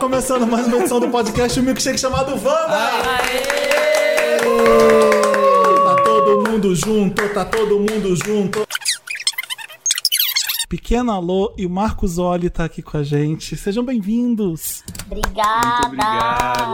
Começando mais uma edição do podcast O Milkshake chamado Vanda! Tá todo mundo junto, tá todo mundo junto. Pequena Alô e o Marcos Oli tá aqui com a gente. Sejam bem-vindos. Obrigada. Obrigado.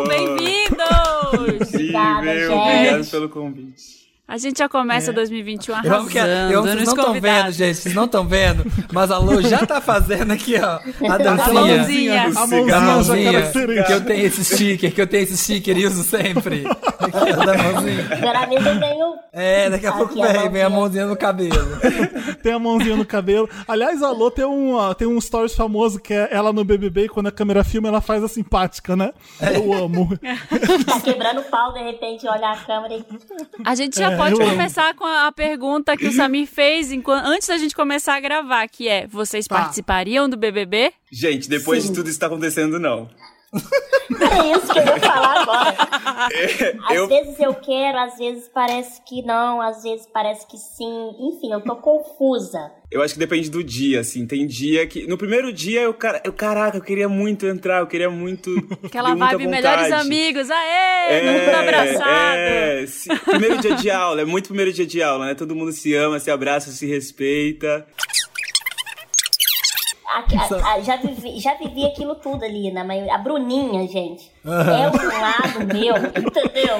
Obrigada, Bem-vindos! gente. Incrível, obrigado pelo convite. A gente já começa 2021 Eu que a- arrasando eu que nos vocês não estão vendo, gente. Vocês não estão vendo. Mas a Lu já tá fazendo aqui, ó. A dancinha. mãozinha. A A mãozinha já mãozinha. Que eu tenho esse sticker, que eu tenho esse sticker e uso sempre. Aqui, ó, da mãozinha. Mesmo eu. É, daqui a Aqui, pouco a vem, vem a mãozinha. no cabelo. Tem a mãozinha no cabelo. Aliás, a Alô tem um, ó, tem um stories famoso que é ela no BBB e quando a câmera filma ela faz a simpática, né? Eu amo. Tá quebrando o pau, de repente olha a câmera e. A gente já Pode eu amo. começar com a pergunta que o Samir fez enquanto- antes da gente começar a gravar, que é: vocês Tá. participariam do BBB? Gente, depois Sim. de tudo isso tá acontecendo, não. É isso que eu ia falar agora. Às Eu, vezes eu quero, às vezes parece que não, às vezes parece que sim. Enfim, eu tô confusa. eu acho que depende do dia, assim. Tem dia que. No primeiro dia, eu, cara- eu caraca, eu queria muito entrar, eu queria muito. Aquela vibe melhores amigos, aê, todo mundo abraçado. é, sim. primeiro dia de aula, é muito primeiro dia de aula, né? Todo mundo se ama, se abraça, se respeita. A- a- a- já, vivi, já vivi aquilo tudo ali, na maioria. A Bruninha, gente, é um lado meu, entendeu?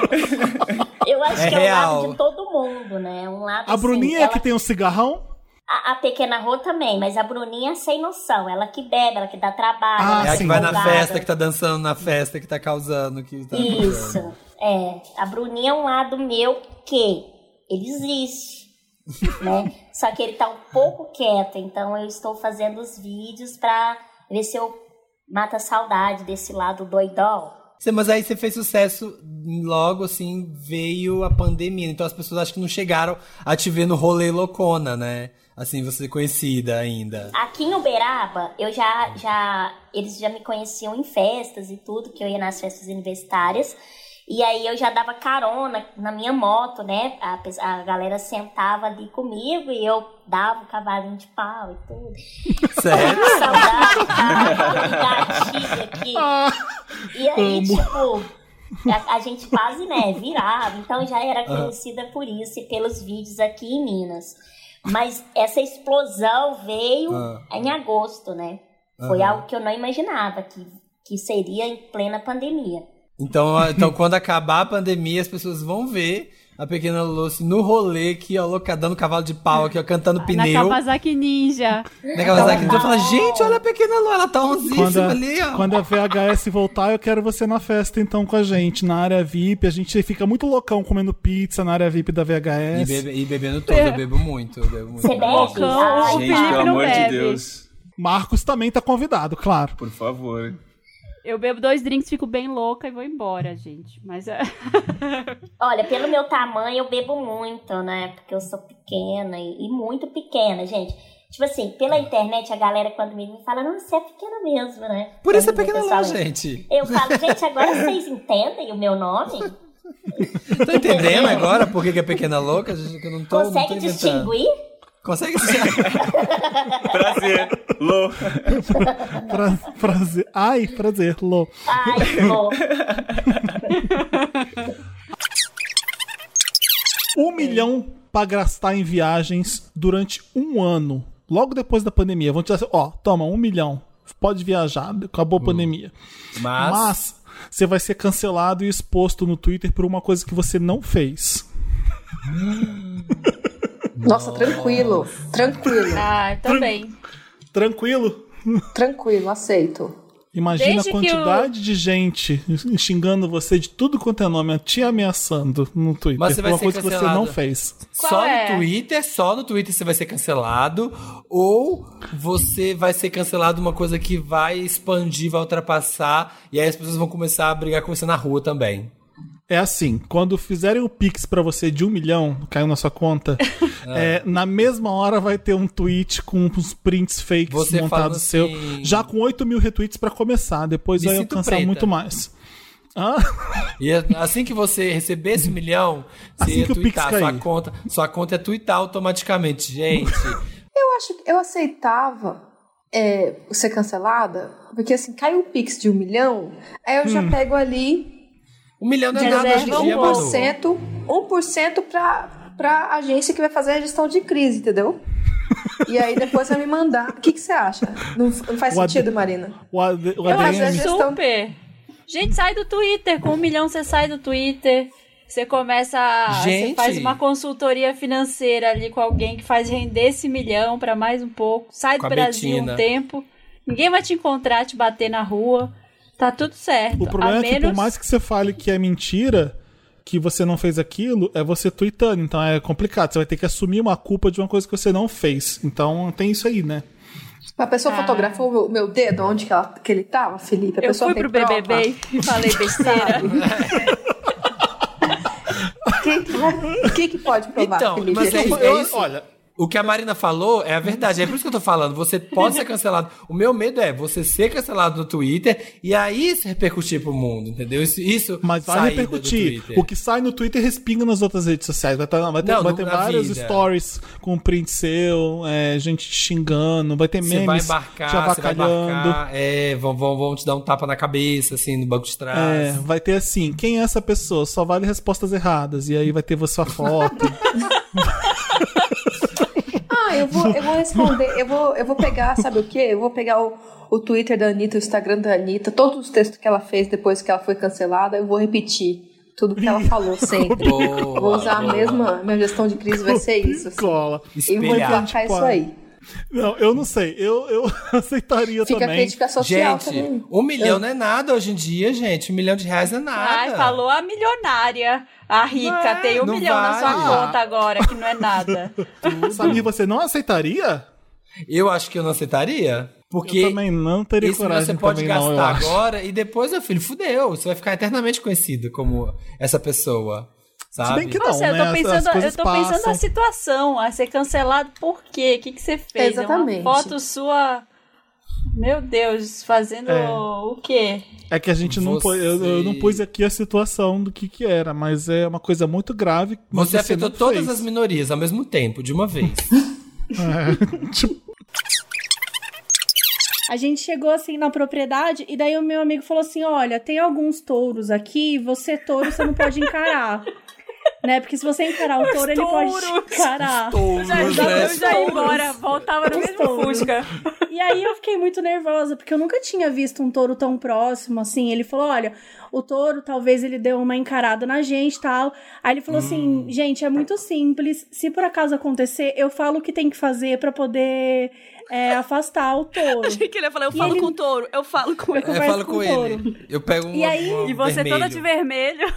Eu acho É que é um real. lado de todo mundo, né? Um lado, A assim, Bruninha é ela- que tem um cigarrão? A, a pequena Rô também, mas a Bruninha é sem noção. Ela que bebe, ela que dá trabalho. Ah, ela É a é que vai na festa, que tá dançando na festa, que tá causando. Que tá Isso. É. A Bruninha é um lado meu que ele existe. Né? Só que ele tá um pouco quieto, então eu estou fazendo os vídeos pra ver se eu mato a saudade desse lado doidão. Mas aí você fez sucesso logo assim, veio a pandemia. Então as pessoas acho que não chegaram a te ver no rolê loucona, né? Assim, você conhecida ainda. Aqui em Uberaba, eu já, já. Eles já me conheciam em festas e tudo, que eu ia nas festas universitárias. E aí eu já dava carona na minha moto, né? A, a galera sentava ali comigo e eu dava o cavalinho de pau e tudo. Sério? Saudade, cara, aqui. E aí, tipo, a, a gente quase, né, virava. Então já era conhecida por isso e pelos vídeos aqui em Minas. Mas essa explosão veio Ah. em agosto, né? Foi algo que eu não imaginava, que, que seria em plena pandemia. Então, então, quando acabar a pandemia, as pessoas vão ver a pequena Lucy no rolê aqui, ó, louca, dando cavalo de pau aqui, ó, cantando Na pneu. Kawasaki Ninja. Na Kawasaki. Então fala, gente, olha a pequena Lu, ela tá Quando onzíssima a, ali, ó. quando a VHS voltar, eu quero você na festa então com a gente, na área VIP. A gente fica muito loucão comendo pizza na área VIP da E, VHS. bebe- e bebendo todo, eu bebo muito. Eu bebo muito. Você bebe? Loucão, o Gente, pelo amor de bebe. Deus. Marcos também tá convidado, claro. Por favor. Eu bebo dois drinks, fico bem louca e vou embora, gente. Mas é. Olha, pelo meu tamanho, eu bebo muito, né? Porque eu sou pequena e, e muito pequena, gente. Tipo assim, pela internet, a galera quando me fala, não, você é pequena mesmo, né? Por isso é pequena pessoal- gente. Eu falo, gente, agora vocês entendem o meu nome? Tô entendendo agora por que é pequena louca? gente, que eu não tô, não tô Consegue distinguir? Consegue distinguir? Prazer, Lô. Pra- prazer. Ai, prazer, Lô. Ai, bom. Um milhão pra gastar em viagens durante um ano. Logo depois da pandemia. Vão te dizer assim, ó, toma, um milhão. Pode viajar, acabou a pandemia. Mas, Mas você vai ser cancelado e exposto no Twitter por uma coisa que você não fez. Nossa, tranquilo. Tranquilo. Ah, também. Tranquilo? Tranquilo, aceito. Imagina Desde a quantidade de gente xingando você de tudo quanto é nome, te ameaçando no Twitter. Mas você vai uma ser coisa que você cancelado. não fez. Qual só é? no Twitter, só no Twitter você vai ser cancelado. Ou você vai ser cancelado uma coisa que vai expandir, vai ultrapassar. E aí as pessoas vão começar a brigar com você na rua também. É assim, quando fizerem o Pix pra você de um milhão, caiu na sua conta, é, na mesma hora vai ter um tweet com uns prints fakes Você montados seu, assim- já com 8 mil retweets pra começar, depois Me vai alcançar preta. muito mais. Ah, E assim que você receber esse milhão, você Assim ia que o Pix. Sua conta, sua conta é twittar automaticamente. Gente, Eu acho que eu aceitava. é, ser cancelada, porque assim, cai um pix de um milhão, aí eu Hum. já pego ali Um milhão não é nada hoje em reserva dia, Manu. 1%, 1% pra, pra agência que vai fazer a gestão de crise, entendeu? E aí depois vai me mandar. O que, que você acha? Não, não faz O AD sentido, Marina? O, AD, o Eu acho ADM. que- Super. Gente, sai do Twitter. Com um milhão você sai do Twitter. Você começa. a- Você Gente. faz uma consultoria financeira ali com alguém que faz render esse milhão pra mais um pouco. Sai do a Brasil Betina. um tempo. Ninguém vai te encontrar, te bater na rua. Tá tudo certo. O problema a é que menos... por mais que você fale que é mentira, que você não fez aquilo, é você tweetando. Então é complicado. Você vai ter que assumir uma culpa de uma coisa que você não fez. Então tem isso aí, né? A pessoa Ah. fotografou o meu, dedo, onde que, ela, que ele tava, Felipe? A Eu pessoa fui pro prova? BBB e falei besteira. Quem que, quem que pode provar, Então, Felipe? mas é é isso. Olha, O que a Marina falou é a verdade. É por isso que eu tô falando. Você pode ser cancelado. O meu medo é você ser cancelado no Twitter e aí isso repercutir pro mundo, entendeu? Isso, isso mas vai repercutir. O que sai no Twitter respinga nas outras redes sociais. Vai, tá- vai ter, Não, vai ter várias vida. stories com print seu, é, gente te xingando, vai ter Você vai memes embarcar, te você vai avacalhando. embarcar, é, vão, vão, vão te dar um tapa na cabeça, assim, no banco de É, trás. vai ter assim, quem é essa pessoa? Só vale respostas erradas. E aí vai ter sua foto. Ah, eu vou, eu vou responder, eu vou, eu vou pegar, sabe o quê? Eu vou pegar o, o Twitter da Anitta, o Instagram da Anitta, todos os textos que ela fez depois que ela foi cancelada, eu vou repetir tudo que ela falou sempre. Boa, vou usar a boa. mesma, minha gestão de crise vai ser isso, assim. E vou emplacar isso aí. Não, eu não sei. Eu, eu aceitaria Fica também. crítica social Gente, também. um milhão não é nada hoje em dia, gente. Um milhão de reais não é nada. Ai, falou a milionária. A rica Não, tem um não milhão na sua conta agora, que não é nada. Samir, você não aceitaria? Eu acho que eu não aceitaria. Porque eu também não teria esse coragem você pode não, eu gastar acho. agora e depois, meu filho, fudeu. Você vai ficar eternamente conhecido como essa pessoa. Sabe? Se bem que não, Nossa, eu né? tô As- pensando, as eu tô pensando na situação, a ser cancelado por quê? O que, que você fez? Exatamente. É uma foto sua. Meu Deus, fazendo É. o quê? É que a gente não Você- pôs, eu, eu não pus aqui a situação do que que era, mas é uma coisa muito grave. mas Você afetou todas fez. as minorias ao mesmo tempo, de uma vez. É, tipo, A gente chegou assim na propriedade e daí o meu amigo falou assim: olha, tem alguns touros aqui, você touro você não pode encarar. Né? Porque se você encarar o touro, ele pode te encarar. Touros, Já, né? já, já ia embora, voltava no mesmo touros. Fusca. E aí eu fiquei muito nervosa, porque eu nunca tinha visto um touro tão próximo, assim. Ele falou, olha, o touro talvez ele deu uma encarada na gente e tal. Aí ele falou assim, gente, é muito simples. Se por acaso acontecer, eu falo o que tem que fazer pra poder é, afastar o touro. Achei que ele ia falar, eu E falo ele- com o touro, eu falo com ele. Eu falo com com ele. touro. Eu pego um E aí- E você toda de vermelho.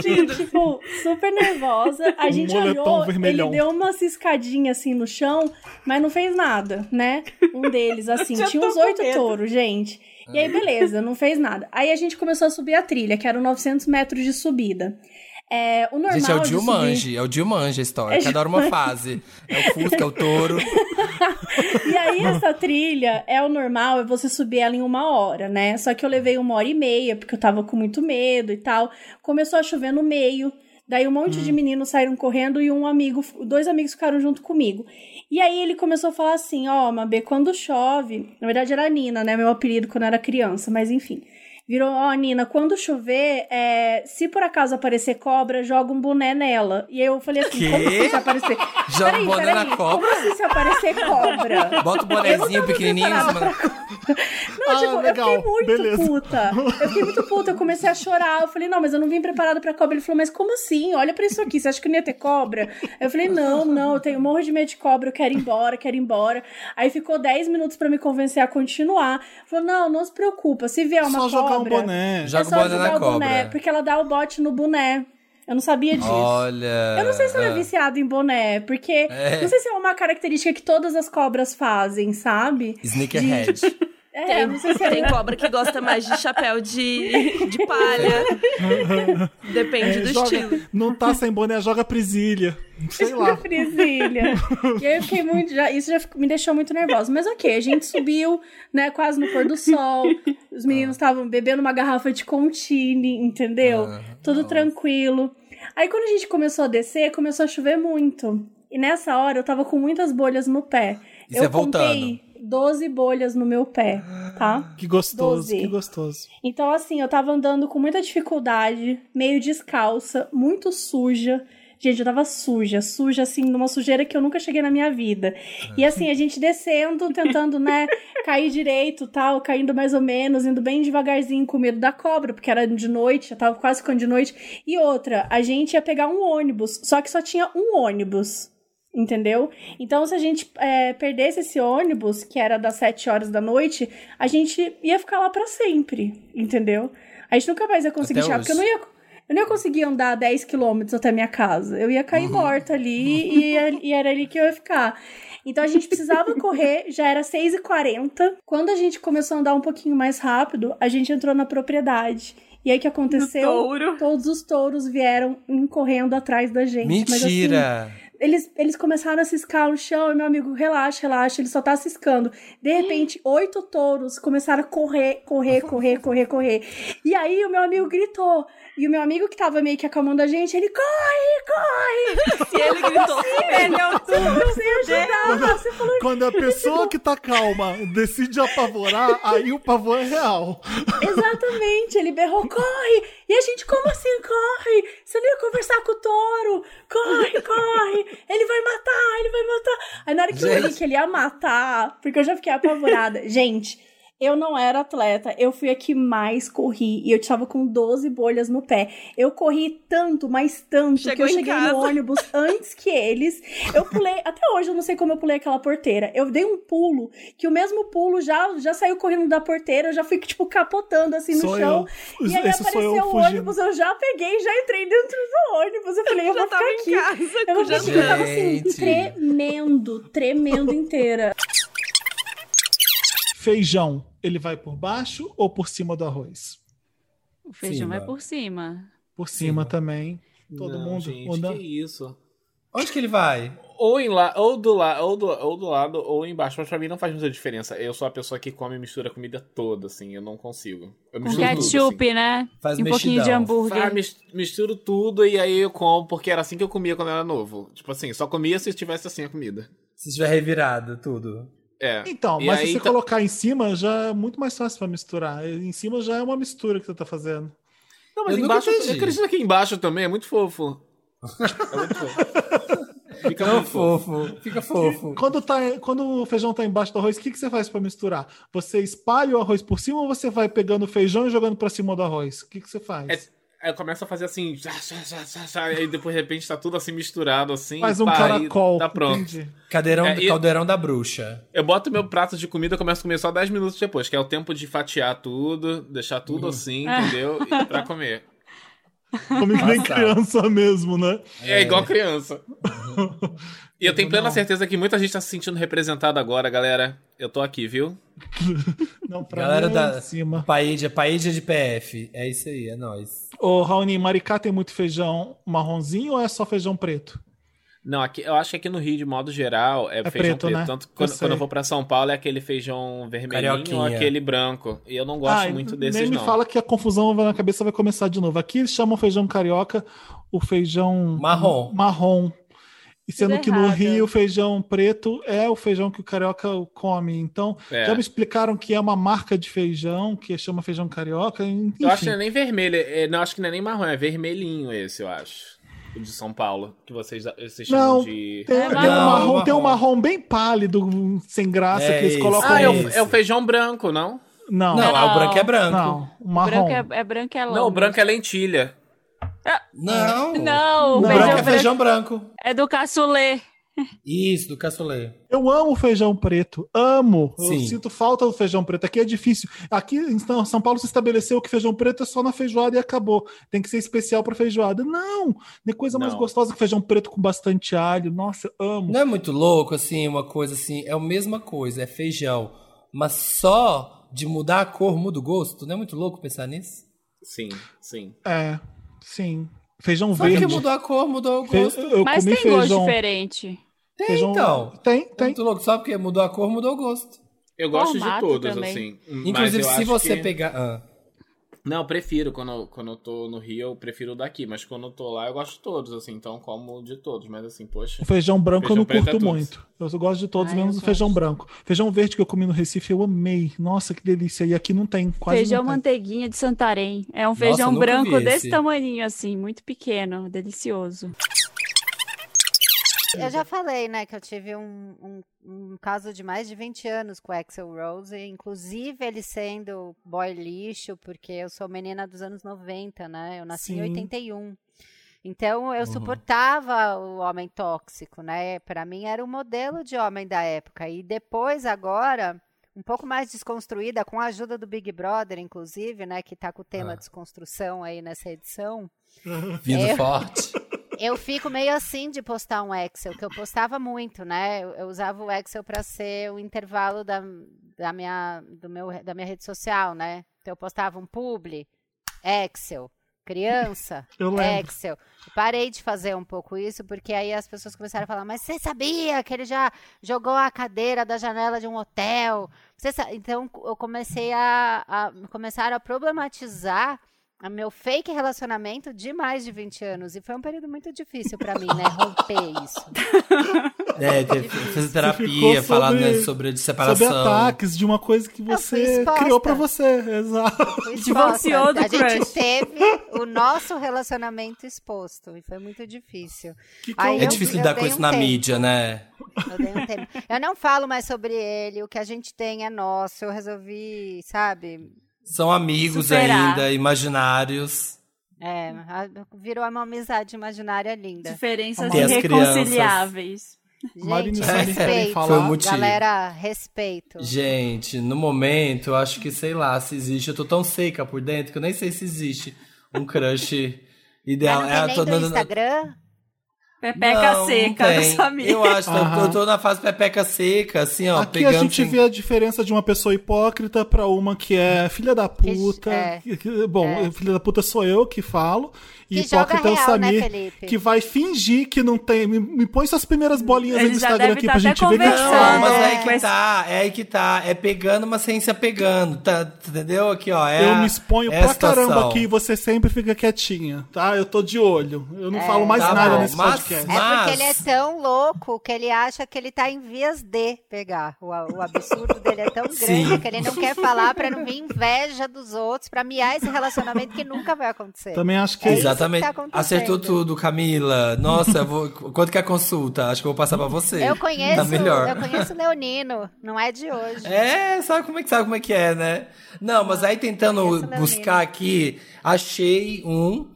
Gente, tipo, super nervosa. A gente moletom olhou, vermelhão. ele deu uma ciscadinha assim no chão, mas não fez nada, né? Um deles, assim, tinha uns oito touros, gente. E aí, beleza, não fez nada. Aí a gente começou a subir a trilha, que eram 900 metros de subida. É, o normal Gente, é o de subir- é o Dilmange a história. É Cada hora uma fase. É o Fusca, é o touro. E aí, essa trilha é o normal, é você subir ela em uma hora, né? Só que eu levei uma hora e meia, porque eu tava com muito medo e tal. Começou a chover no meio. Daí um monte de meninos saíram correndo e um amigo, dois amigos ficaram junto comigo. E aí ele começou a falar assim, ó, Mabê, quando chove, na verdade era Nina, né, meu apelido quando eu era criança, mas enfim. Virou, ó, Nina, quando chover, é, se por acaso aparecer cobra, joga um boné nela. E aí eu falei assim, Quê? como assim se aparecer? Joga Peraí, um boné peraí, na cobra? Como assim se aparecer cobra? Bota o bonezinho pequenininho cima. Não, Ah, tipo, legal, eu fiquei muito beleza. puta. Eu fiquei muito puta, eu comecei a chorar. Eu falei, não, mas eu não vim preparada pra cobra. Ele falou, mas como assim? Olha pra isso aqui, você acha que não ia ter cobra? Eu falei, não, não, eu tenho morro de medo de cobra, eu quero ir embora, quero ir embora. Aí ficou 10 minutos pra me convencer a continuar. Falou, não, não se preocupa, se vier uma só cobra... jogar um boné. Joga é o só boné na o boné, cobra. porque ela dá o bote no boné. Eu não sabia disso. Olha. Eu não sei se ela é viciada em boné, porque É. não sei se é uma característica que todas as cobras fazem, sabe? Sneakerhead. É, não sei se é Tem cobra que gosta mais de chapéu de, de palha. Depende É, do joga- estilo. Não tá sem boné, joga presilha. Sei lá. frisilha. e aí eu fiquei muito. Já, isso já me deixou muito nervosa. Mas ok, a gente subiu, né, quase no pôr do sol. Os meninos estavam bebendo uma garrafa de Contini, entendeu? Ah, Tudo nossa. tranquilo. Aí quando a gente começou a descer, começou a chover muito. E nessa hora eu tava com muitas bolhas no pé. Isso eu é voltando. Contei 12 bolhas no meu pé, tá? Que gostoso, Doze. que gostoso. Então, assim, eu tava andando com muita dificuldade, meio descalça, muito suja. Gente, eu tava suja, suja, assim, numa sujeira que eu nunca cheguei na minha vida. E assim, a gente descendo, tentando, né, cair direito tal, caindo mais ou menos, indo bem devagarzinho com medo da cobra, porque era de noite, já tava quase ficando de noite. E outra, a gente ia pegar um ônibus, só que só tinha um ônibus. Entendeu? Então, se a gente é, perdesse esse ônibus, que era das 7 horas da noite, a gente ia ficar lá pra sempre. Entendeu? A gente nunca mais ia conseguir chegar, porque eu não ia. Eu não ia conseguir andar 10 quilômetros até minha casa. Eu ia cair morta ali e, ia- e era ali que eu ia ficar. Então a gente precisava correr, já era 6h40. Quando a gente começou a andar um pouquinho mais rápido, a gente entrou na propriedade. E aí o que aconteceu? Todos os touros vieram correndo atrás da gente. Mas, assim, Mentira! Eles, eles começaram a ciscar no chão e meu amigo, relaxa, relaxa, ele só tá ciscando. De repente, oito touros começaram a correr, correr, correr, correr, correr. E aí o meu amigo gritou. E o meu amigo que tava meio que acalmando a gente, ele corre, corre! Se ele gritou, perdeu tudo. Você ajudar, você falou Quando a pessoa que tá calma decide apavorar, aí o pavor é real. Exatamente, ele berrou, corre! E a gente, como assim, corre? Você não ia conversar com o touro? Corre, corre! Ele vai matar, ele vai matar! Aí na hora que eu vi Gente. que ele ia matar, porque eu já fiquei apavorada. gente, eu não era atleta, eu fui a que mais corri e eu estava com 12 bolhas no pé. Eu corri tanto, mas tanto, Chegou que eu cheguei casa. no ônibus antes que eles. Eu pulei, até hoje eu não sei como eu pulei aquela porteira. Eu dei um pulo, que o mesmo pulo já, já saiu correndo da porteira, eu já fui, tipo, capotando assim no Sou chão. eu. E aí Esse eu apareceu o fugindo. ônibus, eu já peguei, já entrei dentro do ônibus. Eu falei, eu já vou ficar em aqui. casa Eu vou o ficar eu tava assim, tremendo, tremendo inteira. Feijão, ele vai por baixo ou por cima do arroz? O feijão Cima. vai por cima. Por cima também. Todo Não, mundo. Gente, que isso? Onde que ele vai? Ou, em la... ou, do la... ou, do... ou do lado ou embaixo, mas pra mim não faz muita diferença. Eu sou a pessoa que come e mistura a comida toda, assim, eu não consigo. Eu Com misturo tudo, ketchup, assim. né? Faz e um pouquinho de mexidão. hambúrguer. Ah, mis- misturo tudo e aí eu como, porque era assim que eu comia quando eu era novo. Tipo assim, só comia se tivesse assim a comida. Se tiver revirado tudo. É. Então, E mas aí se você tá- colocar em cima, já é muito mais fácil pra misturar. Em cima já é uma mistura que você tá fazendo. Não, mas Eu embaixo, entendi. acredita que embaixo também é muito fofo. É muito fofo. Fica Não, muito fofo. fofo. Fica fofo. Quando, tá, quando o feijão tá embaixo do arroz, o que, que você faz pra misturar? Você espalha o arroz por cima ou você vai pegando o feijão e jogando pra cima do arroz? O que, que você faz? É, aí eu começo a fazer assim, já, já, já, já, já, e aí depois de repente tá tudo assim misturado assim. Faz um pá, caracol. Tá pronto. entendi. Cadeirão, É, Caldeirão da bruxa. Eu boto meu prato de comida e começo a comer só 10 minutos depois, que é o tempo de fatiar tudo, deixar tudo assim, entendeu? E pra comer. Come que nem criança mesmo, né? É, igual criança. E eu tenho plena certeza que muita gente tá se sentindo representada agora, galera. Eu tô aqui, viu? Não, pra Galera mim é da cima. Paídia, Paídia de PF. É isso aí, é nóis. Ô, Raoni, Maricá tem muito feijão marronzinho ou é só feijão preto? Não, aqui, eu acho que aqui no Rio, de modo geral, é, feijão preto, preto. né? Tanto que Eu quando, sei. quando eu vou pra São Paulo é aquele feijão vermelhinho ou aquele branco. E eu não gosto Ah, muito nem desses, me não. fala que a confusão vai na cabeça vai começar de novo. Aqui eles chamam feijão carioca o feijão Marrom. marrom. E sendo Tudo que no errado. Rio o feijão preto é o feijão que o carioca come. Então, É. já me explicaram que é uma marca de feijão que chama feijão carioca. Enfim. Eu acho que não é nem vermelho. é- não, acho que não é nem marrom, é vermelhinho esse, eu acho. O de São Paulo, que vocês, vocês chamam Não, de. Tem, É tem um marrom. marrom, tem um Marrom. bem pálido, sem graça, É que eles isso. colocam. Ah, é o, é o feijão branco, não? Não, Não, não, ah, o branco é branco. o O marrom. branco é, é branco é. Não, o branco é lentilha. Não. Não, o O Não. branco é feijão branco. é do caçulê. Isso, do caçulê. Eu amo feijão preto, amo. Eu Sim. sinto falta do feijão preto. Aqui é difícil. Aqui em São Paulo se estabeleceu que feijão preto é só na feijoada e acabou. Tem que ser especial para feijoada. Não, tem coisa mais Não. gostosa que feijão preto com bastante alho. Nossa, eu amo. Não é muito louco, assim, uma coisa assim. É a mesma coisa, é feijão. Mas só de mudar a cor muda o gosto? Não é muito louco pensar nisso? Sim, sim. É, sim. Feijão Só verde. porque mudou a cor, mudou o Fe- gosto. Eu Mas comi tem gosto feijão. diferente. Tem, feijão- então. Tem, É tem. muito louco, só porque mudou a cor, mudou o gosto. Eu gosto Formato de todos, também. assim. Inclusive, se você que- pegar. Ah, Não, eu prefiro. Quando, quando eu tô no Rio, eu prefiro o daqui. Mas quando eu tô lá, eu gosto de todos, assim. Então, como de todos. Mas assim, poxa. O feijão branco Feijão eu não é curto tudo. muito. Eu gosto de todos, Ah, menos o feijão gosto. branco. Feijão verde que eu comi no Recife, eu amei. Nossa, que delícia. E aqui não tem, quase feijão tem. manteiguinha de Santarém. É um Nossa, feijão nunca branco desse esse. tamaninho, assim, muito pequeno, delicioso. Eu já falei, né, que eu tive um, um, um caso de mais de 20 anos com o Axel Rose, inclusive ele sendo boy lixo, porque eu sou menina dos anos 90, né? Eu nasci Sim. em 81. Então eu suportava o homem tóxico, né? Para mim era o modelo de homem da época. E depois, agora, um pouco mais desconstruída, com a ajuda do Big Brother, inclusive, né? Que tá com o tema Ah. desconstrução aí nessa edição. Vindo É. forte. Eu fico meio assim de postar um Excel, que eu postava muito, né? Eu, eu usava o Excel para ser o intervalo da, da, minha, do meu, da minha rede social, né? Então eu postava um publi, Excel, criança. Excel. Parei de fazer um pouco isso, porque aí as pessoas começaram a falar, mas você sabia que ele já jogou a cadeira da janela de um hotel? Você sa-" Então eu comecei a, a começaram a problematizar o meu fake relacionamento de mais de 20 anos. E foi um período muito difícil pra mim, né? Romper isso. É, ficou terapia, falar sobre- né, sobre de separação. Sobre ataques de uma coisa que você criou pra você. Exato. Divorciou exposta. do A gente crush. teve o nosso relacionamento exposto. E foi muito difícil. Que É eu- difícil eu lidar dei com isso um na tempo. mídia, né? Eu dei um tempo. Eu não falo mais sobre ele. O que a gente tem é nosso. Eu resolvi, sabe? São amigos Superar. ainda, imaginários. É, virou uma amizade imaginária linda. Diferenças Tem as irreconciliáveis. Gente, respeito. falar? Foi o motivo. Galera, respeito. Gente, no momento, eu acho que, sei lá, se existe. Eu tô tão seca por dentro que eu nem sei se existe um crush ideal. Mas É, não tem tô nem do dando- Instagram? Pepeca Não, seca não da. Samir. Eu acho, eu tô- Aham. eu tô na fase pepeca seca, assim, ó, Aqui a gente assim, vê a diferença de uma pessoa hipócrita pra uma que é filha da puta. é. Bom, filha da puta sou eu que falo. E Que joga hipócrita é o né, Samir, Felipe? que vai fingir que não tem. Me, me põe suas primeiras bolinhas Ele já Instagram aqui tá pra gente ver que a gente conversando. Não, fala. mas É. é aí que tá, é aí que tá. É pegando uma ciência pegando, tá? Entendeu? Aqui, ó. É Eu a- me exponho é pra caramba aqui e você sempre fica quietinha, tá? Eu tô de olho. Eu não falo mais tá nada bom, nesse mas- podcast. É Mas- porque ele é tão louco que ele acha que ele tá em vias de pegar. O, o absurdo dele é tão grande Sim. que ele não quer falar pra não vir inveja dos outros, pra miar esse relacionamento que nunca vai acontecer. Também acho que É isso Exatamente. que tá. Acertou tudo, Camila. Nossa, vou... quanto que é a consulta? Acho que eu vou passar pra você. Eu conheço, Tá melhor. eu conheço o Leonino, não é de hoje. É, sabe como é que sabe como é que é, né? Não, mas aí tentando buscar aqui, achei um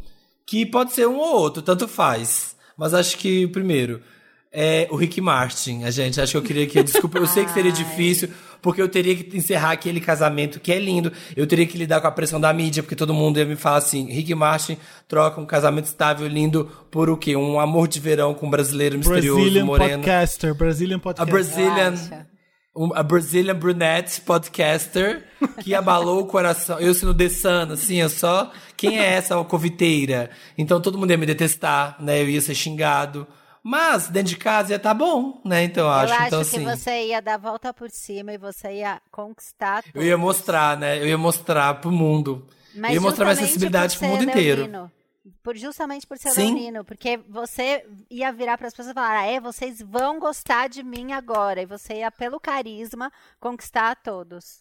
que pode ser um ou outro, tanto faz. Mas acho que primeiro é o Rick Martin. A gente, acho que eu queria que desculpa, eu sei que seria difícil, porque eu teria que encerrar aquele casamento que é lindo. Eu teria que lidar com a pressão da mídia, porque todo mundo ia me falar assim: Rick Martin troca um casamento estável lindo por o quê? Um amor de verão com um brasileiro misterioso, Brazilian moreno. podcaster, Brazilian A podcaster. Brazilian, Relaxa. A Brazilian brunette podcaster que abalou o coração. Eu sendo The Sun, assim, eu só. Quem é essa coviteira? Então todo mundo ia me detestar, né? Eu ia ser xingado. Mas dentro de casa ia tá bom, né? Então eu Eu acho. acho então, que assim, você ia dar a volta por cima e você ia conquistar eu ia todos. mostrar, né? Eu ia mostrar pro mundo. Mas eu ia mostrar minha sensibilidade pro mundo inteiro. leonino. Por, justamente por ser Sim. leonino. Porque você ia virar para as pessoas e falar: ah, é, vocês vão gostar de mim agora. E você ia, pelo carisma, conquistar a todos.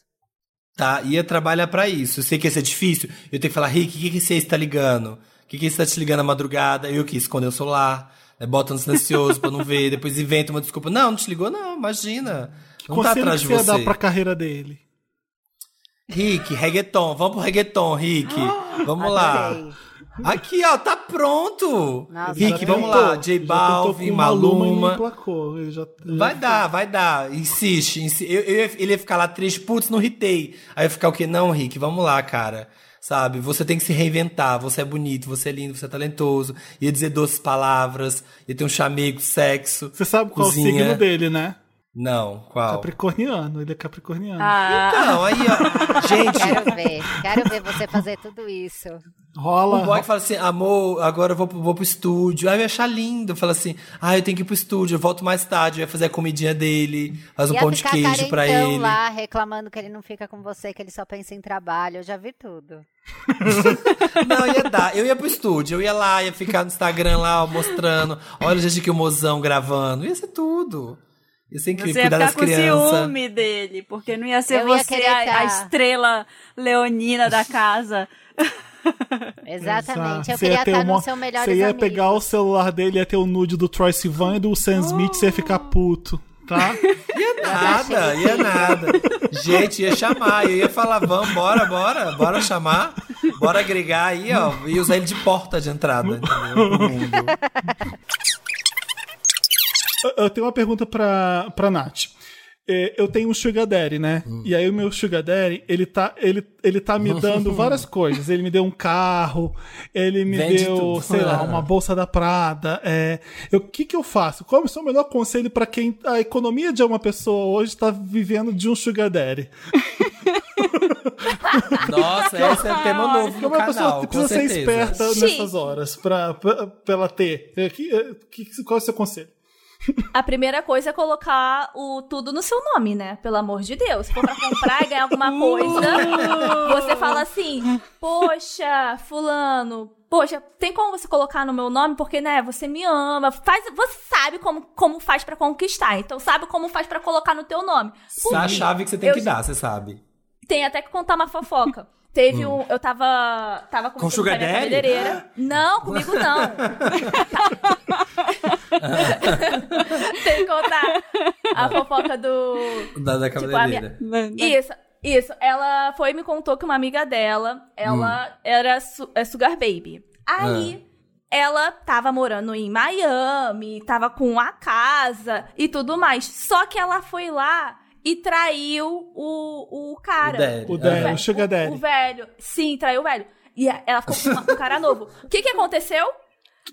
Tá, ia trabalhar pra isso. Eu sei que ia ser difícil. Eu tenho que falar, Rick, o que, que você está ligando? O que, que você está te ligando à madrugada? Eu que esconder o celular, né, bota no silencioso pra não ver, depois inventa uma desculpa. Não, não te ligou, não, imagina. Não tá Conselho atrás que de você ia você. dar pra carreira dele. Rick, reggaeton, vamos pro reggaeton, Rick. Vamos lá. Aqui, ó, tá pronto. Nossa, Rick, vamos lá. J Balvin, Maluma. e emplacou. Ele já, ele Vai já- dar, vai dar. Insiste. insi- Eu, eu ele ia ficar lá triste, putz, não ritei. Aí eu ia ficar o quê? Não, Rick, vamos lá, cara. Sabe? Você tem que se reinventar. Você é bonito, você é lindo, você é talentoso. Ia dizer doces palavras, ia ter um chamego, sexo. Você sabe qual é o cozinha. signo dele, né? Não, qual? Capricorniano, ele é capricorniano. Ah, Então, aí, ó. Gente, Quero ver. Quero ver você fazer tudo isso. Rola. o boy fala assim, amor, agora eu vou, pro- vou pro estúdio. Aí eu ia achar lindo. Fala assim, ah, eu tenho que ir pro estúdio, eu volto mais tarde, eu ia fazer a comidinha dele, faz um Ia pão de queijo pra ele. lá, reclamando que ele não fica com você, que ele só pensa em trabalho. Eu já vi tudo. Não, ia dar. Eu ia pro estúdio, eu ia lá, ia ficar no Instagram lá, ó, mostrando. Olha, gente, que o mozão gravando. Ia ser tudo. Ia incrível, você ia cuidar ficar das com crianças. ciúme dele, porque não ia ser Eu ia você querer a, a tá- estrela leonina da casa. Exatamente. Eu Você ia queria estar uma- no seu melhor Você ia amigo. pegar o celular dele, ia ter o nude do Troy Sivan e do Sam Smith, você ia ficar puto, tá? Ia nada, ia nada. Gente, ia chamar, eu ia falar, vamos, bora, bora, bora chamar, bora agregar aí, ó, e usar ele de porta de entrada, entendeu? Pro mundo. Eu- Eu tenho uma pergunta pra, pra Nath. É, Eu tenho um Sugar Daddy, né? Hum. E aí o meu Sugar Daddy, ele tá, ele, ele tá me dando várias coisas. Ele me deu um carro, ele me Vende deu, tudo. sei lá, uma bolsa da Prada. É, eu- O que que eu faço? Qual é o seu melhor conselho pra quem a economia de uma pessoa hoje tá vivendo de um Sugar Daddy? Nossa, esse é tema novo no Como a pessoa canal, com precisa ser certeza. esperta Sim. nessas horas pra, pra, pra ela ter? É, que- é, que- qual é o seu conselho? A primeira coisa é colocar o tudo no seu nome, né? Pelo amor de Deus. Se for pra comprar e ganhar alguma coisa, você fala assim: Poxa, Fulano, poxa, tem como você colocar no meu nome? Porque, né, você me ama. Faz, você sabe como, como faz pra conquistar. Então, sabe como faz pra colocar no teu nome. Por A quê? chave que você tem Eu- que dar, você sabe. Tem até que contar uma fofoca. Teve um. Eu tava. Tava Com a minha Daddy? cabeleireira. Não, comigo não. Tem que contar a fofoca do. Da, da Tipo, a cabeleireira. Isso, isso. Ela foi e me contou que uma amiga dela, ela era su é Sugar Baby. Aí, ela tava morando em Miami, tava com a casa e tudo mais. Só que ela foi lá e traiu o, o cara. O Daddy. O Daddy, velho, o Sugar Daddy. O velho. Sim, traiu o velho. E ela ficou com um cara novo. O que que aconteceu?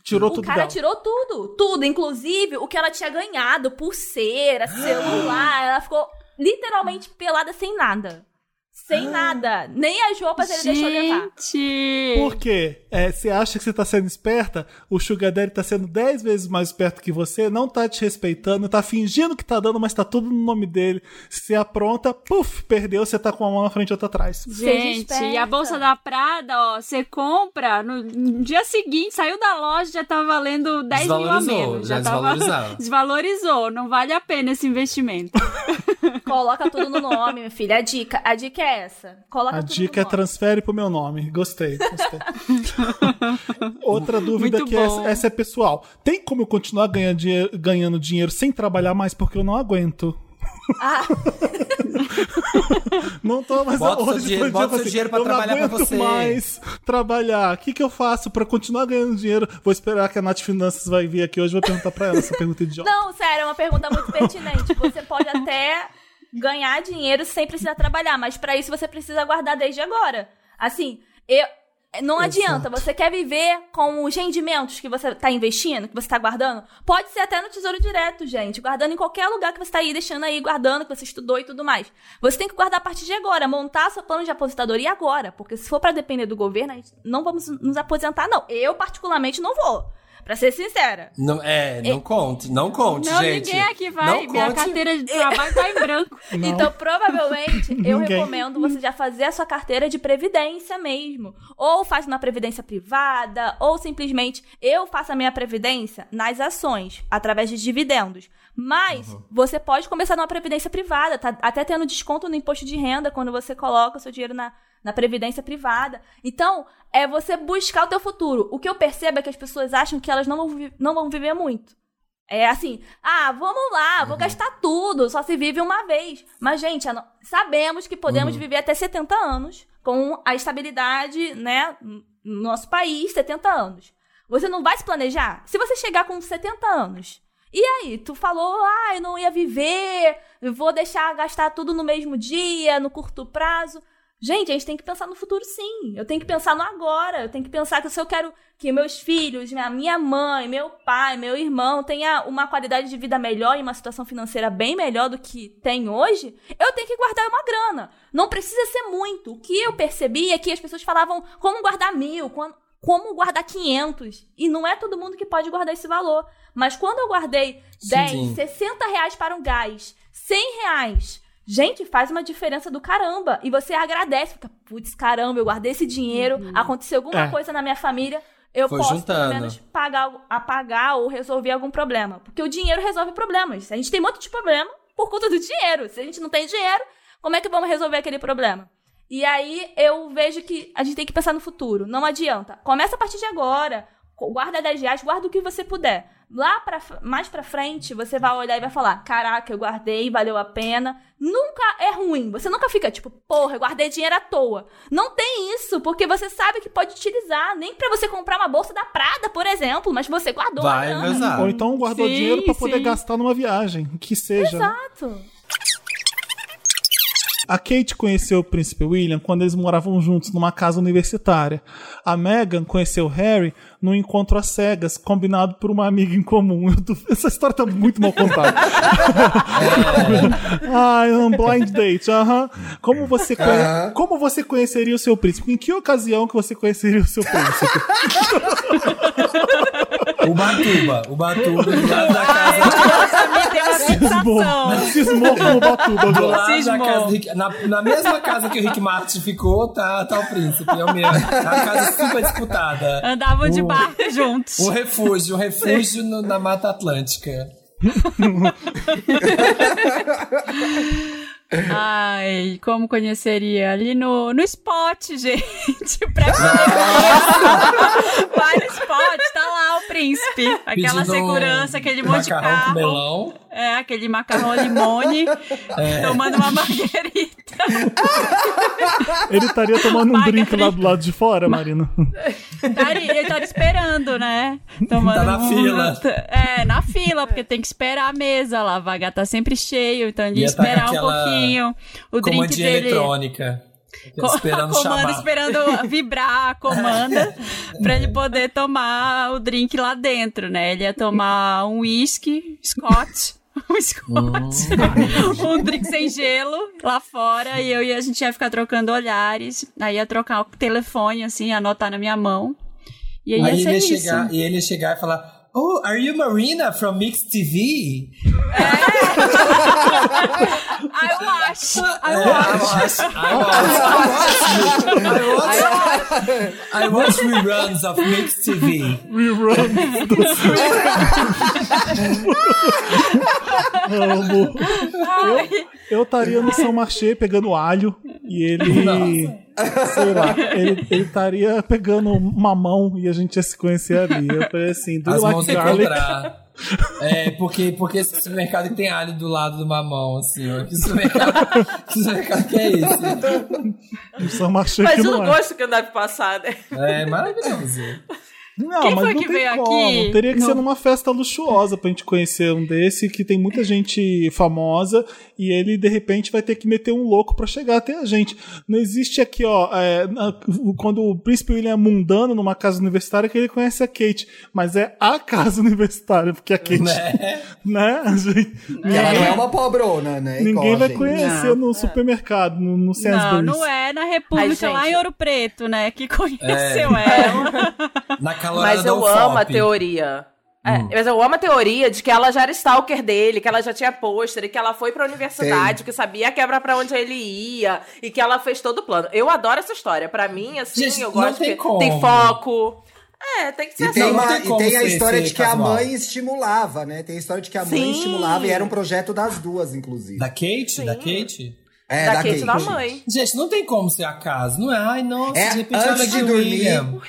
Tirou o tudo cara dela. tirou tudo, tudo, inclusive o que ela tinha ganhado, pulseira, celular, ela ficou literalmente pelada sem nada. Sem nada. Nem as roupas ele deixou levar. Gente! Por quê? É, você acha que você tá sendo esperta? O Sugar Daddy tá sendo 10 vezes mais esperto que você, não tá te respeitando, tá fingindo que tá dando, mas tá tudo no nome dele. Se apronta, puf, perdeu, você tá com uma mão na frente e outra atrás. Gente, e a bolsa da Prada, ó, você compra, no, no dia seguinte, saiu da loja, já tá valendo 10 mil a menos. já tava- desvalorizava. desvalorizou, não vale a pena esse investimento. Coloca tudo no nome, minha filha. A dica, a dica é essa. Coloca A tudo dica é no nome. transfere pro meu nome. Gostei, gostei. Outra dúvida Muito que essa, essa é pessoal. Tem como eu continuar ganhando dinheiro, ganhando dinheiro sem trabalhar mais porque eu não aguento? Ah, Não tô mais Bota seu hoje dinheiro- foi bota seu dinheiro pra eu não trabalhar pra aguento você. mais trabalhar. O que, que eu faço pra continuar ganhando dinheiro? Vou esperar que a Nath Finanças vai vir aqui hoje. Vou perguntar pra ela essa pergunta idiota. não, sério, é uma pergunta muito pertinente. Você pode até ganhar dinheiro sem precisar trabalhar, mas pra isso você precisa guardar desde agora. Assim, eu não adianta, você quer viver com os rendimentos que você tá investindo, que você tá guardando? Pode ser até no Tesouro Direto, gente. Guardando em qualquer lugar que você tá aí, deixando aí, guardando, que você estudou e tudo mais. Você tem que guardar a partir de agora, montar seu plano de aposentadoria agora. Porque se for pra depender do governo, a gente não vamos nos aposentar, não. Eu, particularmente, não vou. Pra ser sincera. Não, é, não conte, não conte, não, gente. ninguém aqui vai, Não minha conte. carteira de trabalho tá em branco. Não. Então, provavelmente, eu Ninguém. recomendo você já fazer a sua carteira de previdência mesmo. Ou faz uma previdência privada, ou simplesmente eu faço a minha previdência nas ações, através de dividendos. Mas você pode começar numa previdência privada, tá até tendo desconto no imposto de renda quando você coloca o seu dinheiro na, na previdência privada. Então, é você buscar o teu futuro. O que eu percebo é que as pessoas acham que elas não vão, não vão viver muito. É assim, ah, vamos lá, vou gastar tudo, só se vive uma vez. Mas, gente, sabemos que podemos viver até 70 anos com a estabilidade, né, no nosso país, 70 anos. Você não vai se planejar? Se você chegar com 70 anos, e aí, tu falou, ah, eu não ia viver, vou deixar gastar tudo no mesmo dia, no curto prazo. Gente, a gente tem que pensar no futuro sim. Eu tenho que pensar no agora. Eu tenho que pensar que se eu quero que meus filhos, minha, minha mãe, meu pai, meu irmão tenha uma qualidade de vida melhor e uma situação financeira bem melhor do que tem hoje, eu tenho que guardar uma grana. Não precisa ser muito. O que eu percebi é que as pessoas falavam como guardar mil, como, guardar 500. E não é todo mundo que pode guardar esse valor. Mas quando eu guardei 10, sim. 60 reais para um gás, 100 reais Gente, faz uma diferença do caramba. E você agradece, fica, putz, caramba, eu guardei esse dinheiro, aconteceu alguma É. coisa na minha família, eu Foi posso juntando. pelo menos pagar, apagar ou resolver algum problema. Porque o dinheiro resolve problemas. A gente tem um monte de problema por conta do dinheiro. Se a gente não tem dinheiro, como é que vamos resolver aquele problema? E aí eu vejo que a gente tem que pensar no futuro. Não adianta. Começa a partir de agora. Guarda 10 reais, guarda o que você puder. Lá pra, mais pra frente, você vai olhar e vai falar: Caraca, eu guardei, valeu a pena. Nunca é ruim. Você nunca fica tipo, porra, eu guardei dinheiro à toa. Não tem isso, porque você sabe que pode utilizar. Nem pra você comprar uma bolsa da Prada, por exemplo, mas você guardou a Vai grana. usar. Ou então guardou Sim, dinheiro pra poder gastar numa viagem, que seja. Exato. A Kate conheceu o príncipe William quando eles moravam juntos numa casa universitária. A Meghan conheceu Harry num encontro às cegas, combinado por uma amiga em comum. Tô- Essa história tá muito mal contada. ah, um blind date. aham. Como, você conhe-. Como você conheceria o seu príncipe? Em que ocasião que você conheceria o seu príncipe? O Batuba. O Batuba do lado da casa. Tem uma sensação. Cismou como Batuba Do agora. lado da Cismou. casa do Rick- na, na mesma casa que o Rick Martin ficou, tá, tá o príncipe. É o mesmo. É uma casa super disputada. Andavam de Um- barco juntos. Um refúgio, um refúgio no- na Mata Atlântica. Ai, como conheceria? Ali no, no spot, gente. Pré Vai no spot, tá lá o príncipe. Aquela Pedindo segurança, aquele monte de macarrão com carro. melão. É, aquele macarrão limone, É. tomando uma marguerita. Ele estaria tomando um drink lá do lado de fora, Marina. Estaria- Ele tava esperando, né? Tomando Tá na um- fila. É, na fila, porque tem que esperar a mesa lá. A vaga tá sempre cheio, então ele ia Ia tá esperar um aquela pouquinho. O drink dele. eletrônica. Esperando comanda, chamar. esperando vibrar a comanda pra ele poder tomar o drink lá dentro, né? Ele ia tomar um whisky, Scott. Um Scott. um drink sem gelo lá fora. E eu e a gente ia ficar trocando olhares. Aí ia trocar o telefone, assim, anotar na minha mão. E aí, Aí ia ele ser ia, isso. chegar, e ele ia chegar e falar: Oh, are you Marina from Mix TV? I watch. I É, watch. I watch. I watch. I watch reruns of Mix TV. Amo. Eu estaria no São Marché pegando alho e ele. Sei lá, ele ele estaria pegando mamão e a gente ia se conhecer ali. Eu falei assim, do As like mãos garlic? encontrar. É, porque, porque esse supermercado que tem alho do lado do mamão, assim, ó. Que supermercado que, supermercado que é esse? Mas que eu não é. gosto que deve passar, né? É maravilhoso. Não, Quem mas foi não que tem veio como. aqui? Teria que Não. ser numa festa luxuosa pra gente conhecer um desse que tem muita gente famosa e ele de repente vai ter que meter um louco pra chegar até a gente. Não existe aqui, ó, é, na- quando o príncipe William é mundano numa casa universitária que ele conhece a Kate, mas é a casa universitária, porque a Kate, né? Né? a gente- ela não é uma pobrona, né? ninguém vai conhecer no supermercado, no, no Não, Sainsbury's. não é na República, Ai, lá em Ouro Preto, né? Que conheceu É. ela. Na calorada Mas eu amo a teoria. É, mas eu amo a teoria de que ela já era stalker dele, que ela já tinha pôster, e que ela foi pra universidade, que sabia a quebra pra onde ele ia, e que ela fez todo o plano. Eu adoro essa história. Pra mim, assim, Gente, eu gosto tem que como. tem foco. É, tem que ser E assim. tem, não uma- tem e tem a história de que a casual. mãe estimulava, né? Tem a história de que a mãe Sim. estimulava e era um projeto das duas, inclusive. Da Kate? Da Kate? É, da da Kate e da Kate. mãe. Gente, não tem como ser acaso, não é? Ai, nossa, É, de repente ela antes de dormir, William.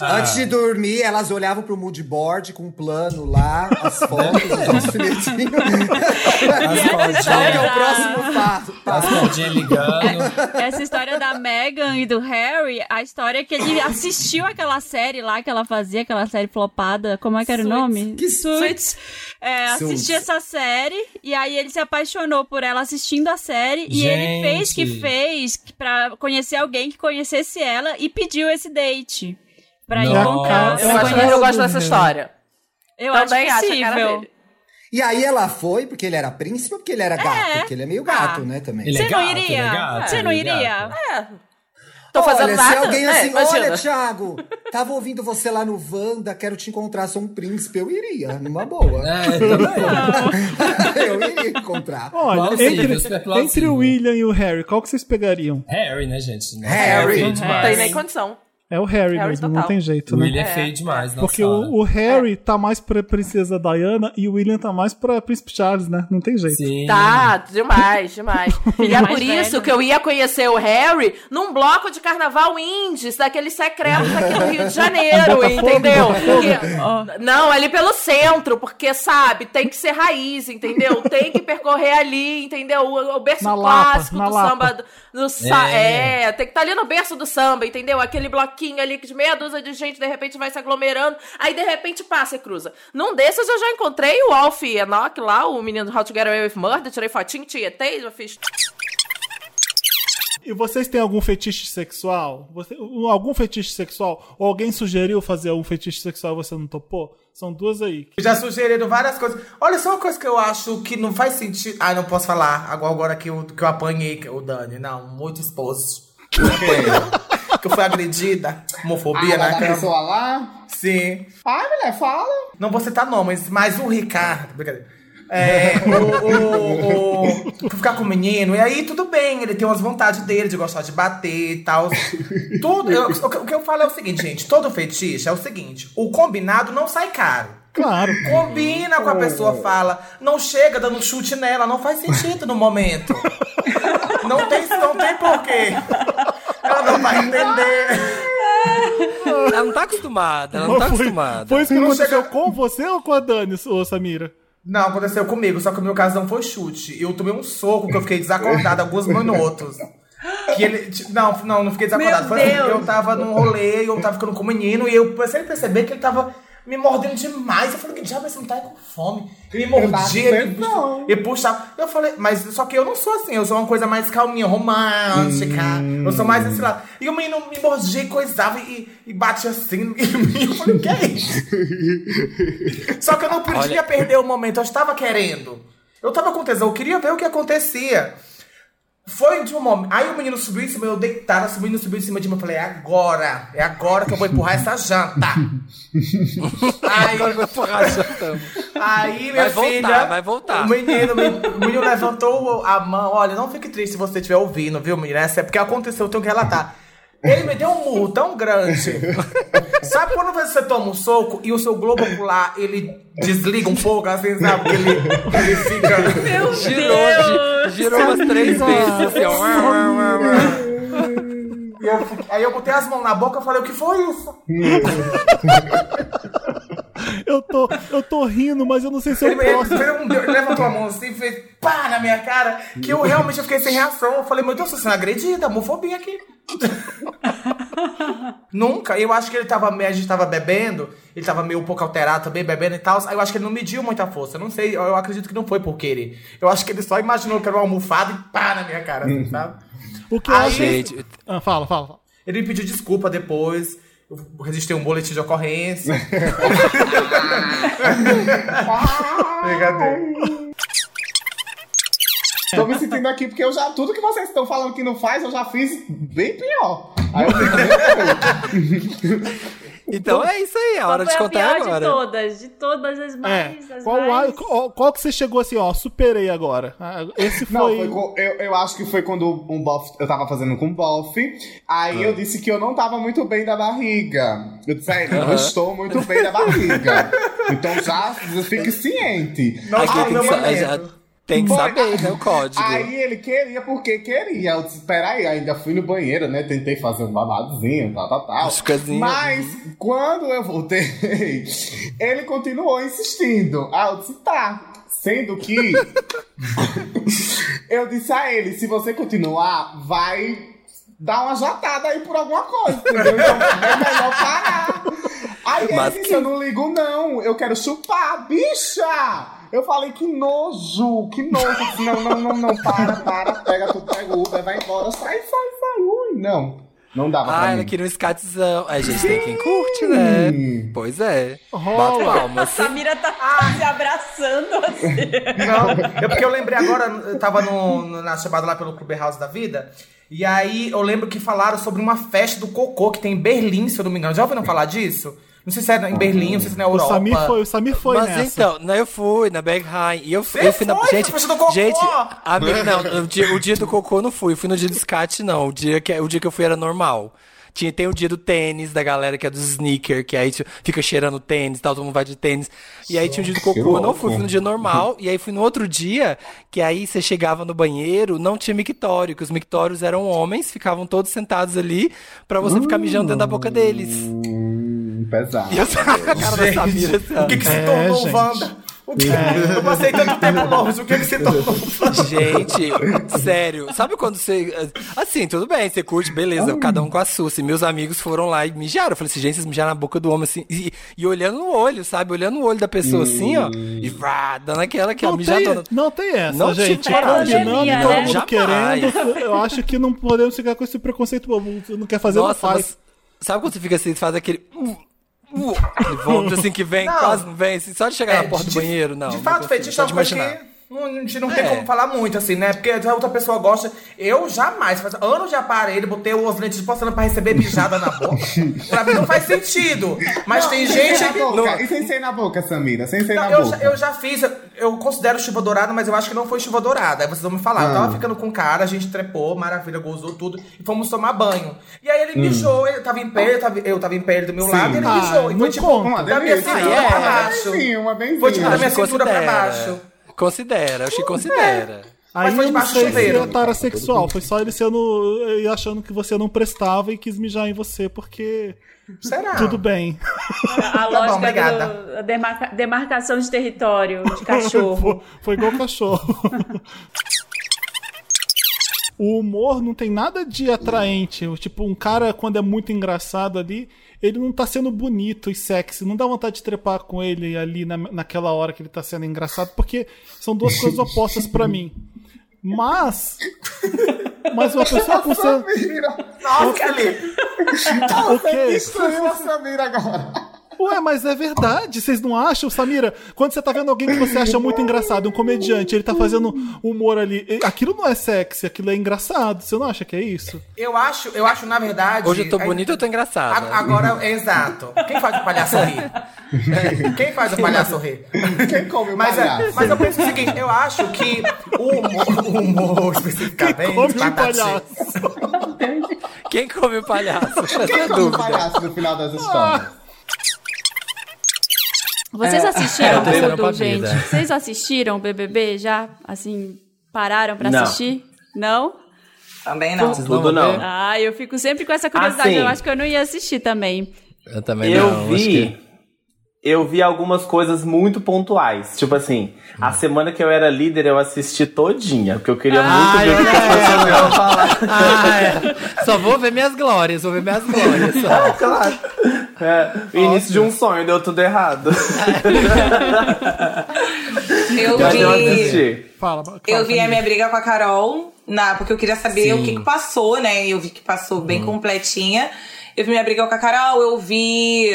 Antes de dormir, elas olhavam pro mood board com um plano lá, as fotos, os alfinetinhos. Qual que é o próximo passo? As cordinhas ligando. Essa história da Meghan e do Harry, a história é que ele assistiu aquela série lá que ela fazia, aquela série flopada, como é que era o Suits. nome? Que Suits. É, assistiu essa série e aí ele se apaixonou por ela assistindo a série e ele fez que Gente. fez pra conhecer alguém que conhecesse ela e pediu esse date. Pra Nossa. encontrar. Eu, acho, eu gosto dessa história. Eu Também acho acho a cara dele. E aí ela foi porque ele era príncipe ou porque ele era gato? É. Porque ele é meio gato, Ah. né, também. Ele é Você não gato, é iria? gato, Você não ele é iria? gato. É. Tô fazendo olha, nada. se alguém assim, olha, Thiago, tava ouvindo você lá no Wanda, quero te encontrar, sou um príncipe, eu iria, numa boa. É, eu iria encontrar. Olha, Plausível, entre, entre o William e o Harry, qual que vocês pegariam? Harry, né, gente? Harry. é Não demais. tem nem condição. É o Harry, Harry mesmo, não total. tem jeito, O né? William é feio demais, nossa Porque o, o Harry tá mais pra Princesa Diana e o William tá mais pra Príncipe Charles, né? Não tem jeito. Sim. Tá, demais, demais. e é por isso velho. que eu ia conhecer o Harry num bloco de carnaval indies, daqueles secretos aqui no Rio de Janeiro, entendeu? Porque- não, ali pelo centro, porque, sabe, tem que ser raiz, entendeu? Tem que percorrer ali, entendeu? O, o berço Na Lapa, clássico na do Lapa. samba. Do, do É. é. tem que estar ali no berço do samba, entendeu? Aquele bloquinho ali que de meia dúzia de gente, de repente, vai se aglomerando, aí de repente passa e cruza. Num desses eu já encontrei o Alf Enoch lá, o menino do How to Get Away with Murder, tirei fotinho, tietei, já fiz E vocês têm algum fetiche sexual? Você- algum fetiche sexual? Ou alguém sugeriu fazer algum fetiche sexual e você não topou? São duas aí. Já sugeriram várias coisas. Olha, só uma coisa que eu acho que não faz sentido. Ah, não posso falar agora, agora que, eu, que eu apanhei o Dani. Não, muito exposto. que eu fui agredida. Homofobia Ah, na cama. pessoa lá? Sim. Ai, mulher, fala. Não vou citar nomes, mas o Ricardo. Brincadeira. É, o, o, o, ficar com o menino, e aí tudo bem, ele tem umas vontades dele de gostar de bater e tal. Tudo. eu- o, que- o que eu falo é o seguinte, gente: todo fetiche é o seguinte: o combinado não sai caro. Claro. Combina com a pessoa, fala. Não chega dando chute nela, não faz sentido no momento. Não tem, não tem porquê. Ela não vai entender. Ela não tá acostumada, ela não tá Foi- acostumada. Foi isso que Não aconteceu chega- com você ou com a Dani, ô Samira? Não, aconteceu comigo, só que o meu caso não foi chute. Eu tomei um soco que eu fiquei desacordado alguns minutos. Que ele. Não, não, não fiquei desacordado. Meu Foi assim, Deus. eu tava num rolê, eu tava ficando com o menino, e eu comecei a perceber que ele tava me mordendo demais. Eu falei, que diabo, você não tá com fome? Ele me mordia, ele, e puxava. Eu falei, mas só que eu não sou assim, eu sou uma coisa mais calminha, romântica. Eu sou mais desse lado. E o menino me mordia e coisava e, e batia assim em mim. Eu falei, o que é isso? Só que eu não podia Olha- perder o momento, eu estava querendo. Eu tava com tesão, eu queria ver o que acontecia. Foi de um momento. Aí o menino subiu em cima, eu deitada, o menino subiu em cima de mim. Eu falei, é agora, é agora que eu vou empurrar essa janta. aí, Agora vai empurrar jantando. aí, minha Vai voltar, filha. vai voltar. O menino, o menino levantou a mão. Olha, não fique triste se você estiver ouvindo, viu, menina? É porque aconteceu, eu tenho que relatar. Ele me deu um murro tão grande. Sabe quando você toma um soco e o seu globo ocular, ele desliga um pouco, assim, sabe? Que ele, ele fica... Meu Girou, Deus! gi- girou umas três vezes, assim, ó. E eu aí eu botei as mãos na boca e falei, o que foi isso? Eu tô, eu tô rindo, mas eu não sei se eu Ele, ele, posso. fez um- ele levantou a mão assim e fez pá na minha cara, que eu realmente fiquei sem reação. Eu falei, meu Deus, você é agredida, homofobia aqui. Nunca. Eu acho que ele tava meio, a gente tava bebendo, ele tava meio um pouco alterado também, bebendo e tal. Aí eu acho que ele não mediu muita força. Eu não sei, eu acredito que não foi por querer. Eu acho que ele só imaginou que era uma almofada e pá na minha cara, assim, sabe? O que Aí-. Gente, Ah, fala, fala, fala. Ele me pediu desculpa depois. Registrei um boletim de ocorrência. Brincadeira. Tô me sentindo aqui porque eu já. Tudo que vocês estão falando que não faz, eu já fiz bem pior. Aí eu fico, então é isso aí, é Qual hora foi de a contar pior agora. de todas? De todas as É. mais. as Qual, mais... a- qual, qual que você chegou assim, ó, superei agora? Ah, Esse Não, foi. foi co- eu, eu acho que foi quando um bof, eu tava fazendo com um bof. Aí eu disse que eu não tava muito bem da barriga. Eu disse, "É, não estou muito bem da barriga. Então já fique ciente. Não Aqui foi o tem que saber, né, o código. Aí ele queria porque queria. Eu disse, peraí, ainda fui no banheiro, né? Tentei fazer um babadozinho, tal, tal, tal. Mas quando eu voltei, ele continuou insistindo. Aí eu disse, tá. Sendo que eu disse a ele, se você continuar, vai dar uma jatada aí por alguma coisa, entendeu? Então é melhor parar. Aí ele Mas disse, eu não ligo não, eu quero chupar, bicha! Eu falei, que nojo, que nojo. Não, não, não, não, para, para, pega, tu pega o Uber, vai embora, sai, sai, sai. Ui, não, não dava pra Ah, mim. ela queria um escatizão. Aí, gente, tem quem curte, né? Pois é. Bota palmas. Samira tá se abraçando assim. Não, é porque eu lembrei agora, eu tava no, no- na chamada lá pelo Clube House da Vida. E aí eu lembro que falaram sobre uma festa do cocô que tem em Berlim, se eu não me engano. Já ouviram falar disso? Não sei se é em Berlim, não sei se é na O Europa. Samir foi, o Samir foi Mas nessa. então, né, eu fui na Berghain. E eu, Você eu fui na. foi? Gente, Foi festa do cocô? gente a minha- não, o dia, o dia do cocô eu não fui. Eu fui no dia do skate, não. O dia que, o dia que eu fui era normal. Tinha, tem o dia do tênis, da galera que é dos sneaker, que aí fica cheirando tênis e tal, todo mundo vai de tênis. E aí tinha o dia do cocô, eu não fui, fui no dia normal. E aí fui no outro dia, que aí você chegava no banheiro, não tinha mictório, que os mictórios eram homens, ficavam todos sentados ali pra você ficar mijando dentro da boca deles. Hum, pesado. E eu a cara da Samira, assim, ó. O que, que se É, tornou, gente. Wanda? O que... Eu passei tanto tempo longe, o que, que se tornou? Gente, sério, sabe quando você. Assim, tudo bem, você curte, beleza, cada um com a sua. Assim, meus amigos foram lá e mijaram. Eu falei assim, gente, vocês mijaram na boca do homem, assim, e, e olhando no olho, sabe? Olhando no olho da pessoa, assim, ó, e vrá, dando aquela que é Não mijadona. tem, não tem essa, Não gente. Combinando, Pandemia, todo né? mundo Jamais. querendo. Eu acho que não podemos ficar com esse preconceito bobo. Não quer fazer, Nossa, não faz. mas sabe quando você fica assim, você faz aquele. Uh, uh, vômito assim que vem, Não. quase não vem, assim, só de chegar É, na porta do de- banheiro, não. De não fato, consigo, fetiche é de uma coisa que não, a gente não tem É. como falar muito, assim, né? Porque a outra pessoa gosta. Eu jamais, faz anos de aparelho, botei os lentes de pra receber mijada na boca. pra mim não faz sentido. Mas tem Sem gente boca. E sem ser na boca, Samira? Sem ser Não, na eu, boca. já, eu já fiz, eu considero chuva dourada, mas eu acho que não foi chuva dourada. Aí vocês vão me falar. Eu Ah. tava ficando com cara, a gente trepou, maravilha, gozou tudo, e fomos tomar banho. E aí ele Hum. mijou, ele tava em pé, eu tava, eu tava em pé do meu Sim. lado, e ele Ah, mijou. E não foi tipo. Uma da minha cintura Ah, é? pra Uma baixo. benzinha, uma benzinha. Foi tipo da minha cintura pra baixo. Considera, acho que considera. Aí Mas foi eu não sei se é tara sexual. Foi só ele sendo. e achando que você não prestava e quis mijar em você, porque. Será? Tudo bem. A Tá bom, lógica obrigada. do, a demarca- demarcação de território de cachorro. Foi, foi igual cachorro. O humor não tem nada de atraente. Tipo, um cara, quando é muito engraçado ali, ele não tá sendo bonito e sexy. Não dá vontade de trepar com ele ali na, naquela hora que ele tá sendo engraçado, porque são duas coisas opostas pra mim. Mas. Mas uma pessoa com. Samira. Nossa, Felipe. O quê? Destruiu a Samira agora. Ué, mas é verdade, vocês não acham, Samira? Quando você tá vendo alguém que você acha muito engraçado, um comediante, ele tá fazendo humor ali, aquilo não é sexy, aquilo é engraçado. Você não acha que é isso? Eu acho, eu acho, na verdade. Hoje eu tô aí- bonito, eu tô engraçado. A- Agora, é exato. Quem faz o palhaço rir? Quem faz o palhaço rir? Quem come o Mas, é, palhaço? mas eu penso o seguinte, eu acho que o humor, o humor especificamente, Come um batatinha. palhaço. Quem come o palhaço? É Quem a come o palhaço no final das histórias? Vocês É, assistiram pra tudo, gente? Vocês assistiram o BBB já? Assim, pararam pra Não. assistir? Não? Também não. Vocês não Tudo vão não. Ah, eu fico sempre com essa curiosidade. Assim. eu acho que eu não ia assistir também. Eu também Eu não. acho vi. que- Eu vi algumas coisas muito pontuais. Tipo assim, a semana que eu era líder, eu assisti todinha. Porque eu queria muito Ai, ver o que as pessoas falar. Ah, é. Só vou ver minhas glórias, vou ver minhas glórias. só. Claro. É, o início de um sonho, deu tudo errado. Eu eu vi. Fala, fala eu vi a minha briga com a Carol, na, porque eu queria saber Sim. o que, que passou, né? Eu vi que passou bem completinha. Eu vi minha briga com a Carol, eu vi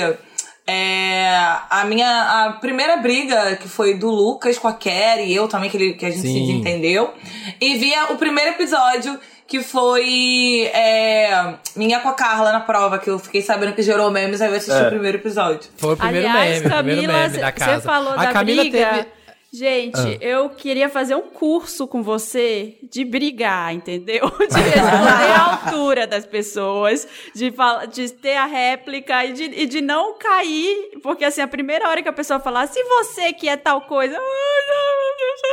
é, a minha a primeira briga, que foi do Lucas com a Kerry, e eu também, que, ele, que a gente se Sim. desentendeu. E vi a- o primeiro episódio, que foi é, minha com a Carla na prova, que eu fiquei sabendo que gerou memes, aí eu assisti É. o primeiro episódio. Foi o primeiro Aliás, meme, o primeiro Camila, meme da casa. você falou a da Camila briga. teve. Gente, Ah. eu queria fazer um curso com você de brigar, entendeu? De responder a altura das pessoas, de, fala- de ter a réplica e de, e de não cair. Porque, assim, a primeira hora que a pessoa falar, se você que é tal coisa. "Ai, não,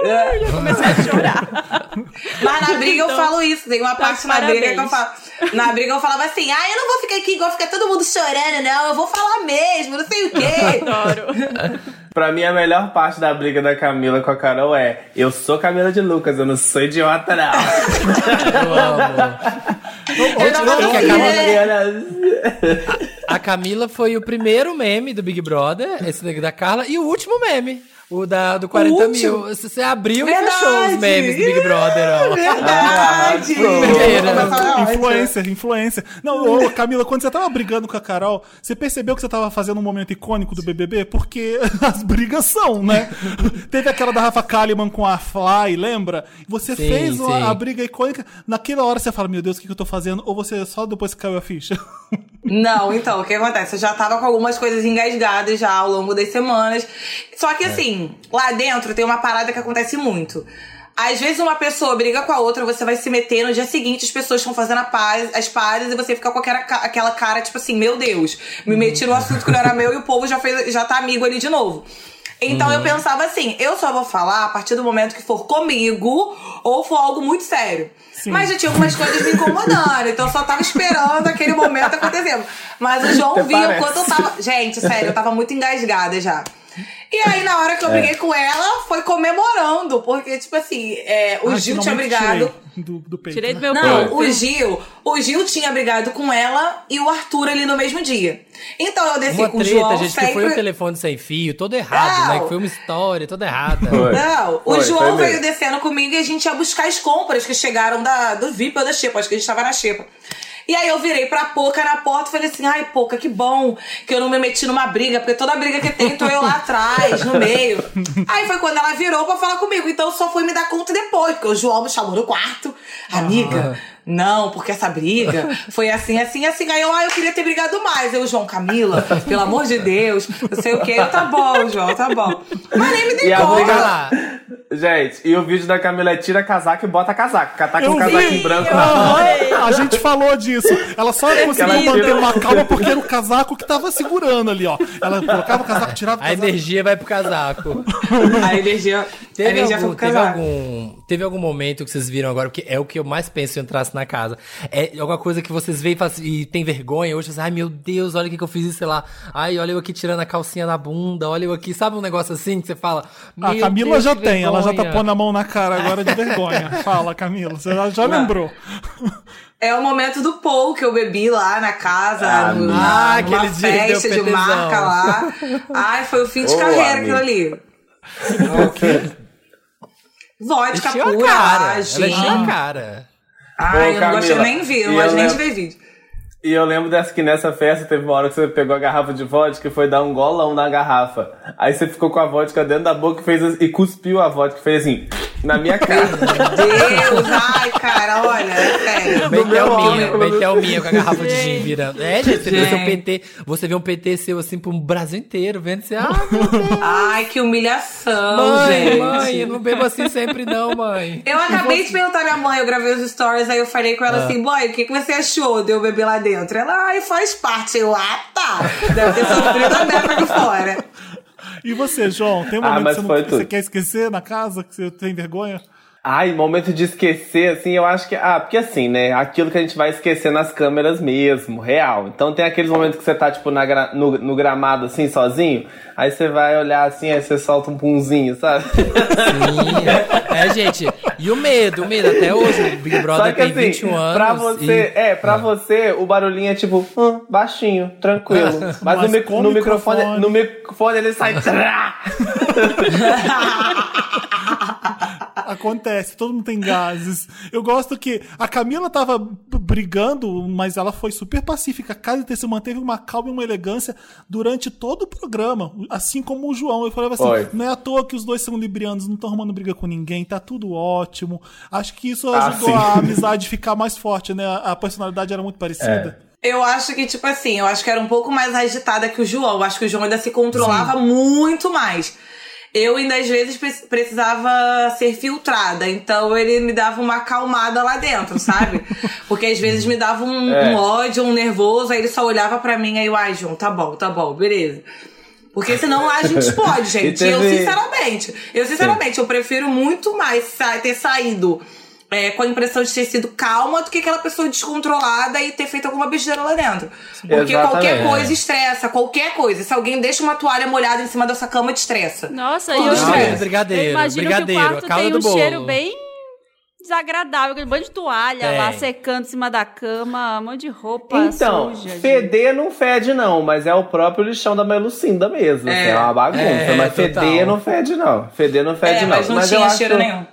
É. Já comecei a chorar. Mas na briga eu Então, falo isso. Tem uma tá parte de na briga que eu falo. Na briga eu falava assim: ah, eu não vou ficar aqui igual ficar todo mundo chorando, não. Eu vou falar mesmo, não sei o quê. Adoro. Pra mim, a melhor parte da briga da Camila com a Carol é: eu sou Camila de Lucas, eu não sou idiota, não. Nome que a Camila- Camila. A Camila foi o primeiro meme do Big Brother, esse daqui da Carla, e o último meme. O da, do 40 mil. Você abriu e Verdade. fechou os memes do Big Brother, ó. Verdade. Primeira. Influencer, influencer. Não, ô, Camila, quando você tava brigando com a Carol, você percebeu que você tava fazendo um momento icônico do BBB? Porque as brigas são, né? Teve aquela da Rafa Kalimann com a Fly, lembra? Você Sim, fez sim. a, a briga icônica. Naquela hora você fala, meu Deus, o que, que eu tô fazendo? Ou você só depois que caiu a ficha? Não, então, o que acontece? Eu já tava com algumas coisas engasgadas já ao longo das semanas. Só É. que assim, lá dentro tem uma parada que acontece muito. Às vezes uma pessoa briga com a outra, você vai se meter, no dia seguinte as pessoas estão fazendo a paz, as pazes e você fica com aquela, aquela cara, tipo assim, meu Deus, me meti no assunto que não era meu e o povo já, fez, já tá amigo ali de novo. Então eu pensava assim, eu só vou falar a partir do momento que for comigo ou for algo muito sério. Mas já tinha algumas coisas me incomodando, então eu só tava esperando aquele momento acontecendo. Mas o João Até viu parece. quando eu tava. Gente, sério, eu tava muito engasgada já. E aí, na hora que eu É. briguei com ela, foi comemorando, porque, tipo assim, é, o Ah, Gil tinha brigado. tirei Do, do peito, Tirei né? do meu Não, peito. o Gil, o Gil tinha brigado com ela e o Arthur ali no mesmo dia. Então eu desci Uma com o treta, João gente, sempre... que foi o telefone sem fio, todo errado, Não. né? Que foi uma história toda errada. Foi. Não, o Foi, João foi veio descendo comigo e a gente ia buscar as compras que chegaram da, do VIP ou da Xepa. Acho que a gente tava na Xepa. E aí eu virei pra Poca na porta e falei assim: ai, Poca, que bom que eu não me meti numa briga, porque toda briga que tem tô eu lá atrás, no meio. aí foi quando ela virou pra falar comigo. Então eu só fui me dar conta depois, porque o João me chamou no quarto. Amiga, não, porque essa briga foi assim, assim, assim. Aí eu, ah, eu queria ter brigado mais. Eu, João, Camila, pelo amor de Deus, não sei o quê. Eu, tá bom, João, tá bom. Mas nem me dei a conta. briga lá. Gente, e o vídeo da Camila é tira casaco e bota casaco. Tá com um casaquinho vi! branco na mão. Aham, A gente falou disso. Ela só conseguiu ela manter uma calma porque era o casaco que tava segurando ali, ó. Ela colocava o casaco, tirava o A casaco. energia vai pro casaco. A energia, a Teve, energia algum, foi pro teve, casaco. algum, teve algum momento que vocês viram agora, porque é o que eu mais penso se eu entrasse na casa. É alguma coisa que vocês veem e, fazem- e tem vergonha hoje, assim, ai meu Deus, olha o que, que eu fiz, sei lá. Ai, olha eu aqui tirando a calcinha da bunda, olha eu aqui, sabe um negócio assim que você fala. A "Meu Camila Deus, já que tem, ela já tá vergonha." pondo a mão na cara agora de vergonha. Fala, Camila, você já, já lembrou. É o momento do Paul que eu bebi lá na casa, Ah, no, ah, na, aquele numa festa de marca lá. Ai, foi o fim de carreira amigo. aquilo ali. Vodka Encheu a pura, cara. ah, Ela encheu a cara. Ai, Ô, eu não gostei nem vi, não gosto nem de ver vídeo. E eu lembro dessa que nessa festa teve uma hora que você pegou a garrafa de vodka e foi dar um golão na garrafa. Aí você ficou com a vodka dentro da boca e, fez, e cuspiu a vodka e fez assim, na minha cara. Deus, ai, cara, olha, é sério. Bem meu Thelminha, óculos. bem Thelminha com a garrafa de gin virando. É, gente, você vê seu Gente. PT, você vê um PT seu assim pro Brasil inteiro, vendo você, ah, meu Deus. Ai, que humilhação, Mãe, gente. mãe, eu não bebo assim sempre não, mãe. Eu acabei de perguntar à minha mãe, eu gravei os stories, aí eu falei com ela Ah. assim, boy, o que, que você achou de eu beber lá dentro? Ela, ai, faz parte. Eu, ah, tá. Deve ter sofrido a merda aqui fora. E você, João, tem um Ah, momento que você, não, você quer esquecer na casa, que você tem vergonha? Ai, momento de esquecer, assim, eu acho que. Ah, porque assim, né? Aquilo que a gente vai esquecer nas câmeras mesmo, real. Então tem aqueles momentos que você tá, tipo, na no, no gramado, assim, sozinho. Aí você vai olhar assim, aí você solta um punzinho, sabe? Sim. É, gente. E o medo, o medo, até hoje, o Big Brother Só que tem assim, 21 anos. pra você, e- é, pra você, o barulhinho é tipo, hum, baixinho, tranquilo. Mas, Mas no, no microfone, microfone. no microfone ele sai. Acontece, todo mundo tem gases. Eu gosto que a Camila tava brigando, mas ela foi super pacífica. A Casa se manteve uma calma e uma elegância durante todo o programa, assim como o João. Eu falava assim: Foi. não é à toa que os dois são librianos, não estão arrumando briga com ninguém, tá tudo ótimo. Acho que isso Ah, ajudou sim. a amizade ficar mais forte, né? A a personalidade era muito parecida. Eu acho que, tipo assim, eu acho que era um pouco mais agitada que o João. Eu acho que o João ainda se controlava muito mais. Eu ainda às vezes pre- precisava ser filtrada, então ele me dava uma acalmada lá dentro, sabe? Porque às vezes me dava um, É. um ódio, um nervoso, aí ele só olhava pra mim aí, ai, João, tá bom, tá bom, beleza. Porque senão a gente pode, gente. E teve- Eu, sinceramente, eu, sinceramente, eu prefiro muito mais ter saído é, com a impressão de ter sido calma do que aquela pessoa descontrolada e ter feito alguma besteira lá dentro. Porque Exatamente. qualquer coisa estressa, qualquer coisa. Se alguém deixa uma toalha molhada em cima dessa cama, te estressa. Nossa, Tudo e eu, estressa. brigadeiro, eu imagino brigadeiro, que o quarto tem do um bolo. cheiro bem desagradável, aquele monte de toalha Tem. lá secando em cima da cama, um monte de roupa Então, suja. gente. feder não fede, não, mas é o próprio lixão da Melucinda mesmo. É. assim, É, uma bagunça. É, mas total. feder não fede, não. Feder não fede, É, não. mas não eu tinha acho cheiro nenhum.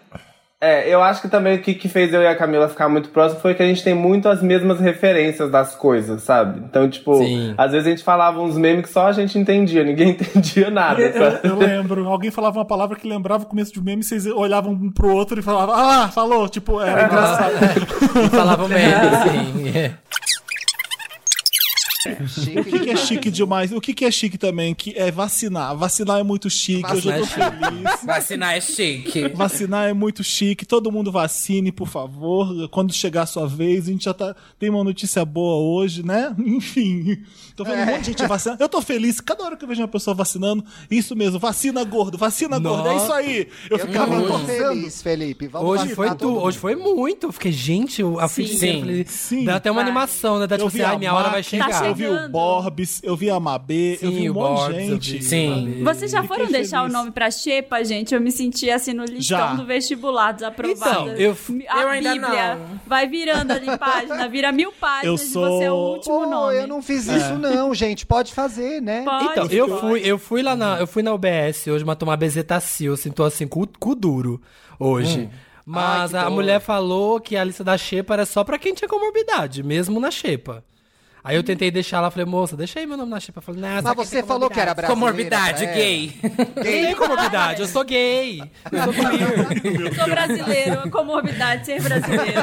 É, eu acho que também o que, que fez eu e a Camila ficar muito próximo foi que a gente tem muito as mesmas referências das coisas, sabe? Então, tipo, Sim. às vezes a gente falava uns memes que só a gente entendia, ninguém entendia nada, Eu, sabe? eu lembro, alguém falava uma palavra que lembrava o começo de um meme, vocês olhavam um pro outro e falavam, ah, falou, tipo, era engraçado. E falavam mesmo, assim. é. O que, que é chique demais? O que, que é chique também? Que é vacinar. Vacinar é muito chique, eu já tô Vacinar é feliz. Vacinar é chique. Vacinar é muito chique, todo mundo vacine, por favor. Quando chegar a sua vez, a gente já tá. Tem uma notícia boa hoje, né? Enfim. Tô vendo um monte de gente vacinando. Eu tô feliz, cada hora que eu vejo uma pessoa vacinando, isso mesmo, vacina gordo, vacina gordo, é isso aí. Eu, Eu ficava tô torcendo. feliz, Felipe. Vamos Hoje vacinar foi tu, mundo. hoje foi muito. Eu fiquei, gente, eu- a Sim. Sim. falei, Sim. Dá até uma Vai. animação, né? Dá tipo Eu assim, ai, minha hora vai chegar. eu vi o Borbs, eu vi a Mabê, eu Sim, vi um o monte Borbs, de eu gente. vi. Sim. Vocês já Fiquei foram deixar feliz. o nome pra Xepa, gente? Eu me senti assim no listão Já. do vestibular, desaprovada. Então, eu A eu ainda Bíblia não. vai virando ali página, vira mil páginas Eu e você é o sou- último Pô, nome. eu não fiz isso não, gente. Pode fazer, né? Pode. Então, eu fui, eu fui lá na, eu fui na UBS hoje, mas tomar bezetacil, assim, tô assim, cu, cu duro hoje. Mas Ai, a dor. mulher falou que a lista da xepa era só pra quem tinha comorbidade, mesmo na xepa. Aí eu tentei deixar ela, falei, moça, deixa aí meu nome na xepa. Eu falei, não, Mas você falou que era brasileira. Comorbidade, é. gay. Tenho comorbidade, eu sou gay. Eu sou queer. Sou brasileiro, comorbidade de ser brasileiro.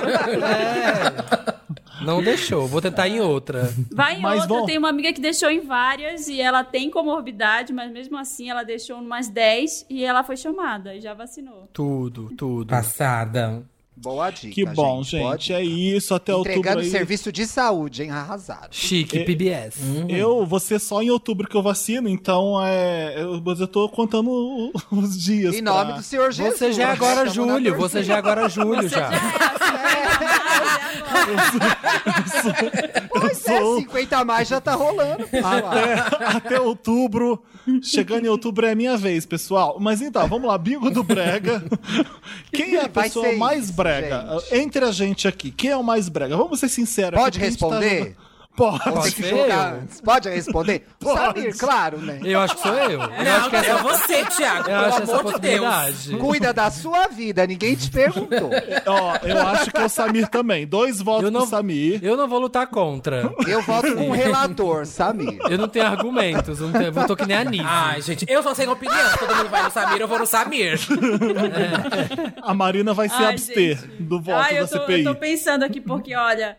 Não deixou, vou tentar em outra. Vai em Mas outra, bom. tem uma amiga que deixou em várias e ela tem comorbidade, mas mesmo assim ela deixou umas 10 e ela foi chamada e já vacinou. Tudo, tudo. Passada. Boa dica, Que bom, gente. gente. Pode- É isso, até outubro Entregando serviço de saúde, hein? Arrasaram. Chique, É- PBS. Eu vou ser só em outubro que eu vacino, então é. Eu, mas eu tô contando os dias. Em nome pra- do Senhor Jesus. Você já é agora julho, você já é agora julho já. Pois é, 50 a mais já tá rolando. Até, até outubro. Chegando em outubro é a minha vez, pessoal. Mas então, vamos lá, bingo do Brega. Quem é a pessoa mais isso, brega? gente. Entre a gente aqui, quem é o mais brega? Vamos ser sinceros. Pode a gente tá Pode. Eu? antes? Pode responder? Pode. Samir, claro, né? Eu acho que sou eu. Eu acho que é essa, você, Thiago, eu pelo acho essa amor de Deus. Cuida da sua vida, ninguém te perguntou. Ó, eu acho que é o Samir também. Dois votos Eu não- pro Samir. Eu não vou lutar contra. Eu voto com o relator, Samir. Eu não tenho argumentos, eu, não tenho, eu tô que nem a Nise. Ai, gente, eu sou sem opinião. Todo mundo vai no Samir, eu vou no Samir. A Marina vai se Ai, abster gente. do voto Ai, da eu tô, CPI. eu tô pensando aqui porque, olha,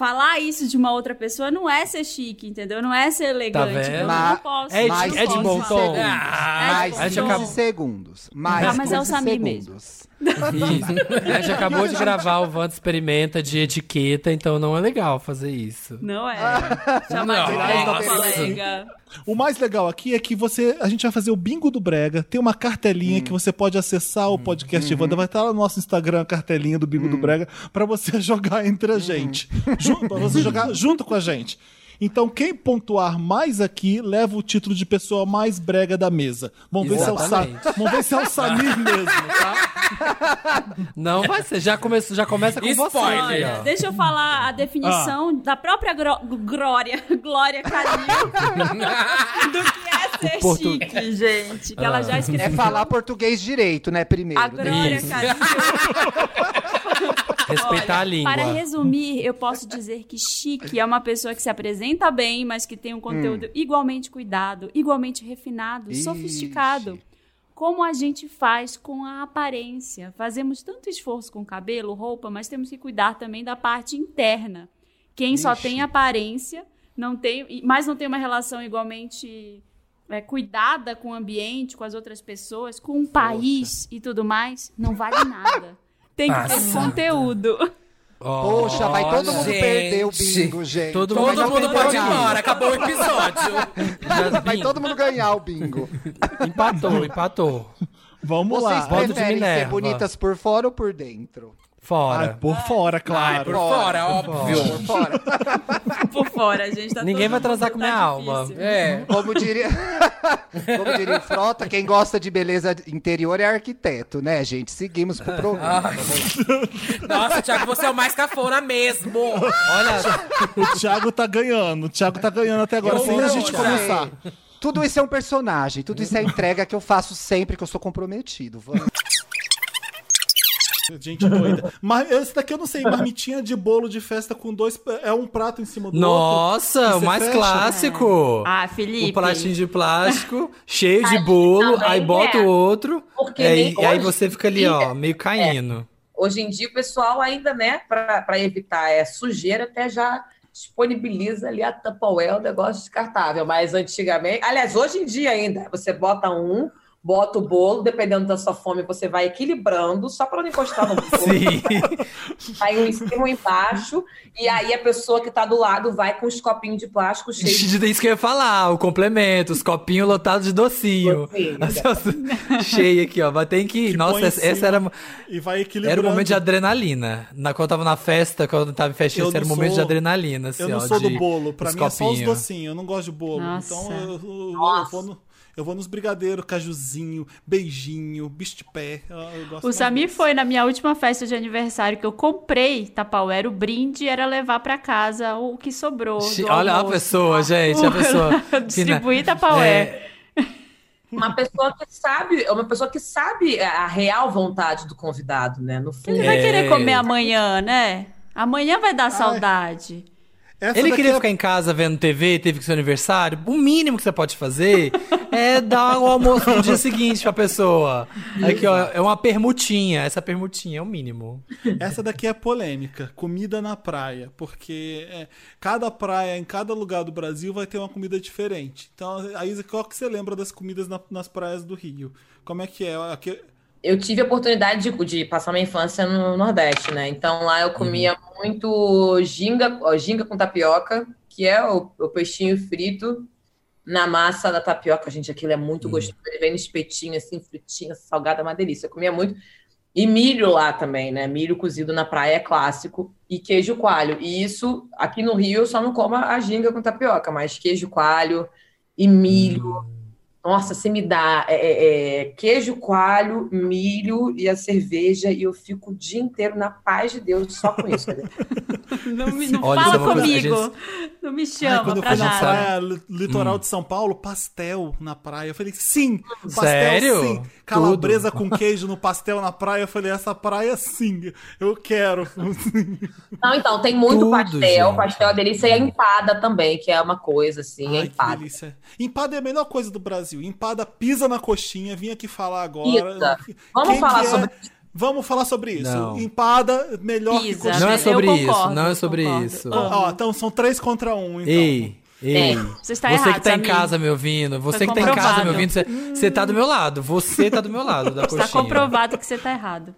falar isso de uma outra pessoa não é ser chique, entendeu? Não é ser elegante. vendo? Eu Ma- não posso. é não Mais é de bom tom. Mais É de 15 bom tom. segundos. Mais Ah, mas é o 15 Samir mesmo. A gente acabou de gravar o Vanda Experimenta de etiqueta, então não é legal fazer isso. Não é. Chamar de Não, brega, colega. O mais legal aqui é que você, a gente vai fazer o bingo do Brega. Tem uma cartelinha que você pode acessar o podcast Wanda. Vai estar lá no nosso Instagram a cartelinha do bingo do Brega pra você jogar entre a gente, Ju, pra você jogar junto com a gente. Então, quem pontuar mais aqui leva o título de pessoa mais brega da mesa. Vamos ver, se é o, Sa. Vamos ver se é o Samir mesmo, tá? Não vai ser, já, começou, já começa com você. Spoiler. Olha, ó. deixa eu falar a definição da própria Gro- Glória, Glória Calil, do que é ser O portu- chique, gente. Que ela já esqueceu. É falar português direito, né, primeiro. A Glória. Calil. Respeitar a língua. Para resumir, eu posso dizer que chique é uma pessoa que se apresenta bem, mas que tem um conteúdo igualmente cuidado, igualmente refinado, Ixi. sofisticado. Como a gente faz com a aparência. Fazemos tanto esforço com cabelo, roupa, mas temos que cuidar também da parte interna. Quem só Ixi. tem aparência, não tem, mas não tem uma relação igualmente é, cuidada com o ambiente, com as outras pessoas, com o país e tudo mais, não vale nada. Tem que ter conteúdo. Poxa, vai todo mundo Gente, perder o bingo, gente. todo mundo- todo mundo perdeu pode ir embora, acabou o episódio. Vai todo mundo ganhar o bingo. Empatou, empatou. Vamos Vocês lá. De preferem ser bonitas por fora ou por dentro? Fora. Ai, por fora, claro. por fora, óbvio. Por fora. Por fora, a gente tá Ninguém vai transar com tá minha alma. difícil. É. Como diria, como diria o Frota, quem gosta de beleza interior é arquiteto, né, gente? Seguimos pro programa. Nossa, Thiago, você é o mais cafona mesmo. Olha, O Thiago tá ganhando. O Thiago tá ganhando até agora, Eu sem a gente começar. Tudo isso é um personagem, tudo isso é entrega que eu faço sempre que eu sou comprometido. Vamos. Gente doida. Mas esse daqui eu não sei. Marmitinha de bolo de festa com dois. É um prato em cima do outro. Nossa, que o você mais fecha. clássico. Ah, Felipe. Um pratinho de plástico, cheio de bolo, também aí bota é. o outro, Porque é, e aí você fica ali, ó, meio caindo. Hoje em dia, o pessoal ainda, né, para evitar é, sujeira, até já disponibiliza ali a Tupperware, o negócio descartável. Mas antigamente, aliás, hoje em dia ainda, você bota um, bota o bolo, dependendo da sua fome, você vai equilibrando, só para não encostar no bolo. Sim. Vai um em cima, um embaixo, e aí a pessoa que tá do lado vai com os copinhos de plástico cheios de Isso que eu ia falar, o complemento, os copinhos lotados de docinho. Cheio aqui, ó. Mas tem que. Nossa, põe em essa, essa era. E vai equilibrando. Era o momento de adrenalina. Na, quando eu tava na festa, quando eu tava em esse era o não momento de sou- adrenalina. Assim, eu não ó, sou do de- bolo. Pra mim é só os copinhos. docinhos. Eu não gosto de bolo. Nossa. Então eu, eu- eu vou no, eu vou nos brigadeiros, cajuzinho, beijinho, bicho de pé. Eu, eu gosto O Samir foi na minha última festa de aniversário que eu comprei Tapauera. O brinde era levar pra casa o que sobrou. Che- Olha a almoço. pessoa, gente, a pessoa. Distribuir É, Tapauera. Uma pessoa que sabe, é uma pessoa que sabe a real vontade do convidado, né? No fundo. Ele vai É. querer comer amanhã, né? Amanhã vai dar saudade. Essa Ele queria é- ficar em casa vendo TV, teve que ser aniversário. O mínimo que você pode fazer é dar o almoço no dia seguinte pra pessoa. Aqui, ó, é uma permutinha. Essa permutinha é o mínimo. Essa daqui é polêmica, comida na praia, porque é, cada praia em cada lugar do Brasil vai ter uma comida diferente. Então, a Isa, qual que você lembra das comidas na- nas praias do Rio? Como é que é? Aqui- Eu tive a oportunidade de, de passar minha infância no Nordeste, né? Então lá eu comia muito ginga, ó, ginga com tapioca, que é o, o peixinho frito na massa da tapioca. Gente, aquilo é muito gostoso. Ele vem no espetinho, assim, fritinho, salgado, é uma delícia. Eu comia muito. E milho lá também, né? Milho cozido na praia é clássico. E queijo coalho. E isso, aqui no Rio, eu só não como a ginga com tapioca, mas queijo coalho e milho. Nossa, você me dá é, é, é, queijo coalho, milho e a cerveja, e eu fico o dia inteiro na paz de Deus só com isso. Não, me, não Olha, fala é uma coisa- a comigo. gente- Não me Ai, chama quando eu pra fui na praia li- litoral Hum. de São Paulo, pastel na praia. Eu falei, sim, pastel Sério? sim. Calabresa com queijo no pastel na praia. Eu falei, essa praia sim, eu quero. Não, então, tem muito Tudo, pastel. gente. Pastel é delícia e a empada também, que é uma coisa assim, a Ai, que empada. delícia. Empada é a melhor coisa do Brasil. Empada pisa na coxinha, vim aqui falar agora. Pisa. Vamos Quem falar que é? Vamos falar sobre isso. Não. Empada, melhor que Pisa. coxinha. Não é Eu sobre concordo, isso, não é sobre concordo. isso. Ó, ó, então são três contra um, então. Ei, ei. Você está você errado, que tá em casa me ouvindo, você Foi que tá em casa me ouvindo, você, você tá do meu lado. Você tá do meu lado da Está coxinha. comprovado que você tá errado.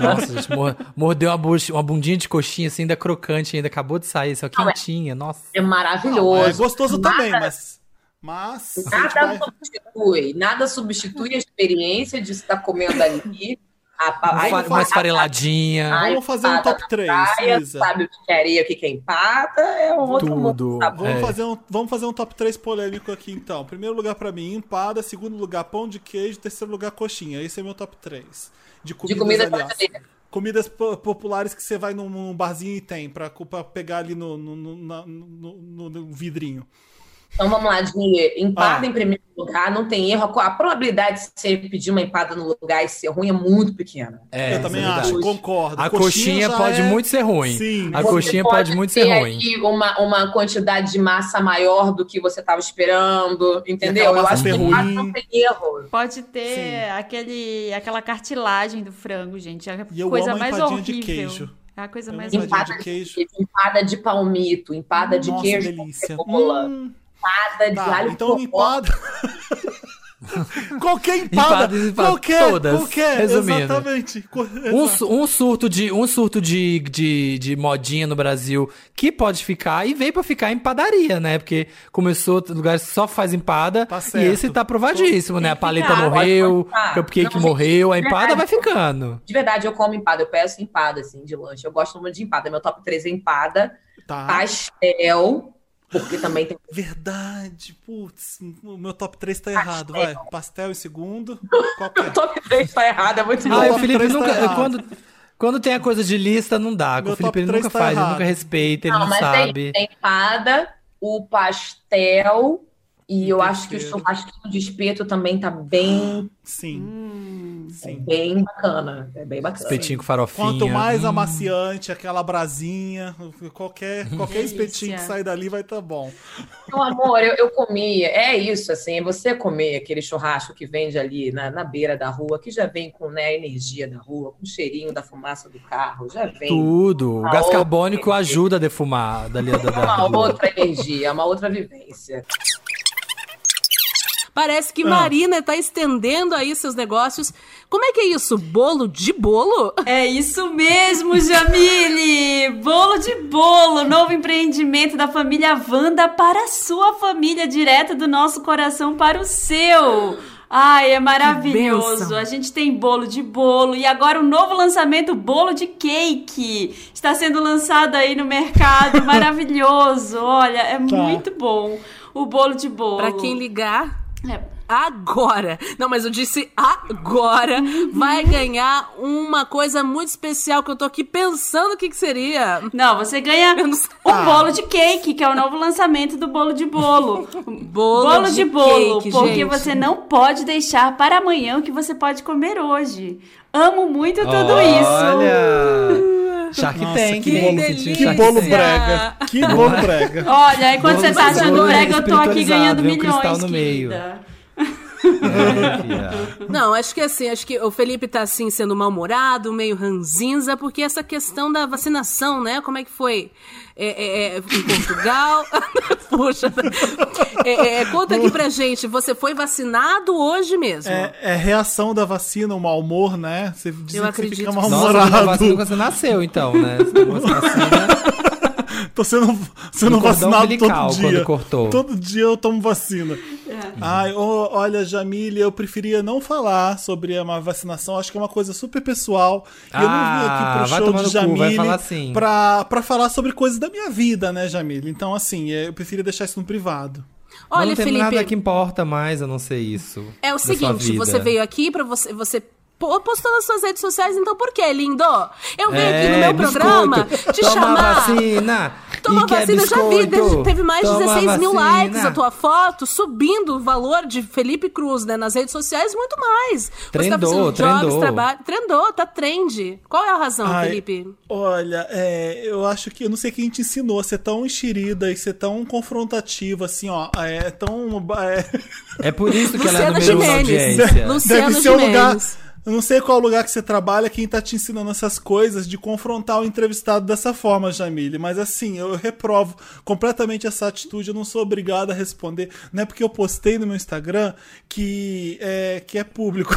Nossa, gente, mor- mordeu uma, bucha- uma bundinha de coxinha assim, ainda crocante, ainda acabou de sair, só quentinha, nossa. É maravilhoso. É gostoso Nada- também, mas. Mas. Nada vai- substitui, nada substitui a experiência de estar comendo ali. A, a, Uma fa- uma esfareladinha. a Vamos fazer um top na 3, praia. Sabe o que é areia, o que é empada, é um outro mundo. Tudo. sabe? Vamos, É. fazer um, vamos fazer um top 3 polêmico aqui, então. Primeiro lugar pra mim, empada. Segundo lugar, pão de queijo. Terceiro lugar, coxinha. Esse é meu top 3. De comidas, comida aliás. brasileira. Comidas po- populares que você vai num, num barzinho e tem, pra, pra pegar ali no, no, no- na- no- no- no vidrinho. Então vamos lá, de empada Ah. em primeiro lugar, não tem erro. A probabilidade de você pedir uma empada no lugar e ser ruim é muito pequena. É, Eu também é acho, concordo. A coxinha já pode é- muito ser ruim. Sim. A Você coxinha pode muito ser ruim. uma, uma quantidade de massa maior do que você estava esperando, entendeu? aquela Eu acho que ruim. não tem erro. Pode ter aquele, aquela cartilagem do frango, gente. É a E eu coisa mais horrível. de queijo. É a coisa mais Empada de de queijo. empada de palmito, empada de Nossa, queijo delícia. com cebola, Hum, empada de tá, alho então empada. Qualquer empada, Empada, empada, qualquer, todas, qualquer, resumindo. exatamente. Um, um surto, de, um surto de, de, de modinha no Brasil que pode ficar e veio pra ficar em padaria, né? Porque começou lugares que só faz empada e certo. esse tá provadíssimo, né? A paleta ficar, morreu, o cupcake Não, gente, morreu, a empada verdade, vai ficando. De verdade, eu como empada, eu peço empada, assim, de lanche. Eu gosto muito de empada. Meu top 3 é empada, Tá. pastel, porque também tem. Verdade, putz, o meu top 3 tá errado, vai. Pastel em segundo. Qual que é? top 3 tá errado, é muito Ah, o Felipe três tá nunca. errado. quando, quando tem a coisa de lista, não dá. Meu o Felipe ele nunca tá faz, ele errado. nunca respeita, ele não, mas sabe. tem, tem empada, o pastel. E eu acho que o churrasquinho de espeto também tá bem, Sim. Sim. bem bacana. É bem bacana. Espetinho com farofinha. Quanto mais Hum. amaciante, aquela brasinha, qualquer, qualquer espetinho que sair dali vai tá bom. Meu amor, eu, eu comia. É isso, assim, é você comer aquele churrasco que vende ali na, na beira da rua, que já vem com né, a energia da rua, com o cheirinho da fumaça do carro, já vem. Tudo. O gás carbônico ajuda a defumar dali da, É da, uma outra energia, é uma outra vivência. Parece que Ah. Marina tá estendendo aí seus negócios. Como é que é isso? Bolo de bolo? É isso mesmo, Jamile! Bolo de bolo, novo empreendimento da família Wanda para a sua família, direto do nosso coração para o seu. Ai, é maravilhoso. A gente tem bolo de bolo e agora o novo lançamento, bolo de cake. Está sendo lançado aí no mercado, maravilhoso. Olha, é muito bom o bolo de bolo. Pra quem ligar É. agora, não, mas eu disse agora, vai ganhar uma coisa muito especial que eu tô aqui pensando o que, que seria. Não, você ganha o bolo de cake, que é o novo lançamento do bolo de bolo. Bolo, bolo de, bolo, cake, porque gente. você não pode deixar para amanhã o que você pode comer hoje. Amo muito tudo Olha! isso. Shark Nossa, Tank, que hein? bolo, que bolo brega. Que bolo brega. Olha, aí quando Bolo você tá achando brega, eu tô aqui ganhando milhões, no meio. querida. É. Não, acho que assim, acho que o Felipe tá assim sendo mal-humorado, meio ranzinza, porque essa questão da vacinação, né? Como é que foi? É, é, é, em Portugal. Puxa. É, é, conta aqui pra gente, você foi vacinado hoje mesmo? É, é reação da vacina, o mau humor, né? Você diz Eu que você acredito fica que Nossa, você mal-humorado. nasceu, então, né? Você vacina. Tô sendo, sendo vacinado umbilical, todo dia. cortou. Todo dia eu tomo vacina. É. Ai, ô, olha, Jamília, eu preferia não falar sobre a vacinação. Acho que é uma coisa super pessoal. E eu não vim aqui Ah, pro vai show de cu, Jamile falar assim. pra, pra falar sobre coisas da minha vida, né, Jamile? Então, assim, eu preferia deixar isso no privado. Olha, não tem Felipe, nada que importa mais, eu não sei isso. é o seguinte, você veio aqui pra você, você postou nas suas redes sociais, então por quê, lindo? Eu venho aqui no É, meu biscoito, programa te toma chamar. vacina. Toma e vacina, eu já vi. Teve, mais de toma 16 mil likes a tua foto, subindo o valor de Felipe Cruz, né? Nas redes sociais, muito mais. Você Trendou, tá fazendo jobs, trendou. trabalho. Trendou, tá trend. Qual é a razão, Ai, Felipe? Olha, é, eu acho que eu não sei quem te ensinou a ser tão enxerida e ser tão confrontativa, assim, ó. É tão. É, É por isso que ela é Luciana número Gimenez. audiência. Luciana Deve ser o lugar. Eu não sei qual lugar que você trabalha, quem tá te ensinando essas coisas de confrontar o entrevistado dessa forma, Jamile. Mas assim, eu reprovo completamente essa atitude, eu não sou obrigado a responder. Não é porque eu postei no meu Instagram que é, que é público.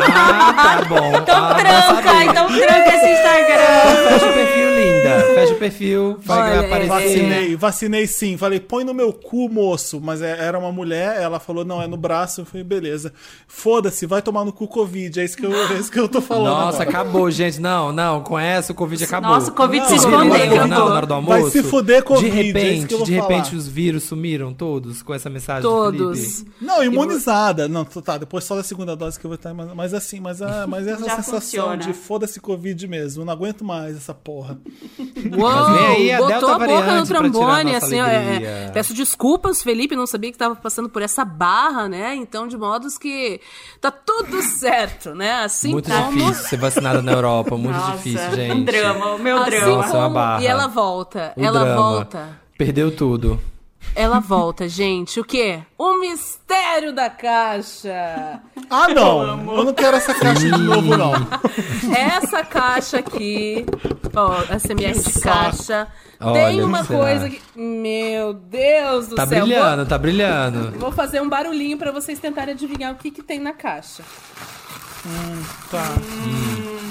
Ah, tá bom. Então Ah, tranca, então tranca esse Instagram. Fecha o perfil, linda. Fecha o perfil, vai Olha, aparecer. Vacinei, vacinei sim. Falei, põe no meu cu, moço. Mas é- era uma mulher, ela falou, não, é no braço. Eu falei, beleza. Foda-se, vai tomar no cu Covid. É isso que eu, é isso que eu tô falando. Nossa, agora. acabou, gente. Não, não, com essa o Covid acabou. Nossa, o Covid se Não, escondeu. acabou, Não, na hora do Vai almoço. se fuder, Covid, De é isso repente, que eu vou de repente falar. os vírus sumiram todos com essa mensagem do Todos. Felipe. Não, imunizada. Não, tá, depois só da segunda dose que eu vou estar. Mas, mas assim, mas, ah, mas essa Já sensação funciona. de foda-se Covid mesmo. Eu não aguento mais essa porra. Uou, Mas vem aí a botou Delta a boca no a trombone, assim, ó, é, é, peço desculpas, Felipe, não sabia que estava passando por essa barra, né? Então, de modos que tá tudo certo, né? Assim Muito como... difícil ser vacinada na Europa, muito Nossa, difícil, um gente. drama, o meu assim drama. Nossa, é uma como- barra. E ela volta, O ela drama. volta. Perdeu tudo. ela volta, gente. O quê? O mistério da caixa. Ah, não! Eu não quero essa caixa de novo, não. Essa caixa aqui, ó, SMR de caixa. Olha, tem uma o que será? coisa que. Meu Deus do Tá céu. brilhando, tá brilhando. Vou, vou fazer um barulhinho pra vocês tentarem adivinhar o que, que tem na caixa. Hum, tá.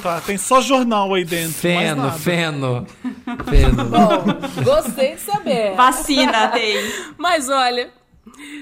Tá, tem só jornal aí dentro. mais Feno, nada. feno. Feno. Bom, gostei de saber. Vacina tem. Mas olha,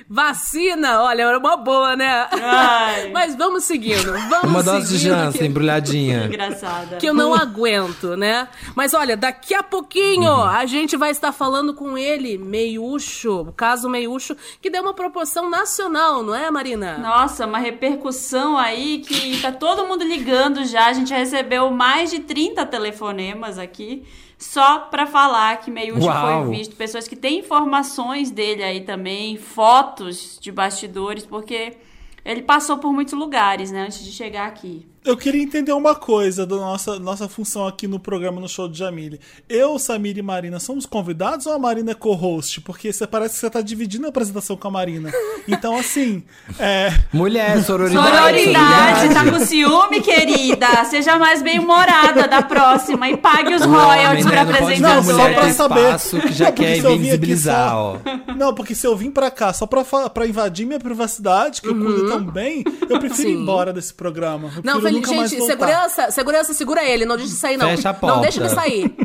vacina, olha, era uma boa, né? Ai. Mas vamos seguindo. Vamos Uma dose de seguindo Jansen, que- embrulhadinha. Engraçada. que eu não aguento, né? Mas olha, daqui a pouquinho Uhum. a gente vai estar falando com ele, Meiúcho, o caso Meiúcho, que deu uma proporção nacional, não é, Marina? Nossa, uma repercussão aí que tá todo mundo ligando já. A gente já recebeu mais de 30 telefonemas aqui só pra falar que Meiúcho Uau. foi visto. Pessoas que têm informações dele aí também, fotos de bastidores, porque ele passou por muitos lugares, né, antes de chegar aqui. Eu queria entender uma coisa da nossa, nossa função aqui no programa no show de Jamile. Eu, Samir e Marina somos convidados ou a Marina é co-host? Porque você parece que você tá dividindo a apresentação com a Marina. Então, assim. É... Mulher, sororidade. Sororidade, tá com ciúme, querida? Seja mais bem-humorada da próxima e pague os royalties pra Não apresentadora. uma mulher pra saber. que já Não, quer se eu vim aqui invisibilizar, só- ó. Não, porque se eu vim pra cá só pra, pra invadir minha privacidade, que eu cuido tão bem, eu prefiro ir Sim. embora desse programa. Eu Não, Felipe, nunca gente, segurança, segurança, segura ele, não deixa de sair, não. Fecha a Não deixa de porta. sair.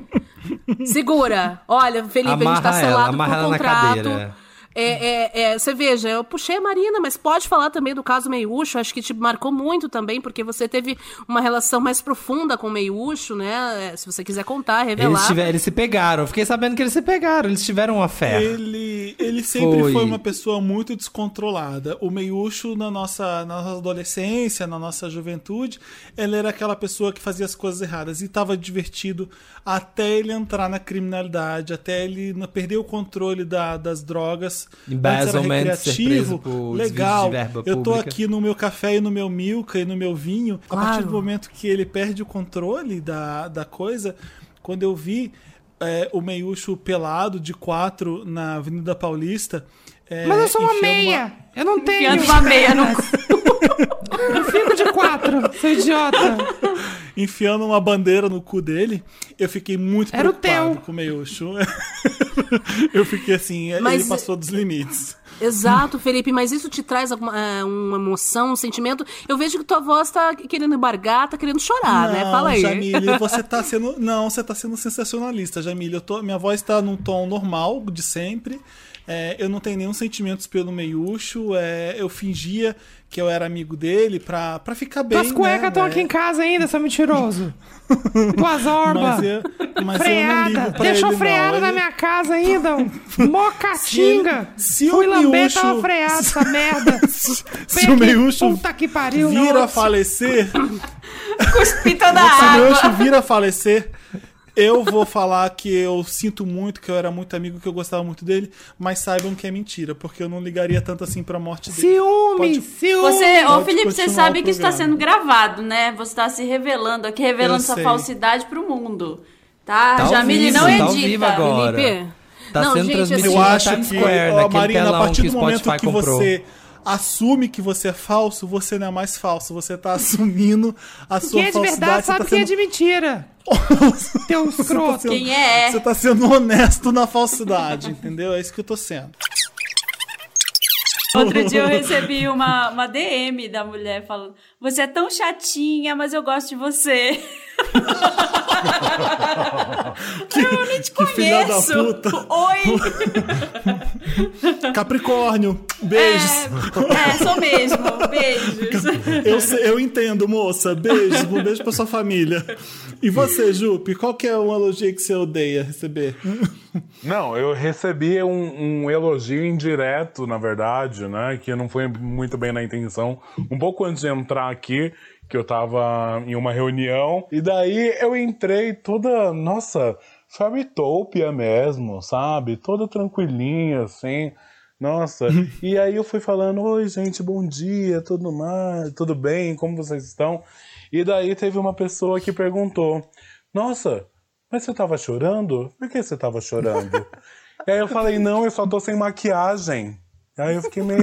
Segura. Olha, Felipe, a gente tá Amarra ela, selado amarra por ela na contrato. É, é, é, você veja, eu puxei a Marina, mas pode falar também do caso Meiúcho, acho que te marcou muito também, porque você teve uma relação mais profunda com o Meiúcho, né? É, Se você quiser contar, revelar. Eles, tiver, eles se pegaram. Eu fiquei sabendo que eles se pegaram. Eles tiveram uma fé. Ele, ele sempre foi. Foi. uma pessoa muito descontrolada. O Meiúcho, na nossa, na nossa adolescência, na nossa juventude, ele era aquela pessoa que fazia as coisas erradas e estava divertido até ele entrar na criminalidade, até ele perder o controle da- das drogas. Embezzlement, Antes ser era recreativo, legal. de verba Eu tô pública. aqui no meu café e no meu milka e no meu vinho. A partir do momento que ele perde o controle da, da coisa, quando eu vi é, o Meiúcho pelado de quatro na Avenida Paulista. é, Mas eu sou uma meia. Eu não tenho. Uma meia no cu. Eu fico de quatro. Sou idiota. enfiando uma bandeira no cu dele, eu fiquei muito Era o preocupado teu. com o Meiúcho. eu fiquei assim, Mas- ele passou dos limites. Exato, Felipe, mas isso te traz alguma, é, uma emoção, um sentimento? Eu vejo que tua voz tá querendo embargar, tá querendo chorar, né? Fala aí. Jamile, você tá sendo. Não, você tá sendo sensacionalista, Jamile. Eu tô, minha voz tá num tom normal de sempre. É, eu não tenho nenhum sentimento pelo Meiúcho. É, eu fingia que eu era amigo dele pra, pra ficar bem. Tuas cuecas né, estão né? aqui em casa ainda, seu mentiroso. Tuas orbas. Mas eu, mas não freada. Deixou ele, freada não. na Ele- minha casa ainda. Mocatinga. Se Fui o lamber, Miúcho- tava freada essa merda. Se o Meiúcho Puta que pariu. vir a nossa. falecer, Cuspi toda se o a Meiúcho água. vir a falecer, eu vou falar que eu sinto muito, que eu era muito amigo, que eu gostava muito dele, mas saibam que é mentira, porque eu não ligaria tanto assim pra morte dele. Ciúme, Pode- ciúme. Você, ô Felipe, você sabe que isso tá sendo gravado, né? Você tá se revelando aqui, revelando essa falsidade pro mundo. Tá? Tá Jamile não tá edita. ao vivo agora. Felipe, Tá Não, sendo gente, transmitido Eu acho que, Square, ó, Marina, a partir do momento que comprou. você assume que você é falso, você não é mais falso. Você tá assumindo a sua Quem é de falsidade. verdade você sabe tá quem é de mentira. Teu tá escroto. sendo- Quem é? Você tá sendo honesto na falsidade, entendeu? É isso que eu tô sendo. Outro dia eu recebi uma, uma DM da mulher falando: Você é tão chatinha, mas eu gosto de você. eu nem te que conheço. Oi. Capricórnio, beijos. É, é, sou mesmo. Beijos. Eu, eu entendo, moça. Beijos, um beijo pra sua família. E você, Jupe, qual que é um elogio que você odeia receber? Não, eu recebi um, um elogio indireto, na verdade, né? Que não foi muito bem na intenção. Um pouco antes de entrar aqui, que eu tava em uma reunião. E daí eu entrei toda, nossa, Fairytopia mesmo, sabe? Toda tranquilinha, assim. Nossa, e aí eu fui falando, oi gente, bom dia, tudo mais, tudo bem, como vocês estão? E daí teve uma pessoa que perguntou, nossa, mas você tava chorando? Por que você tava chorando? E aí eu falei, não, eu só tô sem maquiagem. Aí eu fiquei meio,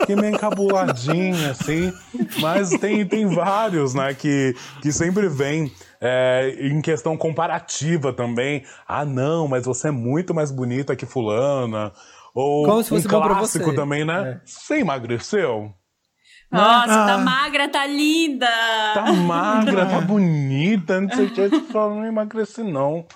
fiquei meio encabuladinha, assim. Mas tem, tem vários, né, que, que sempre vem é, em questão comparativa também. Ah, não, mas você é muito mais bonita que fulana. Ou Como se fosse um clássico você. também, né? Você emagreceu? Nossa, tá Ah. magra, tá linda. Tá magra, tá bonita, não sei o que. Eu falo, não emagreci, não.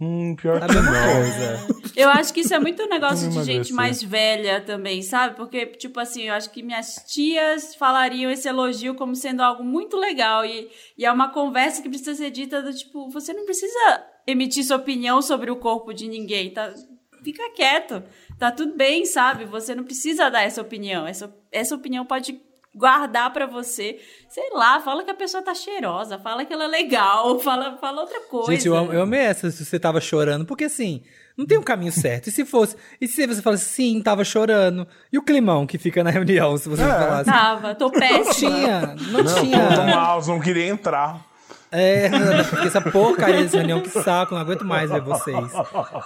Hum, pior que não. Eu acho que isso é muito um negócio de gente mais velha também, sabe? Porque, tipo assim, eu acho que minhas tias falariam esse elogio como sendo algo muito legal. E, e é uma conversa que precisa ser dita do tipo, você não precisa emitir sua opinião sobre o corpo de ninguém, tá? Fica quieto. Tá tudo bem, sabe? Você não precisa dar essa opinião. Essa, essa opinião pode guardar pra você. Sei lá, fala que a pessoa tá cheirosa, fala que ela é legal, fala, fala outra coisa. Gente, eu, eu amei essa se você tava chorando, porque assim, não tem um caminho certo. E se fosse, e se você falasse, sim, tava chorando? E o climão que fica na reunião, se você É. falasse? Tava, tô péssima. Não tinha, não, Não, tinha. Tom House não queria entrar. É, porque essa porcaria dessa reunião, que saco, não aguento mais ver vocês.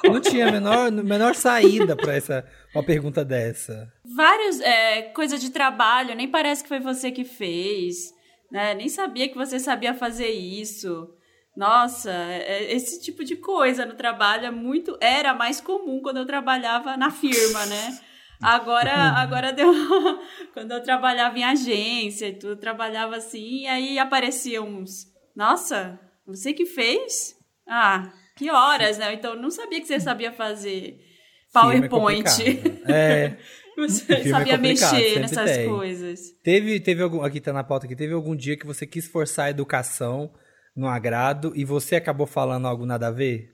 Não tinha a menor, menor saída pra essa, uma pergunta dessa. vários é, coisa de trabalho, nem parece que foi você que fez, né? Nem sabia que você sabia fazer isso. Nossa, é- é- esse tipo de coisa no trabalho é muito era mais comum quando eu trabalhava na firma, né? Agora, agora deu. quando eu trabalhava em agência e tudo, eu trabalhava assim, e aí apareciam uns. Nossa, você que fez? Ah, que horas, né? Então eu não sabia que você sabia fazer é complicado. PowerPoint. É. Você é sabia complicado, mexer nessas tem. coisas. Teve, teve algum, aqui tá na pauta aqui, teve algum dia que você quis forçar a educação no agrado e você acabou falando algo nada a ver?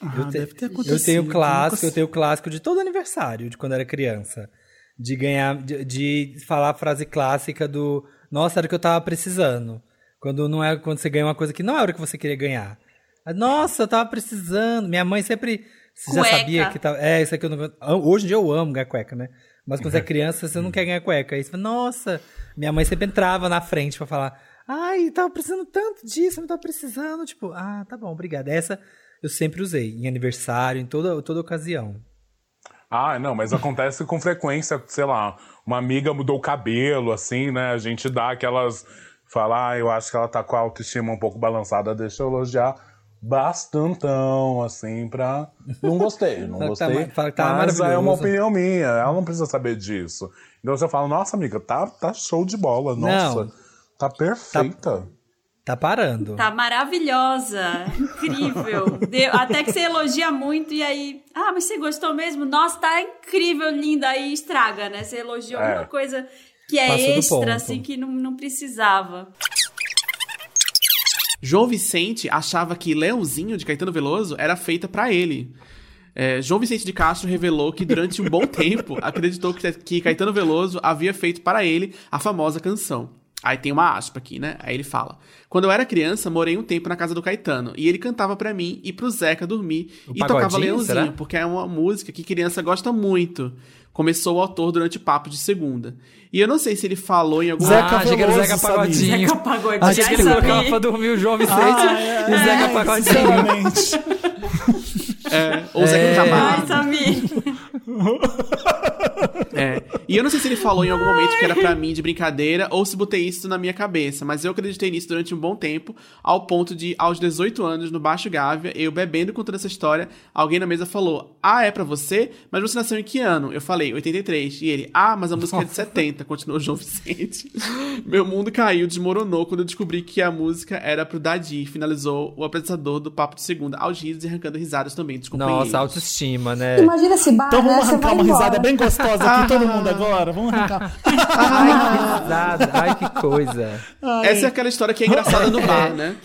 Ah, eu, te- deve ter eu acontecido. tenho clássico, Nunca- eu tenho clássico de todo aniversário, de quando era criança. De ganhar, de, de falar a frase clássica do Nossa, era o que eu tava precisando. Quando não é quando você ganha uma coisa que não era o que você queria ganhar. Ah, Nossa, eu tava precisando. Minha mãe sempre você já sabia que tava. É, isso aqui eu não. Hoje em dia eu amo ganhar cueca, né? Mas quando você é criança, você não quer ganhar cueca. Aí você fala, nossa, minha mãe sempre entrava na frente pra falar. Ai, tava precisando tanto disso, eu não tava precisando. Tipo, ah, tá bom, obrigada. Essa eu sempre usei, em aniversário, em toda, toda ocasião. Ah, não, mas acontece com frequência, sei lá, uma amiga mudou o cabelo, assim, né? A gente dá aquelas. Fala, ah, eu acho que ela tá com a autoestima um pouco balançada, deixa eu elogiar bastantão, assim, pra. Não gostei, não Fala que tá gostei. que tá mas é uma opinião minha, ela não precisa saber disso. Então você fala, nossa, amiga, tá, tá show de bola, nossa, Não. tá perfeita. Tá parando. Tá maravilhosa, incrível. Deu- até que você elogia muito e aí, ah, mas você gostou mesmo? Nossa, tá incrível, linda. Aí estraga, né? Você elogiou É. alguma coisa que é Passou extra, assim, que não, não precisava. João Vicente achava que Leãozinho de Caetano Veloso era feita pra ele. É, João Vicente de Castro revelou que durante um bom tempo acreditou que, que Caetano Veloso havia feito para ele a famosa canção. Aí tem uma aspa aqui, né? Aí ele fala: Quando eu era criança, morei um tempo na casa do Caetano e ele cantava pra mim e pro Zeca dormir O e tocava Leãozinho, será? porque é uma música que criança gosta muito. Começou o autor durante o papo de segunda. E eu não sei se ele falou em algum Zeca Ah, achei que era o Zeca. Pagodinho. Zeca Pagodinho. Achei que ele colocava pra dormir o João Vicente Ah, é, e o Zeca é, Pagodinho. É, ou Zeca É. Camargo. Ai, Samir. É. E eu não sei se ele falou em algum momento que era pra mim de brincadeira ou se botei isso na minha cabeça, mas eu acreditei nisso durante um bom tempo, ao ponto de, aos 18 anos, no Baixo Gávea, eu bebendo contando essa história, alguém na mesa falou: Ah, é pra você? Mas você nasceu em que ano? Eu falei, 83. E ele, ah, mas a música é de 70, continuou João Vicente. Meu mundo caiu, desmoronou quando eu descobri que a música era pro Dadi, finalizou o apresentador do Papo de Segunda, aos risos e arrancando risadas também companheiros. Nossa, autoestima, né? Imagina esse bar, Então né? vamos arrancar uma embora. risada bem gostosa aqui, todo mundo agora. Vamos arrancar. Ai, que risada. Ai, que coisa. Essa é aquela história que é engraçada no bar, né?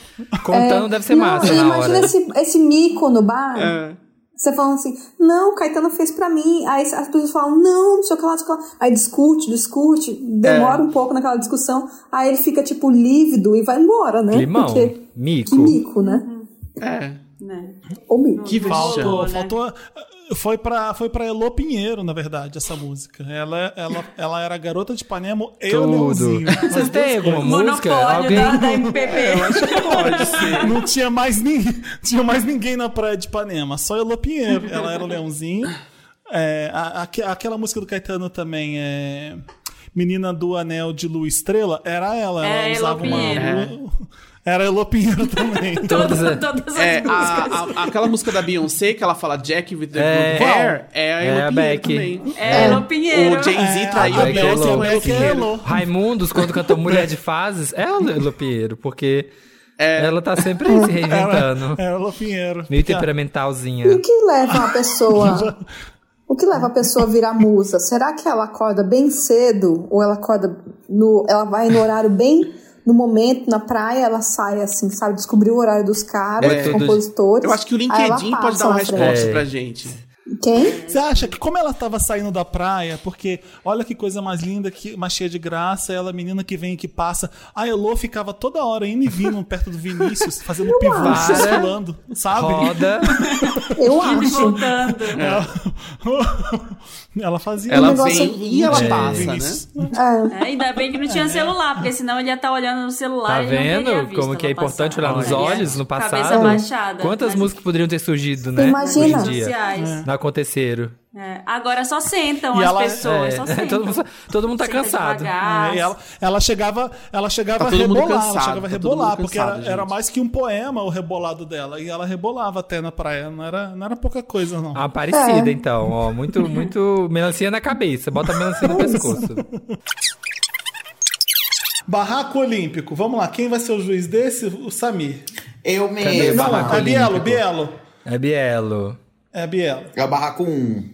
Contando É, deve ser não, massa na imagina hora. esse, esse mico no bar. É. Você falando assim, não, Caetano fez pra mim. Aí as pessoas falam, não, não sei o que lá, não sei o que lá. Aí discute, discute, demora É. um pouco naquela discussão. Aí ele fica, tipo, lívido e vai embora, né? Climão. Porque Mico. que mico, né? É. Né? Ou mico. Que Faltou, vexame. faltou. Foi pra, foi pra Elô Pinheiro, na verdade, essa música. Ela, ela, ela era garota de Ipanema e o Tudo. Leãozinho. Vocês têm alguma música? Alguém? da, da MPB. Eu acho que pode ser. Não tinha mais ninguém, tinha mais ninguém na praia de Ipanema, só Elô Pinheiro. Ela era o Leãozinho. É, a- aque- aquela música do Caetano também é. Menina do Anel de Lua Estrela, era ela. Ela É, Elô usava uma. Pinheiro. Era Elô Pinheiro também. Todas, é. Todas as É, músicas. a, a- aquela música da Beyoncé que ela fala Jack with the É. good hair é a É Elo a Pinheiro também. É, Elô Pinheiro. O Jay-Z É, traiu a Beyoncé é com Elô. É Pinheiro. Elô. Raimundos, quando cantou Mulher de Fases, é a Elo Pinheiro, porque É. ela tá sempre aí se reinventando. Era Elô Pinheiro. Meio Porque a- E temperamentalzinha. o que leva a pessoa. O que leva a pessoa a virar musa? Será que ela acorda bem cedo? Ou ela acorda no. Ela vai no horário bem. No momento, na praia, ela sai assim, sabe? Descobrir o horário dos caras, É. dos compositores. Eu acho que o aí ela LinkedIn pode passa dar uma frente. resposta É. pra gente. Quem? Você acha que como ela tava saindo da praia, porque olha que coisa mais linda, que, mais cheia de graça, ela menina que vem e que passa. A Elô ficava toda hora indo e vindo perto do Vinícius, fazendo pivô, acho. circulando, sabe? Roda. Eu acho. voltando. Ela, ela fazia Ela Um negócio- vem e ela É. passa, Vinícius. né? É. É, ainda bem que não tinha celular, porque senão ele ia estar olhando no celular Tá e ele não teria vendo visto como que é importante passar. olhar nos olhos no Cabeça passado? baixada. Quantas Mas- músicas poderiam ter surgido, né? Imagina. Hoje em dia. Sociais. Não aconteceram. É, agora só sentam E as ela- pessoas, É, só sentam. todo, mundo, todo mundo tá Senta cansado. É, e ela, ela chegava, ela chegava Tá a todo mundo rebolar, cansado, ela chegava a tá rebolar, porque cansado, era, era mais que um poema o rebolado dela. E ela rebolava até na praia, não era, não era pouca coisa, não. Ah, parecida, É. então. Ó, muito, muito melancia na cabeça. Bota a melancia no pescoço. Barraco Olímpico, vamos lá, quem vai ser o juiz desse? O Samir. Eu Cadê mesmo. Não, Barraco é Bielo? Bielo. É Bielo. É Bielo. É o barraco 1.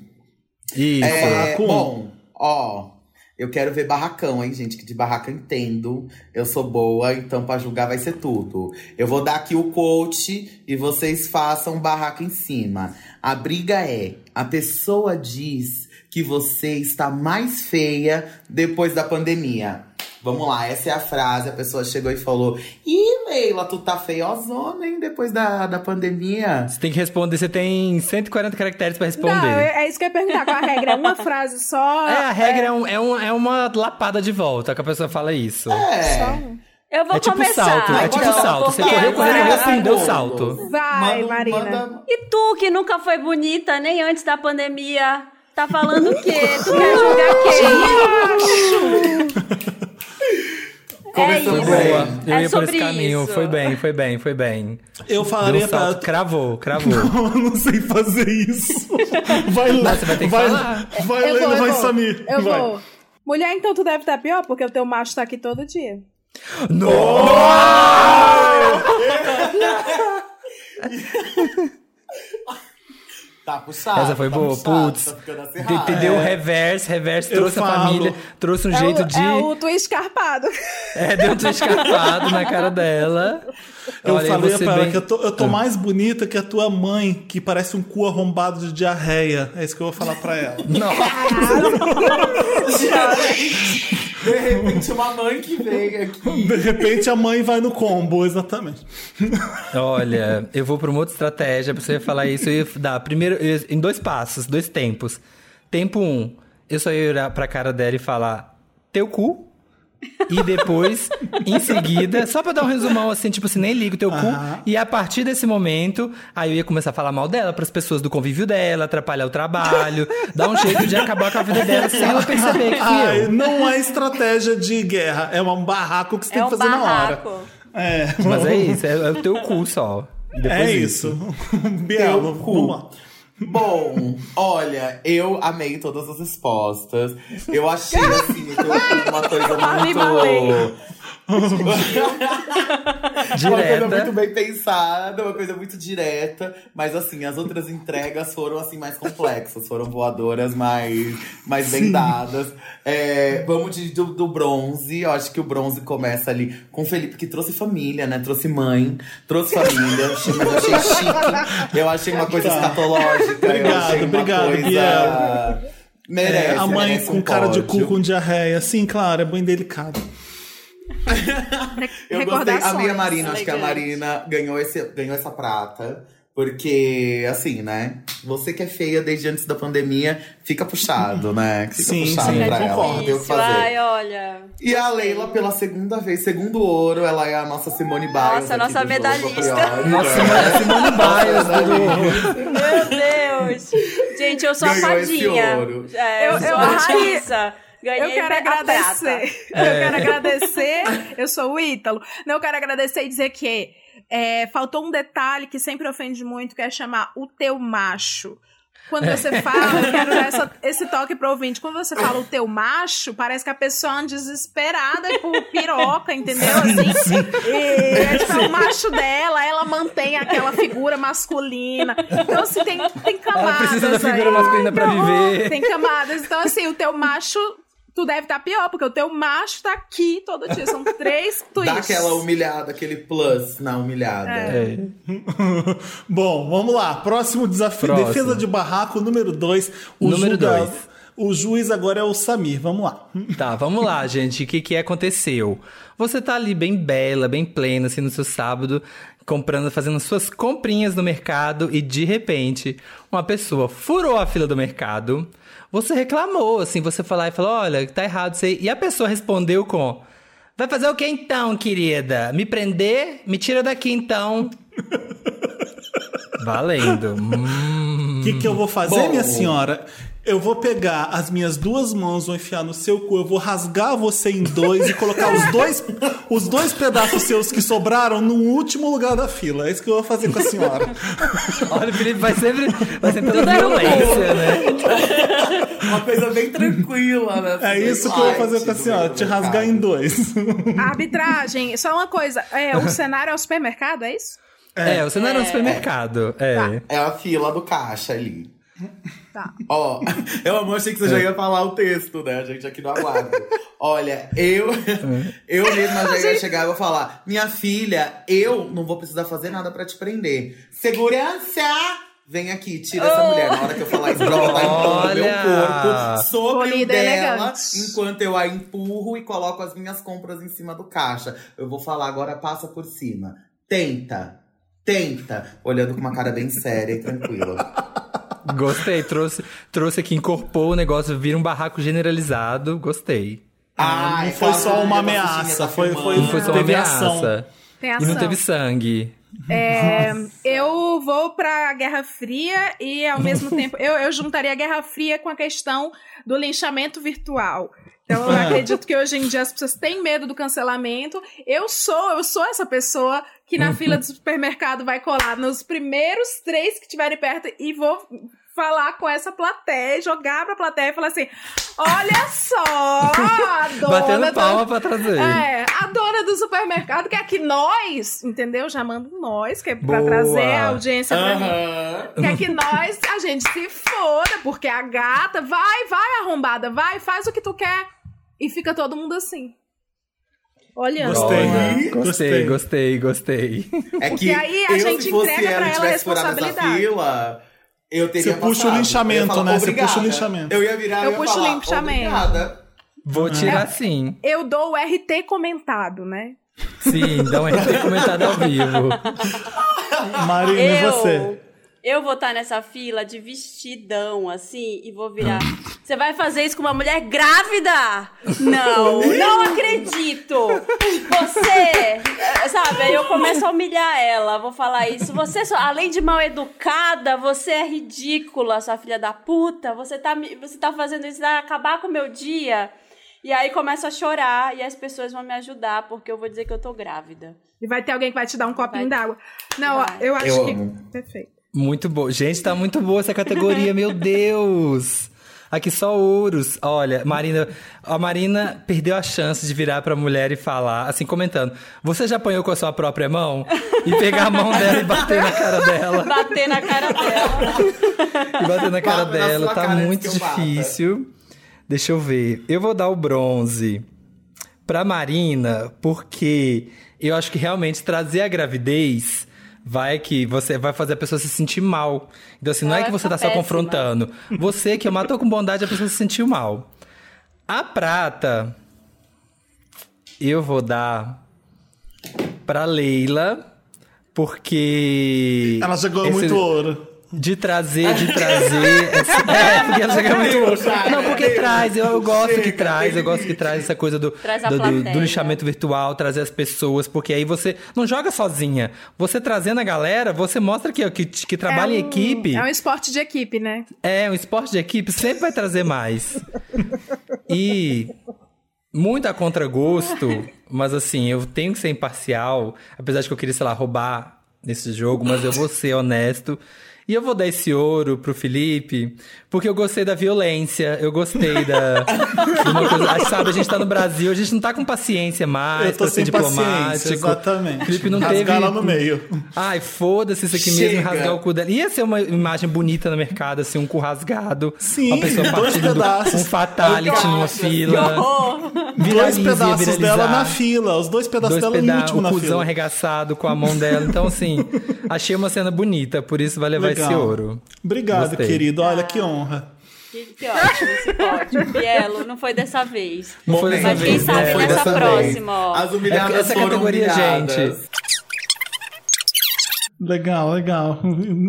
Isso. É, Barraco um. bom, ó. Eu quero ver barracão, hein, gente? Que de barraca eu entendo. Eu sou boa, então pra julgar vai ser tudo. Eu vou dar aqui o coach e vocês façam barraco em cima. A briga é: a pessoa diz que você está mais feia depois da pandemia. Vamos lá, essa é a frase. A pessoa chegou e falou: Ih, Leila, tu tá feiozona, hein, depois da, da pandemia. Você tem que responder, você tem 140 caracteres pra responder. Não, é, é isso que eu ia perguntar. Qual a regra? É uma frase só? É, a regra é, um- é, um- é uma lapada de volta que a pessoa fala isso. É. Eu vou É tipo começar. salto, é tipo então, salto. Você correu, correu, correu, agora- assim, deu salto. Vai, Manda- Marina. manda- E tu, que nunca foi bonita nem antes da pandemia, tá falando o quê? Tu quer jogar quem? Começou isso. Boa. bem. Eu É ia por esse sobre caminho. isso. Foi bem, foi bem, foi bem. Eu falaria pra. cravou, cravou. Eu não sei fazer isso. Vai lá. Não, você vai ter que vai, falar. Vai, eu Leila, vou, vai, vou. Samir. Eu vai. vou. Mulher, então tu deve estar pior, porque o teu macho tá aqui todo dia. Tá puxado. Essa foi tá boa. puxado, Putz. tá. Entendeu? É. Reverse, reverse, Eu trouxe a falo. família, trouxe um É jeito o, de. é o tu escarpado. É, deu um escapado na cara dela. Eu Olha, falei pra ela bem- que eu tô, eu tô Ah. mais bonita que a tua mãe, que parece um cu arrombado de diarreia. É isso que eu vou falar pra ela. De repente, uma mãe que veio aqui. De repente a mãe vai no combo, exatamente. Olha, eu vou pra uma outra estratégia pra você falar isso. Eu ia dar primeiro eu ia- em dois passos, dois tempos. Tempo um, eu só ia olhar pra cara dela e falar teu cu. E depois, em seguida, só pra dar um resumão assim, tipo assim, nem ligo teu cu. E a partir desse momento, aí eu ia começar a falar mal dela pras pessoas do convívio dela, atrapalhar o trabalho, dar um jeito de acabar com a vida dela sem ela perceber que Ai, eu. não é estratégia de guerra, é um barraco que você tem É que um fazer na barraco. hora. É, Mas é isso, é, é o teu cu só. Depois é isso. Bielo, cu. vamos lá. Bom, olha, eu amei todas as respostas. Eu achei, assim, uma coisa muito... Uma coisa Direta. muito bem pensada, uma coisa muito direta. Mas assim, as outras entregas foram assim mais complexas, foram voadoras mais, mais bem dadas. É, vamos de, do, do bronze. Eu acho que o bronze começa ali com o Felipe, que trouxe família, né? Trouxe mãe, trouxe família. Mas eu achei chique. Eu achei uma coisa Tá. escatológica. Obrigado, obrigado, coisa. Merece, É, a mãe com um cara de cu com diarreia. Sim, claro, é bem delicado. Eu gostei. A minha Marina, acho que a. Marina ganhou, esse, ganhou essa prata. Porque, assim, né? Você que é feia desde antes da pandemia, fica puxado, né? Fica Sim, puxado sim, pra ela. concordo. Não tem o que fazer. Ai, olha. E a Leila, pela segunda vez, segundo ouro, ela é a nossa Simone Biles. Nossa, nossa medalhista. Nossa, É. Simone Biles, Meu Deus. Gente, eu sou a Ganhou esse fadinha. ouro. É, eu, Eu- sou a raíça. Ganhei eu quero a agradecer. prata. Eu quero agradecer. Eu sou o Ítalo. Não, eu quero agradecer e dizer que é, faltou um detalhe que sempre ofende muito, que é chamar o teu macho. Quando você fala, eu quero dar essa- esse toque pro ouvinte. Quando você fala o teu macho, parece que a pessoa é uma desesperada por piroca, entendeu? Assim, e é, tipo, é o macho dela, ela mantém aquela figura masculina. Então, assim, tem, tem camadas. Ela precisa da figura aí. masculina pra viver. Tem camadas. Então, assim, o teu macho, tu deve estar pior, porque o teu macho tá aqui todo dia. São três Dá twists. aquela humilhada, aquele plus na humilhada. É. Bom, vamos lá. Próximo desafio: Próximo. defesa de barraco número 2. Número dois. O juiz agora é o Samir. Vamos lá. Tá, vamos lá, gente. O que que aconteceu? Você tá ali bem bela, bem plena, assim, no seu sábado, comprando, fazendo suas comprinhas no mercado e, de repente, uma pessoa furou a fila do mercado. Você reclamou, assim, você foi lá e falou, olha, tá errado isso aí. E a pessoa respondeu com... Vai fazer o que então, querida? Me prender? Me tira daqui, então. Valendo. Hum. O que, que eu vou fazer, Bom. minha senhora? Eu vou pegar as minhas duas mãos, vou enfiar no seu cu, eu vou rasgar você em dois e colocar os dois, os dois pedaços seus que sobraram no último lugar da fila. É isso que eu vou fazer com a senhora. Olha, o Felipe vai sempre, vai sempre pela é violência, né? Uma coisa bem tranquila, né? É isso que eu vou fazer com a senhora, te rasgar em dois. Arbitragem, só uma coisa. É, o cenário é o supermercado, é isso? É, você não era no supermercado. É. É a fila do caixa ali. Tá. Ó, eu amo, achei que você já ia falar o texto, né? A gente aqui no aguardo. Olha, eu, eu mesma já ia chegar e vou falar: Minha filha, eu não vou precisar fazer nada pra te prender. Segurança! Vem aqui, tira essa Oh. mulher. Na hora que eu falar isso, ela vai empurrando meu Olha! corpo sobre o Polida dela, elegante. enquanto eu a empurro e coloco as minhas compras em cima do caixa. Eu vou falar agora, passa por cima. Tenta, tenta. Olhando com uma cara bem séria e tranquila. Gostei, trouxe, trouxe aqui, incorporou o negócio, vira um barraco generalizado. Gostei. Ah, não é foi só uma ameaça, foi, foi, Não foi só uma teve ameaça. E não teve sangue. É, eu vou pra Guerra Fria e, ao mesmo tempo, eu, eu juntaria a Guerra Fria com a questão do linchamento virtual. Então, eu acredito que hoje em dia as pessoas têm medo do cancelamento. Eu sou, eu sou essa pessoa que na fila do supermercado vai colar nos primeiros três que estiverem perto e vou falar com essa plateia, jogar pra plateia e falar assim: olha só, a dona Batendo do- palma pra trazer. É, a dona do supermercado quer que nós, entendeu? Já manda um nós, que é pra Boa. trazer a audiência pra mim. Quer que nós, a gente se foda, porque a gata, vai, vai arrombada, vai, faz o que tu quer. E fica todo mundo assim. Olhando. Gostei. Olha, Gostei. gostei, gostei, gostei. É Porque que aí a eu, gente se fosse entrega ela pra e ela a responsabilidade. fila, eu teria Você puxa o linchamento, Eu falar, né? Você puxa o linchamento. Eu ia virar e Eu ia puxo o falar, linchamento. Obrigada. Vou tirar sim. Eu dou o RT comentado, né? Sim, dá um RT comentado ao vivo. Marina, e Eu, você? Eu vou estar nessa fila de vestidão, assim, e vou virar. Você vai fazer isso com uma mulher grávida? Não, não acredito! Você, eh, sabe, aí eu começo a humilhar ela, vou falar isso. Você, só, além de mal educada, você é ridícula, sua filha da puta. Você tá, você tá fazendo isso, vai acabar com o meu dia. E aí começo a chorar e as pessoas vão me ajudar, porque eu vou dizer que eu tô grávida. E vai ter alguém que vai te dar um copinho d'água. Não, Vai. eu acho Eu que. amo. Perfeito. Muito boa. Gente, tá muito boa essa categoria, meu Deus. Aqui só ouros. Olha, Marina, a Marina perdeu a chance de virar pra mulher e falar, assim, comentando: Você já apanhou com a sua própria mão? E pegar a mão dela e bater na cara dela. Bater na cara dela. E bater na cara Bata na dela. sua Tá cara muito bata. difícil. Deixa eu ver. Eu vou dar o bronze pra Marina, porque eu acho que realmente trazer a gravidez vai que você vai fazer a pessoa se sentir mal. Então, assim, não Ela é que você tá ficar só péssima. confrontando. Você que matou com bondade, a pessoa se sentiu mal. A prata, eu vou dar pra Leila, Porque. Ela já ganhou esse- muito ouro. De trazer, de trazer. essa- É, porque já ganhou muito. Não, porque traz, eu, eu gosto que traz, eu gosto que traz essa coisa do, Traz do, do, do lixamento virtual, trazer as pessoas, porque aí você não joga sozinha. Você trazendo a galera, você mostra que, que, que trabalha em um- equipe. É um esporte de equipe, né? É, um esporte de equipe sempre vai trazer mais. E muito a contragosto, mas assim, eu tenho que ser imparcial, apesar de que eu queria, sei lá, roubar nesse jogo, mas eu vou ser honesto. E eu vou dar esse ouro pro Felipe, porque eu gostei da violência, eu gostei da. coisa, sabe, a gente tá no Brasil, a gente não tá com paciência mais Eu tô pra ser sem paciência, diplomático. exatamente. O Felipe não Rasgar teve. lá no meio. Ai, foda-se isso aqui mesmo, Chega. rasgar o cu dela. Ia ser uma imagem bonita no mercado, assim, um cu rasgado. Sim, uma pessoa partindo pedaços. um fatality numa fila. Dois pedaços dela na fila, os dois pedaços Dois dela no último o na cuzão fila. arregaçado com a mão dela. Então, assim, achei uma cena bonita, por isso vai levar Legal. Esse ouro. Obrigado, Gostei. querido. Olha que honra. Que, que ótimo esse pódio. Bielo, não foi dessa vez. Não foi dessa Mas quem vez, sabe né? Nessa dessa próxima, ó. As humilhadas É essa foram categoria, humilhadas. gente. Legal, legal.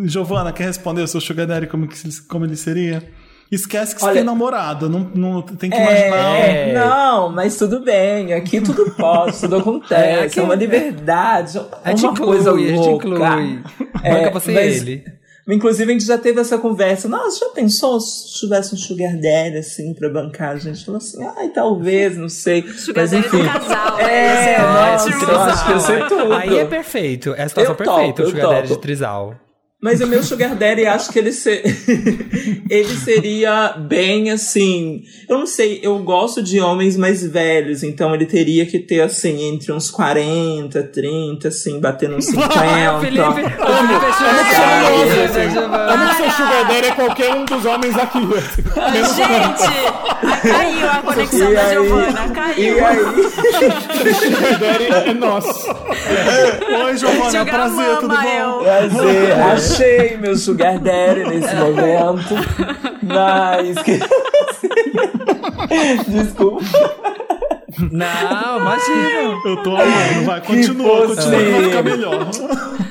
Giovana, quer responder o seu Sugar Daddy como, que- como ele seria? Esquece que você Olha- tem namorado, não, não tem que É, imaginar. não, mas tudo bem. Aqui tudo pode, tudo acontece. É, É, aqui- uma liberdade. Gente uma inclui, coisa a gente louca. inclui. Banca você e ele. Inclusive, a gente já teve essa conversa. Nossa, já pensou se tivesse um sugar daddy, assim, pra bancar? A gente falou assim, ai, talvez, não sei. Sugar Mas, daddy enfim. do casal, né? É, Ia ser nossa, ótimo. eu acho que ia ser tudo. Aí é perfeito. É a situação Eu topo, perfeita, o Sugar Daddy de topo. Trisal. Mas o meu Sugar Daddy, acho que ele, se... ele seria bem assim. Eu não sei, eu gosto de homens mais velhos, então ele teria que ter assim, entre uns 40, 30, assim, batendo uns 50. Amo, amo que seu Sugar Daddy é qualquer um dos homens aqui. Gente, caiu a conexão E da aí? Giovana, caiu. E aí? Sugar Daddy é nosso. Oi, Giovana, é Sugar prazer, tudo bom? Prazer, achei meu Sugar Daddy nesse momento. Mas. Desculpa. Não, imagina. Eu tô amando, vai, Que continua, fosse- continua que vai ficar melhor.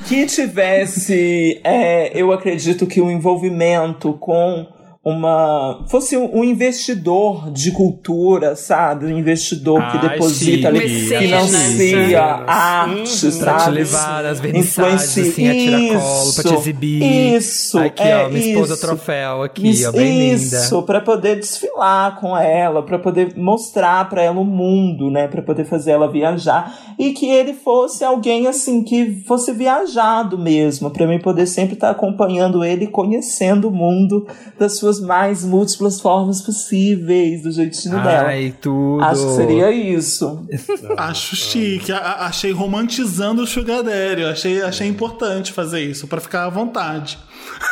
que tivesse, é, eu acredito que o envolvimento com uma. fosse um investidor de cultura, sabe? Um investidor que Ai, deposita ali, financia Mecenas. arte, Pra sabe? te levar nas vernissagens, assim, a tiracolo, pra te Isso, exibir. Isso, Aqui, é, ó, minha esposa isso. troféu aqui, Isso, ó, bem Isso, linda. pra poder desfilar com ela, pra poder mostrar pra ela o mundo, né, Pra poder fazer ela viajar e que ele fosse alguém assim que fosse viajado mesmo, pra mim poder sempre estar acompanhando ele, e conhecendo o mundo das suas mais múltiplas formas possíveis, do jeitinho dela. Ai, tudo. Acho que seria isso. Acho chique, a- achei romantizando o Sugar Daddy, eu achei, achei importante fazer isso, pra ficar à vontade.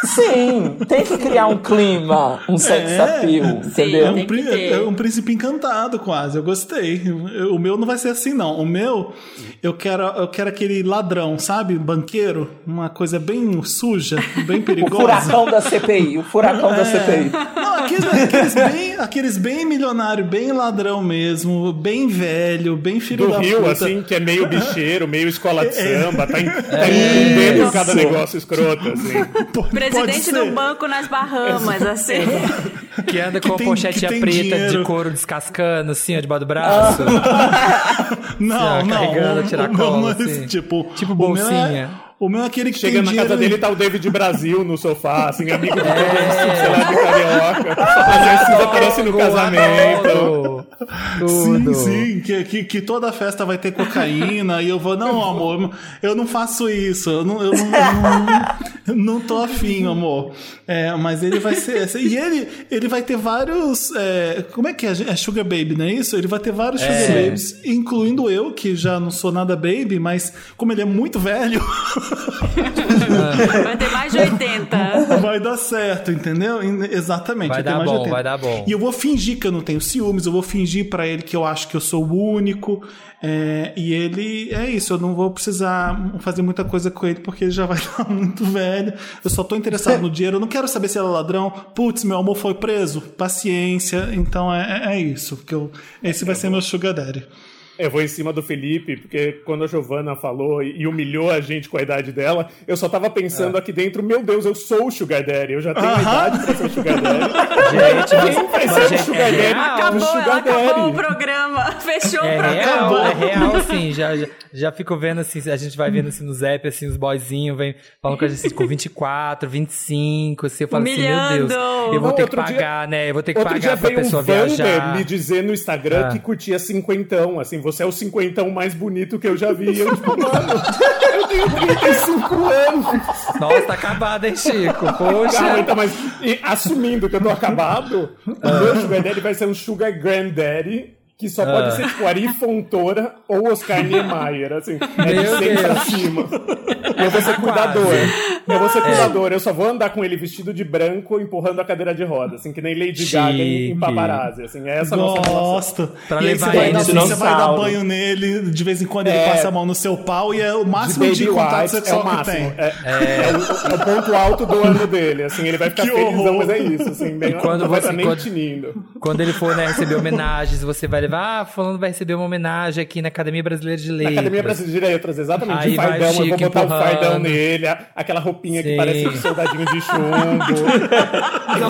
Sim, tem que criar um clima, um sex É. appeal, entendeu? É um, é um príncipe encantado, quase. Eu gostei. O meu não vai ser assim, não. O meu, eu quero, eu quero aquele ladrão, sabe? Banqueiro. Uma coisa bem suja, bem O perigosa. furacão da CPI, o furacão da É. CPI. Não, aqueles, aqueles bem, aqueles bem milionário, bem ladrão mesmo, bem velho, bem filho Do da Rio, puta. assim, que é meio bicheiro, meio escola de É. samba, tá, em, tá É. entendendo cada Isso. negócio escroto, assim. Presidente do banco nas Bahamas, assim. Que anda com a tem- pochetinha que preta dinheiro. de couro descascando, assim, ó, debaixo do braço. Não, Assim, ó, não. carregando a o- tiracolo, o meu é assim. tipo, Tipo o meu bolsinha. É- O meu é aquele que Chega tem na dinheiro... casa dele, tá o David Brasil no sofá, assim, amigo do todo É. sei lá, de carioca. Às vezes aparece no casamento. Sim, sim, que, que, que toda festa vai ter cocaína e eu vou, não, amor, eu não faço isso, eu não, eu não, eu não, não tô afim, amor. É, mas ele vai ser. E ele, ele vai ter vários. é, como é que é? É Sugar Baby, não é isso? Ele vai ter vários É. Sugar Babies, incluindo eu, que já não sou nada baby, mas como ele é muito velho. Vai ter mais de 80. Vai dar certo, entendeu? Exatamente. Vai eu tenho dar mais de bom, 80. vai dar bom. E eu vou fingir que eu não tenho ciúmes, eu vou fingir pra ele que eu acho que eu sou o único. É, e ele é isso, eu não vou precisar fazer muita coisa com ele porque ele já vai estar muito velho. Eu só tô interessado no dinheiro, eu não quero saber se ele é ladrão. Putz, meu amor foi preso. Paciência. Então é, é- é isso. Que eu, esse vai ser meu Sugar Daddy. Eu vou em cima do Felipe, porque quando a Giovana falou e humilhou a gente com a idade dela, eu só tava pensando aqui dentro, meu Deus, eu sou o Sugar Daddy, eu já tenho a idade pra ser o Sugar Daddy. Gente, mas- Quem vai mas, ser o Sugar é Daddy? real. O Acabou, Sugar acabou Daddy. o programa. Fechou o É programa. real, é real, assim, já, já, já fico vendo assim, a gente vai vendo assim no Zap, assim, os boyzinhos vem falando com a gente assim, com 24, 25, assim, eu falo assim, meu Deus, Humilhando. eu vou Não, ter que outro dia- pagar, né, eu vou ter que pagar pra um pessoa Vander viajar. me dizer no Instagram Ah. que curtia cinquentão, assim, você é o cinquentão mais bonito que eu já vi. Eu, tipo, mano, eu tenho 35 anos. Nossa, tá acabado, hein, Chico? Poxa. Calma, então, mas e, assumindo que eu tô acabado, o meu Sugar Daddy vai ser um Sugar Granddaddy. Que só pode Ah. ser tipo Ari Fontoura ou Oscar Niemeyer, assim. É de Meu 100 pra cima. Eu vou ser Tá cuidador. Eu vou ser É. cuidador. Eu só vou andar com ele vestido de branco, empurrando a cadeira de roda, assim, que nem Lady Gaga em, Chique. paparazzi. Assim, é essa a nossa. Gosto. Pra e aí levar você vai, ele dar, no você vai dar banho nele, de vez em quando ele É. passa a mão no seu pau e é o máximo de, baby contato sexual é o que máximo. tem. É, é o, é o ponto alto do ano dele, assim, ele vai ficar Que felizão, horror. mas é isso, assim, bem, E quando você- estar nem quando- tinindo. Quando ele for né, receber homenagens, você vai levar, ah, falando vai receber uma homenagem aqui na Academia Brasileira de Na Letras. Academia Brasileira de Letras, exatamente, Aí vai fardão, eu vou botar empurrando. fardão nele, aquela roupinha que Sim. parece um soldadinho de chumbo.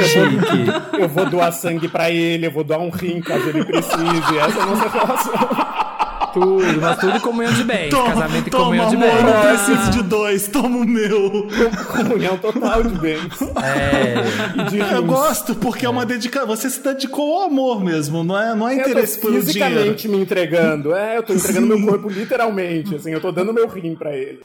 eu, vou, eu vou doar sangue pra ele, eu vou doar um rim caso ele precise, essa é a nossa relação. Tudo, mas tudo comunhão de bens. Toma, casamento em toma, comunhão de amor, bens. não preciso de dois, toma o meu. Comunhão total de bens. É. E de Eu gosto, porque é, uma dedicação. Você se dedicou ao amor mesmo, não é, não é tô interesse pelo dinheiro. fisicamente me entregando. É, eu tô entregando meu corpo literalmente, assim, eu tô dando meu rim pra ele.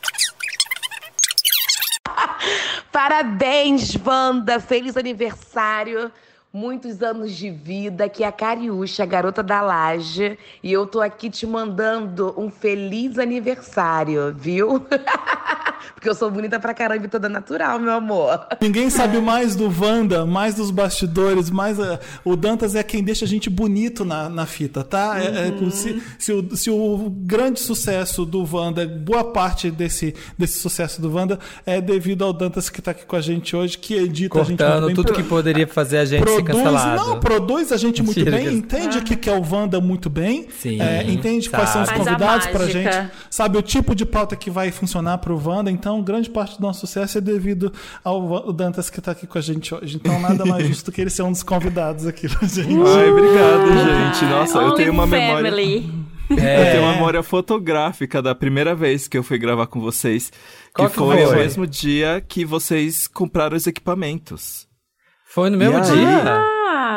Parabéns, Wanda! Feliz aniversário! Muitos anos de vida, que é a Cariúcha, a garota da laje. E eu tô aqui te mandando um feliz aniversário, viu? Porque eu sou bonita pra caramba e toda natural, meu amor. Ninguém sabe mais do Wanda, mais dos bastidores, mais. a- o Dantas é quem deixa a gente bonito na, na fita, tá? É- é, se, se o, se o grande sucesso do Wanda, boa parte desse, desse sucesso do Wanda é devido ao Dantas que tá aqui com a gente hoje, que edita a gente muito Cortando bem. tudo que poderia fazer a gente ser cancelado. Não, produz a gente muito Mentira, bem, que- entende o que que é o Wanda muito bem, Sim, é, entende quais são os sabe. Convidados pra gente, sabe o tipo de pauta que vai funcionar pro Wanda, então grande parte do nosso sucesso é devido ao Dantas que tá aqui com a gente hoje. Então nada mais justo que ele ser um dos convidados aqui pra gente. Ai, obrigado, gente. Nossa, eu Only tenho uma memória. family. Eu É. tenho uma memória fotográfica da primeira vez que eu fui gravar com vocês. Qual que que foi, foi? o mesmo dia que vocês compraram os equipamentos. Foi no E mesmo aí? dia?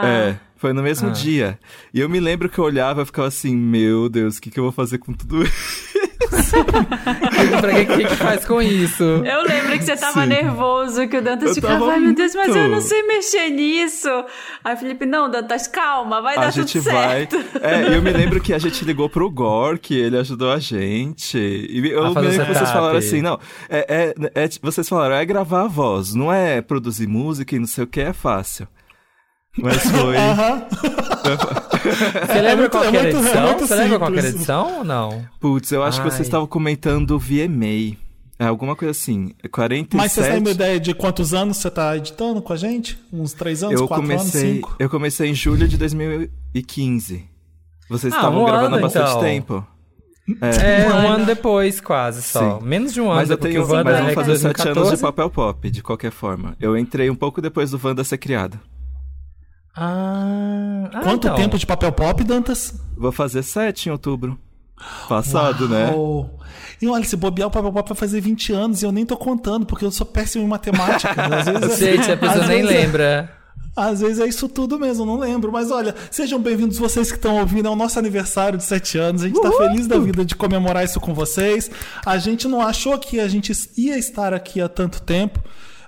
É, foi no mesmo Ah. dia. E eu me lembro que eu olhava e ficava assim, meu Deus, o que, que eu vou fazer com tudo isso? pra que, que que faz com isso? Eu lembro que você tava Sim. nervoso, que o Dantas Eu ficava, ai meu Deus, mas eu não sei mexer nisso. Aí o Felipe, não, Dantas, calma, vai a dar gente tudo vai. certo. É, e eu me lembro que a gente ligou pro Gork, ele ajudou a gente. E eu me lembro que vocês falaram assim, não, é, é, é- vocês falaram, é gravar a voz, não é produzir música e não sei o que, é fácil. Mas foi. Aham. Você lembra qual é que era a é edição? Você lembra qual que era a edição ou não? Putz, eu acho que Ai. vocês estavam comentando VMA. É, alguma coisa assim. 47. Mas você tem uma ideia de quantos anos você tá editando com a gente? Uns três anos, eu quatro comecei, anos, cinco? eu comecei em julho de 2015. Vocês Ah, estavam um gravando há bastante então. tempo. É, um ano depois, quase só. Sim. Menos de um ano, Mas eu tenho, o Wanda mas é vão fazer sete anos 2014. de papel pop, de qualquer forma. Eu entrei um pouco depois do Wanda ser criado. Ah, ah, Quanto então. tempo de papel pop, Dantas? Vou fazer sete em outubro. Passado, né? Uau. E olha, se bobear o papel pop vai fazer 20 anos e eu nem tô contando, porque eu sou péssimo em matemática. Às vezes, Gente, a pessoa às nem vezes é- lembra. Às vezes é isso tudo mesmo, eu não lembro. Mas olha, sejam bem-vindos vocês que estão ouvindo. É o nosso aniversário de 7 anos. A gente tá feliz da vida de comemorar isso com vocês. A gente não achou que a gente ia estar aqui há tanto tempo.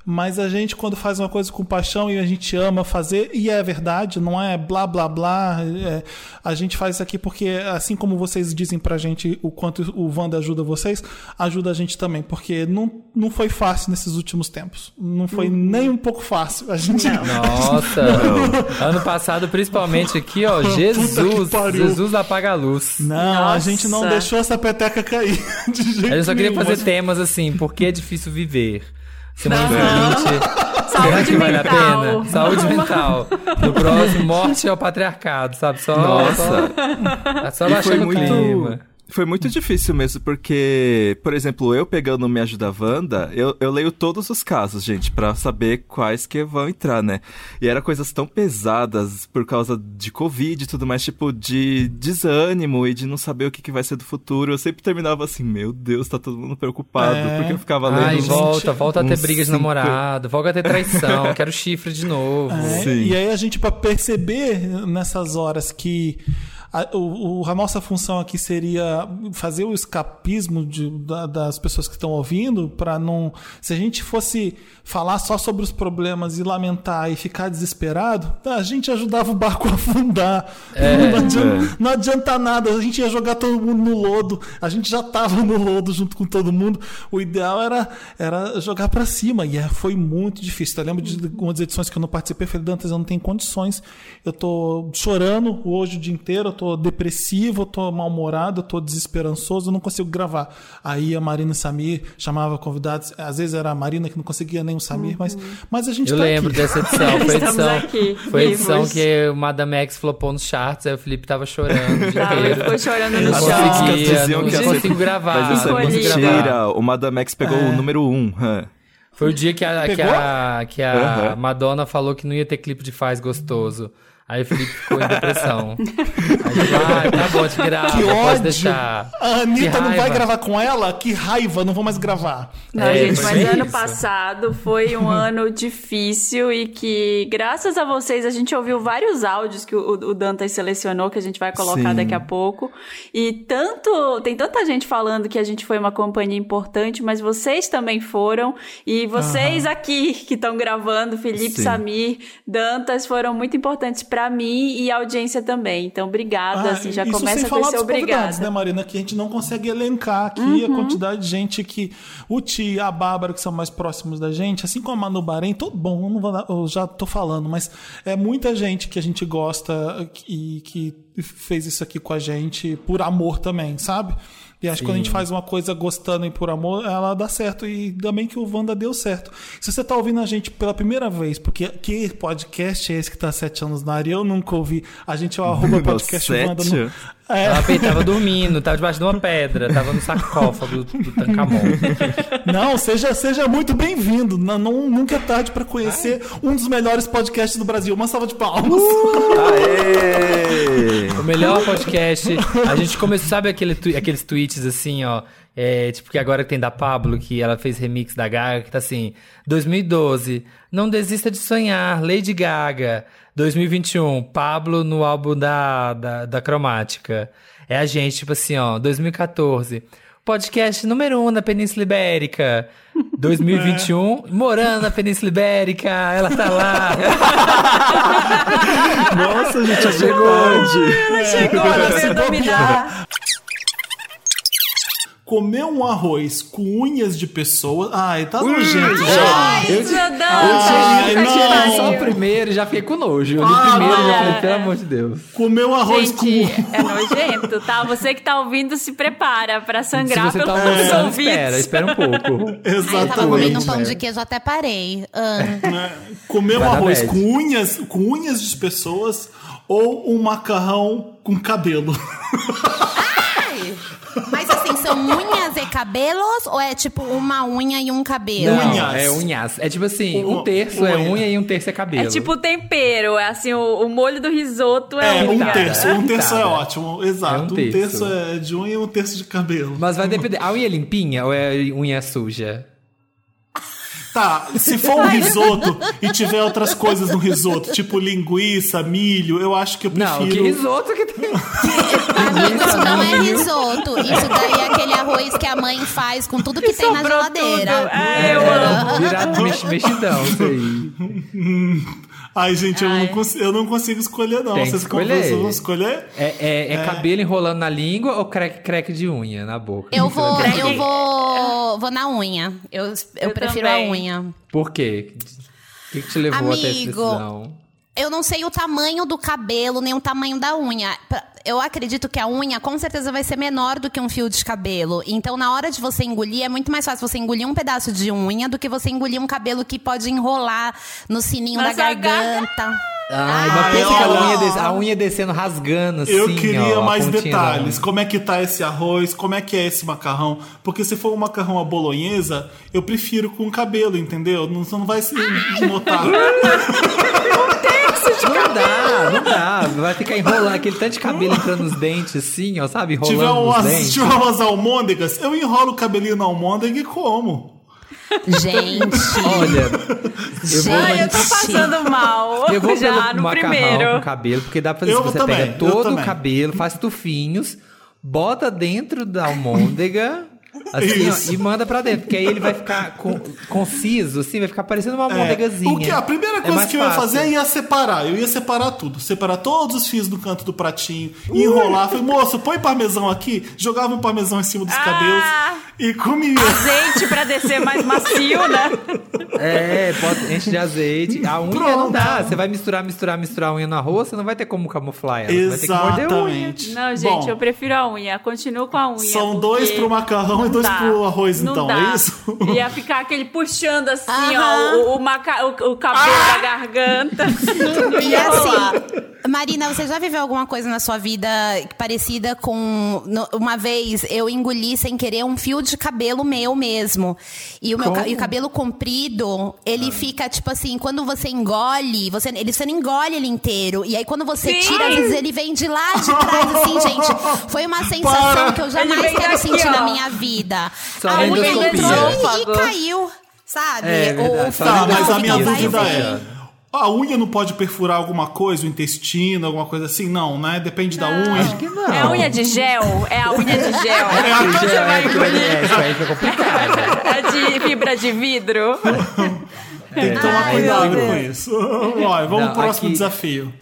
Mas a gente, quando faz uma coisa com paixão e a gente ama fazer, e é verdade, não é blá blá blá, é, a gente faz isso aqui porque, assim como vocês dizem pra gente o quanto o Wanda ajuda vocês, ajuda a gente também, porque não, não foi fácil nesses últimos tempos. Não foi nem um pouco fácil. A gente. Nossa, ano passado, principalmente aqui, ó, Jesus. Jesus apaga a luz. Não, a gente não Nossa. deixou essa peteca cair. De jeito A gente só queria nenhum. fazer temas assim, por que é difícil viver? Semana Não. seguinte, Será que vale a mental. pena? Saúde mental. No próximo, morte ao patriarcado, sabe? Só, Nossa. Só, só E baixando o clima. Foi muito difícil mesmo, porque, por exemplo, eu pegando Me Ajuda Wanda, eu, eu leio todos os casos, gente, pra saber quais que vão entrar, né? E era coisas tão pesadas por causa de Covid e tudo mais, tipo, de desânimo e de não saber o que, que vai ser do futuro. Eu sempre terminava assim, meu Deus, tá todo mundo preocupado, É. porque eu ficava lendo. Ai, volta, volta a ter uns briga de namorado, volta a ter traição, quero chifre de novo. É, e aí a gente, para perceber nessas horas que a, o, a nossa função aqui seria fazer o escapismo de- da- das pessoas que estão ouvindo, para não. Se a gente fosse falar só sobre os problemas e lamentar e ficar desesperado, a gente ajudava o barco a afundar. É, não, adianta, é. não adianta nada, a gente ia jogar todo mundo no lodo. A gente já tava no lodo junto com todo mundo. O ideal era, era jogar pra cima. E é, foi muito difícil. Eu lembro de algumas edições que eu não participei. Falei, Dantas, eu não tenho condições. Eu tô chorando hoje o dia inteiro. Eu tô depressivo, eu tô mal-humorado, eu tô desesperançoso. Eu não consigo gravar. Aí a Marina e o Samir chamava convidados. Às vezes era a Marina que não conseguia, nem o Samir. Mas, mas a gente Eu tá lembro aqui. dessa edição. Foi edição, aqui, foi edição que o Madame X flopou nos charts, aí o Felipe tava chorando o dia Tava, inteiro. ficou chorando no não chão. conseguia, Diziam não consigo gravar. Mas isso não é consigo gravar. mentira. O Madame X pegou o número um. hã. Foi o dia que a, que a, que a Aham. Madonna falou que não ia ter clipe de Faz Gostoso. Aí o Felipe ficou em depressão. Aí tipo, ah, tá bom, te grava, Que pode ódio! deixar. A Anitta não vai gravar com ela? Que raiva, não vou mais gravar. Não, É, gente, mas bem ano isso. passado foi um ano difícil e que, graças a vocês, a gente ouviu vários áudios que o, o Dantas selecionou, que a gente vai colocar Sim. daqui a pouco. E tanto, tem tanta gente falando que a gente foi uma companhia importante, mas vocês também foram. E vocês aqui que estão gravando, Felipe, Sim. Samir, Dantas, foram muito importantes pra mim e a audiência também. Então, obrigada, assim, já Ah, isso começa sem com falar esse obrigada. né, Marina? Que a gente não consegue elencar aqui a quantidade de gente que. O Ti, a Bárbara, que são mais próximos da gente, assim como a Manu Bahrein, todo bom, eu, dar- eu já tô falando, mas é muita gente que a gente gosta e que fez isso aqui com a gente por amor também, sabe? E acho que quando a gente Sim. faz uma coisa gostando e por amor, ela dá certo. E também que o Wanda deu certo. Se você tá ouvindo a gente pela primeira vez, porque que podcast é esse que tá há sete anos na área? Eu nunca ouvi. A gente é o arroba podcast Wanda. No... É. Tava, pe- tava dormindo, tava debaixo de uma pedra, tava no sarcófago do, do Tancamon. Não, seja, seja muito bem-vindo. Não, não- nunca é tarde para conhecer um dos melhores podcasts do Brasil. Uma salva de palmas. O melhor podcast. A gente começou, sabe aquele, aqueles tweets assim, ó. É, tipo que agora tem da Pablo, que ela fez remix da Gaga, que tá assim: 2012, não desista de sonhar, Lady Gaga. 2021, Pablo no álbum da, da, da Cromática. É a gente, tipo assim, ó, 2014. Podcast número 1 um na Península Ibérica. 2021, morando na Península Ibérica, ela tá lá. Nossa, gente, é chegou. verdade. Chegou, ela veio dominar. Comer um arroz com unhas de pessoas. Ai, tá nojento Ai, já. eu- Isso, Eu Ai, tinha, eu não. visto só o primeiro e já fiquei com nojo. Eu li o primeiro e já falei, pelo amor de Deus. Comer um arroz Gente, é nojento, tá? Você que tá ouvindo, se prepara pra sangrar Se você tá pelos almoçando, ouvidos. espera, espera um pouco. Aí eu tava comendo um Exatamente. pão de queijo, até parei. Ah. Comer um arroz com unhas, com unhas de pessoas ou um macarrão com cabelo. Ai! Mas assim, são unhas e cabelos ou é tipo uma unha e um cabelo? Não, é unhas. É tipo assim, um terço é unha e um terço é cabelo. É tipo tempero, é assim, o, o molho do risoto é, É, um unha. terço. Um terço é ótimo. Exato. É um um, terço. terço. é de unha e um terço de cabelo. Mas vai depender. A unha é limpinha ou é unha suja? Tá, se for um risoto e tiver outras coisas no risoto, tipo linguiça, milho, eu acho que eu prefiro. Não, que risoto que tem. Isso não é risoto. Isso daí é aquele arroz que a mãe faz com tudo que, tem na geladeira. tudo. É, eu amo. Virado mex- mexidão, isso aí. Ai, gente, eu não, consigo, eu não consigo escolher, não. Tem Vocês escolher. vocês vão escolher? É, é, é cabelo enrolando na língua ou crack, crack de unha na boca? Eu vou, eu vou, vou na unha. Eu, eu, Eu prefiro também. a unha. Por quê? O que, que te levou até essa Amigo, decisão? Eu não sei o tamanho do cabelo, nem o tamanho da unha. Eu acredito que a unha com certeza vai ser menor do que um fio de cabelo. Então, na hora de você engolir, é muito mais fácil você engolir um pedaço de unha do que você engolir um cabelo que pode enrolar no sininho Mas da a garganta. Ai, mas Ai, pensa ó. aquela unha, des- a unha descendo, rasgando assim, Eu queria ó, a mais detalhes. Como é que tá esse arroz? Como é que é esse macarrão? Porque se for um macarrão à bolonhesa, eu prefiro com cabelo, entendeu? Não, não vai se notar. Não dá, não dá. Vai ficar enrolando aquele tanto de cabelo entrando nos dentes, assim, ó, sabe? Enrolando tiver nos umas, dentes. tiver umas almôndegas, eu enrolo o cabelinho na almôndega e como. Gente. Olha, eu vou, Ai, eu tô passando mal. eu vou já pelo no macarrão primeiro. com cabelo, porque dá pra fazer Eu isso. Você também, pega todo o cabelo, faz tufinhos, bota dentro da almôndega. Assim, ó, e manda pra dentro, porque aí ele vai ficar con- conciso, assim, vai ficar parecendo uma É, o que, a primeira É coisa mais que eu ia fácil. fazer é ia separar. Eu ia separar tudo. Separar todos os fios do canto do pratinho. E enrolar. Falei, moço, põe parmesão aqui. Jogava um parmesão em cima dos cabelos. E comia. Azeite pra descer mais macio, né? É, bota, enche de azeite. A unha Pronto. não dá. Você vai misturar, misturar, misturar a unha no arroz, você não vai ter como camuflar ela. Você vai ter que morder a unha. Exatamente. Não, gente, Bom, eu prefiro a unha. Continuo com a unha. São porque dois pro macarrão e dois dá. pro arroz, Não então, dá. é isso? Ia ficar aquele puxando assim, Aham. ó, o, o, maca- o- o cabelo da garganta. Não E assim, Marina, você já viveu alguma coisa na sua vida parecida com. no- Uma vez eu engoli sem querer um fio de cabelo meu mesmo. E o, meu e o cabelo comprido, ele fica tipo assim, quando você engole, você, ele, você não engole ele inteiro. E aí quando você Sim. tira, às vezes ele vem de lá de trás, assim, gente. Foi uma sensação Para. que eu jamais quero sentir ó. na minha vida. Só a unha entrou e caiu. Sabe? É. Só fio Tá, mas a minha dúvida é. A unha não pode perfurar alguma coisa, o intestino, alguma coisa assim? Não, né? Depende da unha. Acho que É a unha de gel? É a unha de gel. É a Você gel, vai é. É, isso aí fica complicado. É de fibra de vidro. Tem que tomar Ai, cuidado com isso. Olha, vamos Não, pro próximo aqui- desafio.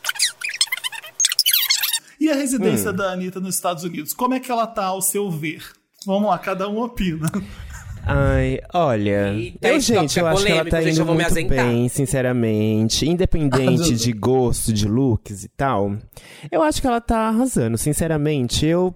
E a residência Hum. da Anitta nos Estados Unidos? Como é que ela tá ao seu ver? Vamos lá, cada um opina. Ai, olha. Eita, eu, gente, tópico é eu acho que ela tá gente, indo eu muito bem, sinceramente. Independente de gosto, de looks e tal. Eu acho que ela tá arrasando, sinceramente. Eu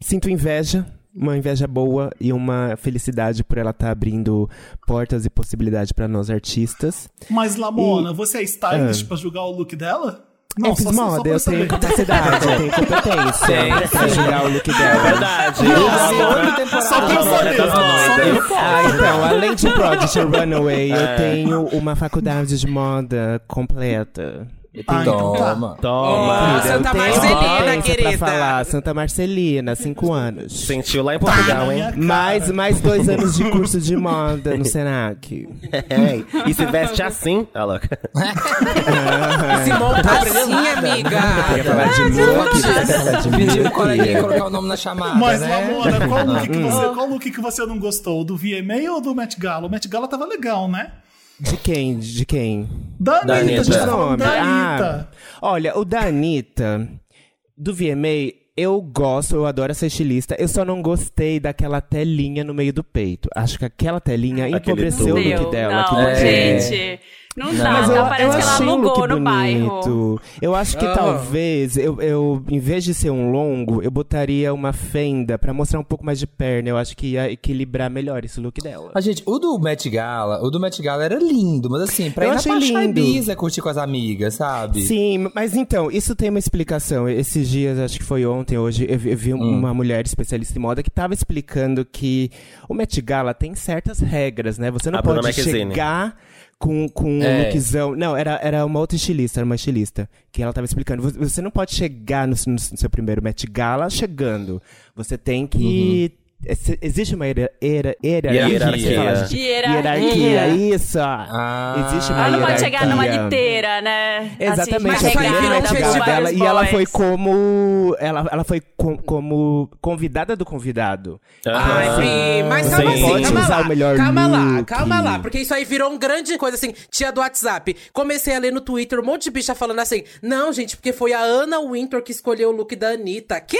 sinto inveja. Uma inveja boa e uma felicidade por ela estar abrindo portas e possibilidades pra nós artistas. Mas, Lamona, você é stylist Ah. pra julgar o look dela? Eu fiz só- só moda, pra eu tenho capacidade, eu tenho competência pra sim. julgar o look dela. É verdade. Não, só pra saber, só pra- Ah, então, além de Prodigy Runaway, É. eu tenho uma faculdade de moda completa. Ah, então tá. Toma. Querida, eu Santa Marcelina, querida. Falar. Santa Marcelina, cinco anos. Sentiu lá em Portugal, hein? Mais, mais dois anos de curso de moda no Senac. É, e se veste assim, ó louca. Se monta assim, amiga. Quer falar de look? Quer falar de Pedindo look? coleguinha colocar o nome na chamada, Mas, né? Lamona, qual look, que você, qual look que você não gostou? Do VMA ou do Met Gala? O Met Gala tava legal, né? De quem? De quem? Da Anitta, a gente tá Anitta. falando da Ah, Anitta. olha, o da Anitta, do VMA, eu gosto, eu adoro essa estilista. Eu só não gostei daquela telinha no meio do peito. Acho que aquela telinha Aquele empobreceu o look dela. Não, aquilo- gente. Não dá, Mas tá? eu, Parece eu que ela achei um alugou look no bairro. bonito. Eu acho que Ah. talvez, eu, eu, em vez de ser um longo, eu botaria uma fenda pra mostrar um pouco mais de perna. Eu acho que ia equilibrar melhor esse look dela. Ah, gente, o do Met Gala, o do Met Gala era lindo, mas assim, pra Eu ir na achei Paixão lindo. Ibiza, curtir com as amigas, sabe? Sim, mas então, isso tem uma explicação. Esses dias, acho que foi ontem, hoje, eu vi, eu vi uma mulher especialista em moda que tava explicando que o Met Gala tem certas regras, né? Você não A Bruna pode chegar com, com um É. lookzão. Não, era, era uma outra estilista, era uma estilista. Que ela tava explicando. Vo- Você não pode chegar no, no seu primeiro Met Gala chegando. Você tem que. Ex- Existe uma hiera- hiera- hierarquia. Hierarquia. Hierarquia. Hierarquia, isso. Ah. Existe uma Ela não pode chegar numa liteira, né? Exatamente, assim, a primeira dela. E ela foi como. Ela, ela foi com- como convidada do convidado. Ai, Bi, mas Você calma assim, pode calma usar lá, o melhor calma lá, look. calma lá, porque isso aí virou um grande coisa assim, tia do WhatsApp. Comecei a ler no Twitter um monte de bicha falando assim, não, gente, porque foi a Ana Winter que escolheu o look da Anitta. Quê?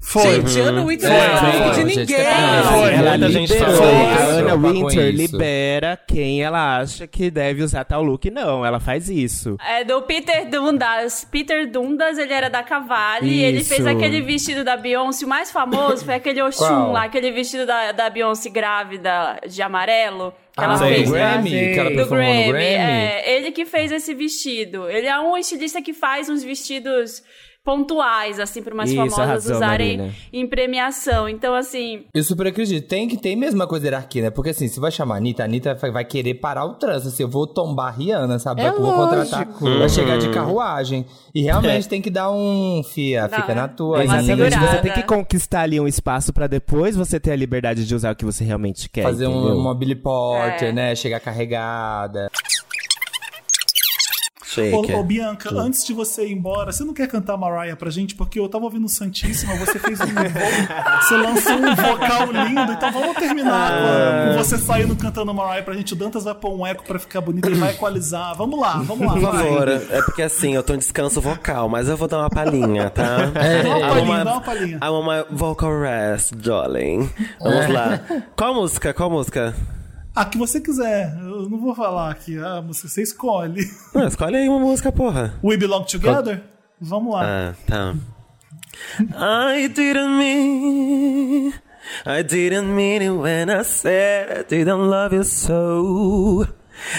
Foi. Gente, Ana Winter Foi, não é de gente, ninguém. Foi. Ela liberou. A isso. Ana Winter isso. libera quem ela acha que deve usar tal look. Não, ela faz isso. É do Peter Dundas. Peter Dundas, ele era da Cavalli e ele Isso. fez aquele vestido da Beyoncé. O mais famoso foi aquele Oxum Qual? lá, aquele vestido da, da Beyoncé grávida de amarelo. Que ela Ah, fez do Grammy? né? Que ela do Grammy. Grammy? É, ele que fez esse vestido. Ele é um estilista que faz uns vestidos pontuais, assim, para umas Isso, famosas arrasou, usarem Marina. em premiação. Então, assim, Eu super acredito. Tem que ter mesmo uma coisa de hierarquia, né? Porque assim, se vai chamar a Anitta, a Anitta vai, querer parar o trânsito. Assim, eu vou tombar a Rihanna, sabe? É eu vou contratar. lógico. Vai chegar de Uhum. carruagem. E realmente É. tem que dar um. Fia, fica na tua. Exatamente. Anitta. Você tem que conquistar ali um espaço pra depois você ter a liberdade de usar o que você realmente quer. Fazer um, entendeu? uma Billy Porter, É. né? Chegar carregada. Ô, ô, Bianca, antes de você ir embora, você não quer cantar Mariah pra gente? Porque eu tava ouvindo Santíssima, você fez um. vo- você lançou um vocal lindo, então vamos terminar com, com você saindo cantando Mariah pra gente. O Dantas vai pôr um eco pra ficar bonito, ele vai equalizar. Vamos lá, vamos lá, Por favor, é porque assim, eu tô em descanso vocal, mas eu vou dar uma palhinha, tá? É. Dá uma palhinha, dá uma palhinha. I want my vocal rest, darling. Vamos É. lá. Qual música? Qual música? A que você quiser. Eu não vou falar aqui. A música você escolhe. Não, escolhe aí uma música, porra. We Belong Together? Vamos lá. Ah, tá. I didn't mean, I didn't mean it when I said I didn't love you so.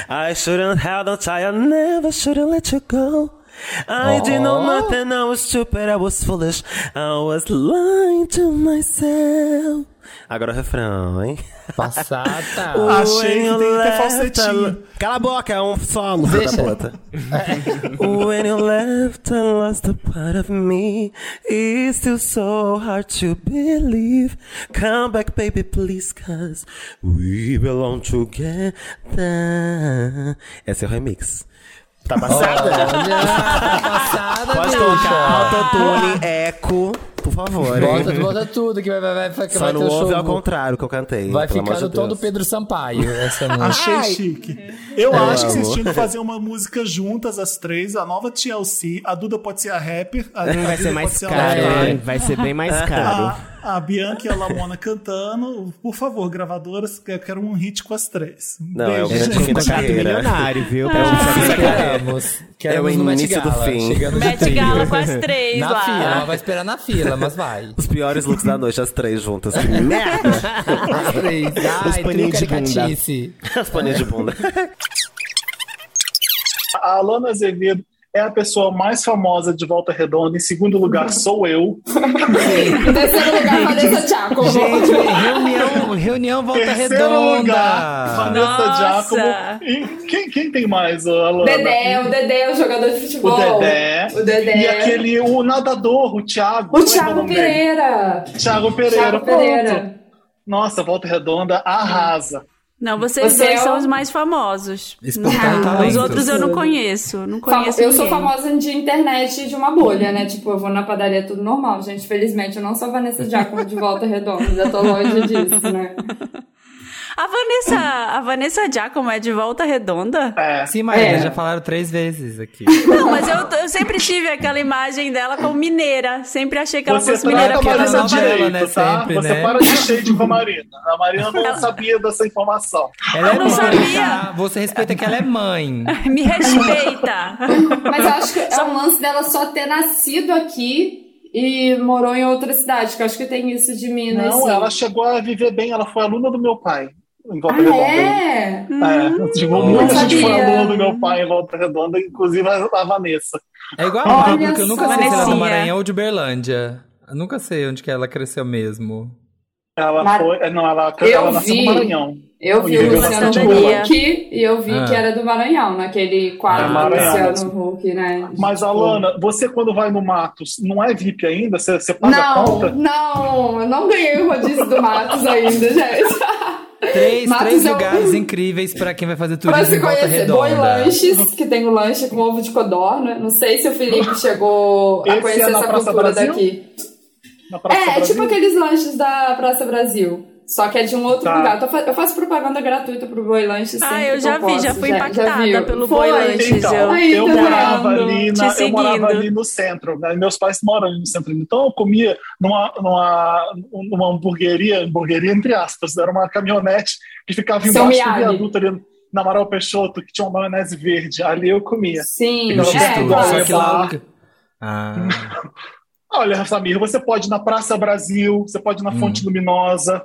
I shouldn't have don't try, I never shouldn't let you go. I didn't know Oh. nothing, I was stupid, I was foolish, I was lying to myself. Agora o refrão, hein? Passada. Achei que tem que ter falsetinho. Cala a boca, é um solo, filho da Deixa. puta. When you left, I lost a part of me. It's still so hard to believe. Come back, baby, please, cause we belong together. Esse é o remix. Tá passada? passada, Pode bicha. tocar autotune, eco, por favor. Bota, hein? bota tudo que vai, vai, vai, vai, Só vai não ter o ouve show. ao contrário que eu cantei. Vai ficar no de tom do Deus. Pedro Sampaio. Essa música. Achei chique. Eu Eu acho que vocês tinham que fazer uma música juntas, as três. A nova TLC. A Duda pode ser a rapper. A, vai a ser Duda mais caro? Vai ser bem mais caro. A, a Bianca e a Lamona cantando. Por favor, gravadoras, eu quero um hit com as três. Não, é o Beijo, grande fim da carreira. milionário, viu? É Pra o fim da. Queremos É o início do fim. Met. Gala com as três Na lá. fila, ela vai esperar na fila, mas vai. Os piores looks da noite, as três juntas. Que merda! As três. Os Ai, paninhos de bunda. Os paninhos de bunda. A Alana Azevedo é a pessoa mais famosa de Volta Redonda. Em segundo lugar, sou eu. Em terceiro lugar, Vanessa Giacomo. Gente, reunião, reunião Volta Terceiro Redonda. lugar, Vanessa Nossa. Giacomo. E quem, quem tem mais, Alana? Dedé, o Dedé, o jogador de futebol. O Dedé. O Dedé. E aquele, o nadador, o Thiago. O é é Thiago? Pereira. Thiago Pereira. Thiago Pereira. pronto. Nossa, Volta Redonda arrasa. Não, vocês Você dois é são o- os mais famosos. Não, os outros eu não conheço. Não conheço eu sou ninguém. famosa de internet de uma bolha, né? Tipo, eu vou na padaria tudo normal, gente. Felizmente, eu não sou a Vanessa Giacomo de Volta Redonda. Já tô longe disso, né? A Vanessa, a Vanessa Giacomo é de Volta Redonda? É. Sim, Maria, É. já falaram três vezes aqui. Não, mas eu, eu sempre tive aquela imagem dela como mineira. Sempre achei que ela Você fosse mineira. trata a porque ela Marina direito, né, tá? sempre, Você né? para de shade com a Marina. A Marina não sabia dessa informação. Ela é Eu não mãe, sabia. tá? Você respeita que ela é mãe. Me respeita. Mas eu acho que é um lance dela só ter nascido aqui e morou em outra cidade, que eu acho que tem isso de Minas. Não, sim. ela chegou a viver bem. Ela foi aluna do meu pai. Em Volta Ah, Redonda. é? É, tipo, Não muita gente aluna do meu pai em Volta Redonda, inclusive a, a Vanessa. É igual a Olha Pablo, que eu nunca sei se ela é do. Maranhão ou de Uberlândia. Eu nunca sei onde que ela cresceu mesmo. Ela Mas- foi. é, Não, ela, Eu ela nasceu vi. no Maranhão. Eu vi o Luciano. Huck e eu vi Ah. que era do Maranhão, naquele quadro É, do Maranhão. Luciano Huck, né? Mas, Alana, você quando vai no Matos, não é VIP ainda? Você, você paga a Não, conta? não, eu não ganhei o rodízio do Matos ainda, gente. Três, Matos três é um- lugares incríveis pra quem vai fazer Pra turismo se em Volta conhecer, Boi Redonda. Lanches, que tem o lanche com ovo de codorna. Não sei se o Felipe chegou a Esse conhecer é essa Praça cultura Brasil? daqui. Na Praça É, é tipo aqueles lanches da Praça Brasil. Só que é de um outro Tá. lugar. Eu, fa- eu faço propaganda gratuita pro Boi Lanche sempre. Ah, eu já vi, posso, já fui já impactada viu? pelo? Boi Lanches. Então, eu, Ai, eu tá morava ali, na, eu morava ali no centro, né? Meus pais moram ali no centro. Então eu comia numa, numa, numa hamburgueria, hamburgueria entre aspas, era uma caminhonete que ficava Seu embaixo do viaduto ali na Amaral Peixoto, que tinha uma maionese verde. Ali eu comia. Sim, é, Só que lá. Ah. Olha, Samir, você pode ir na Praça Brasil, você pode ir na Fonte Luminosa.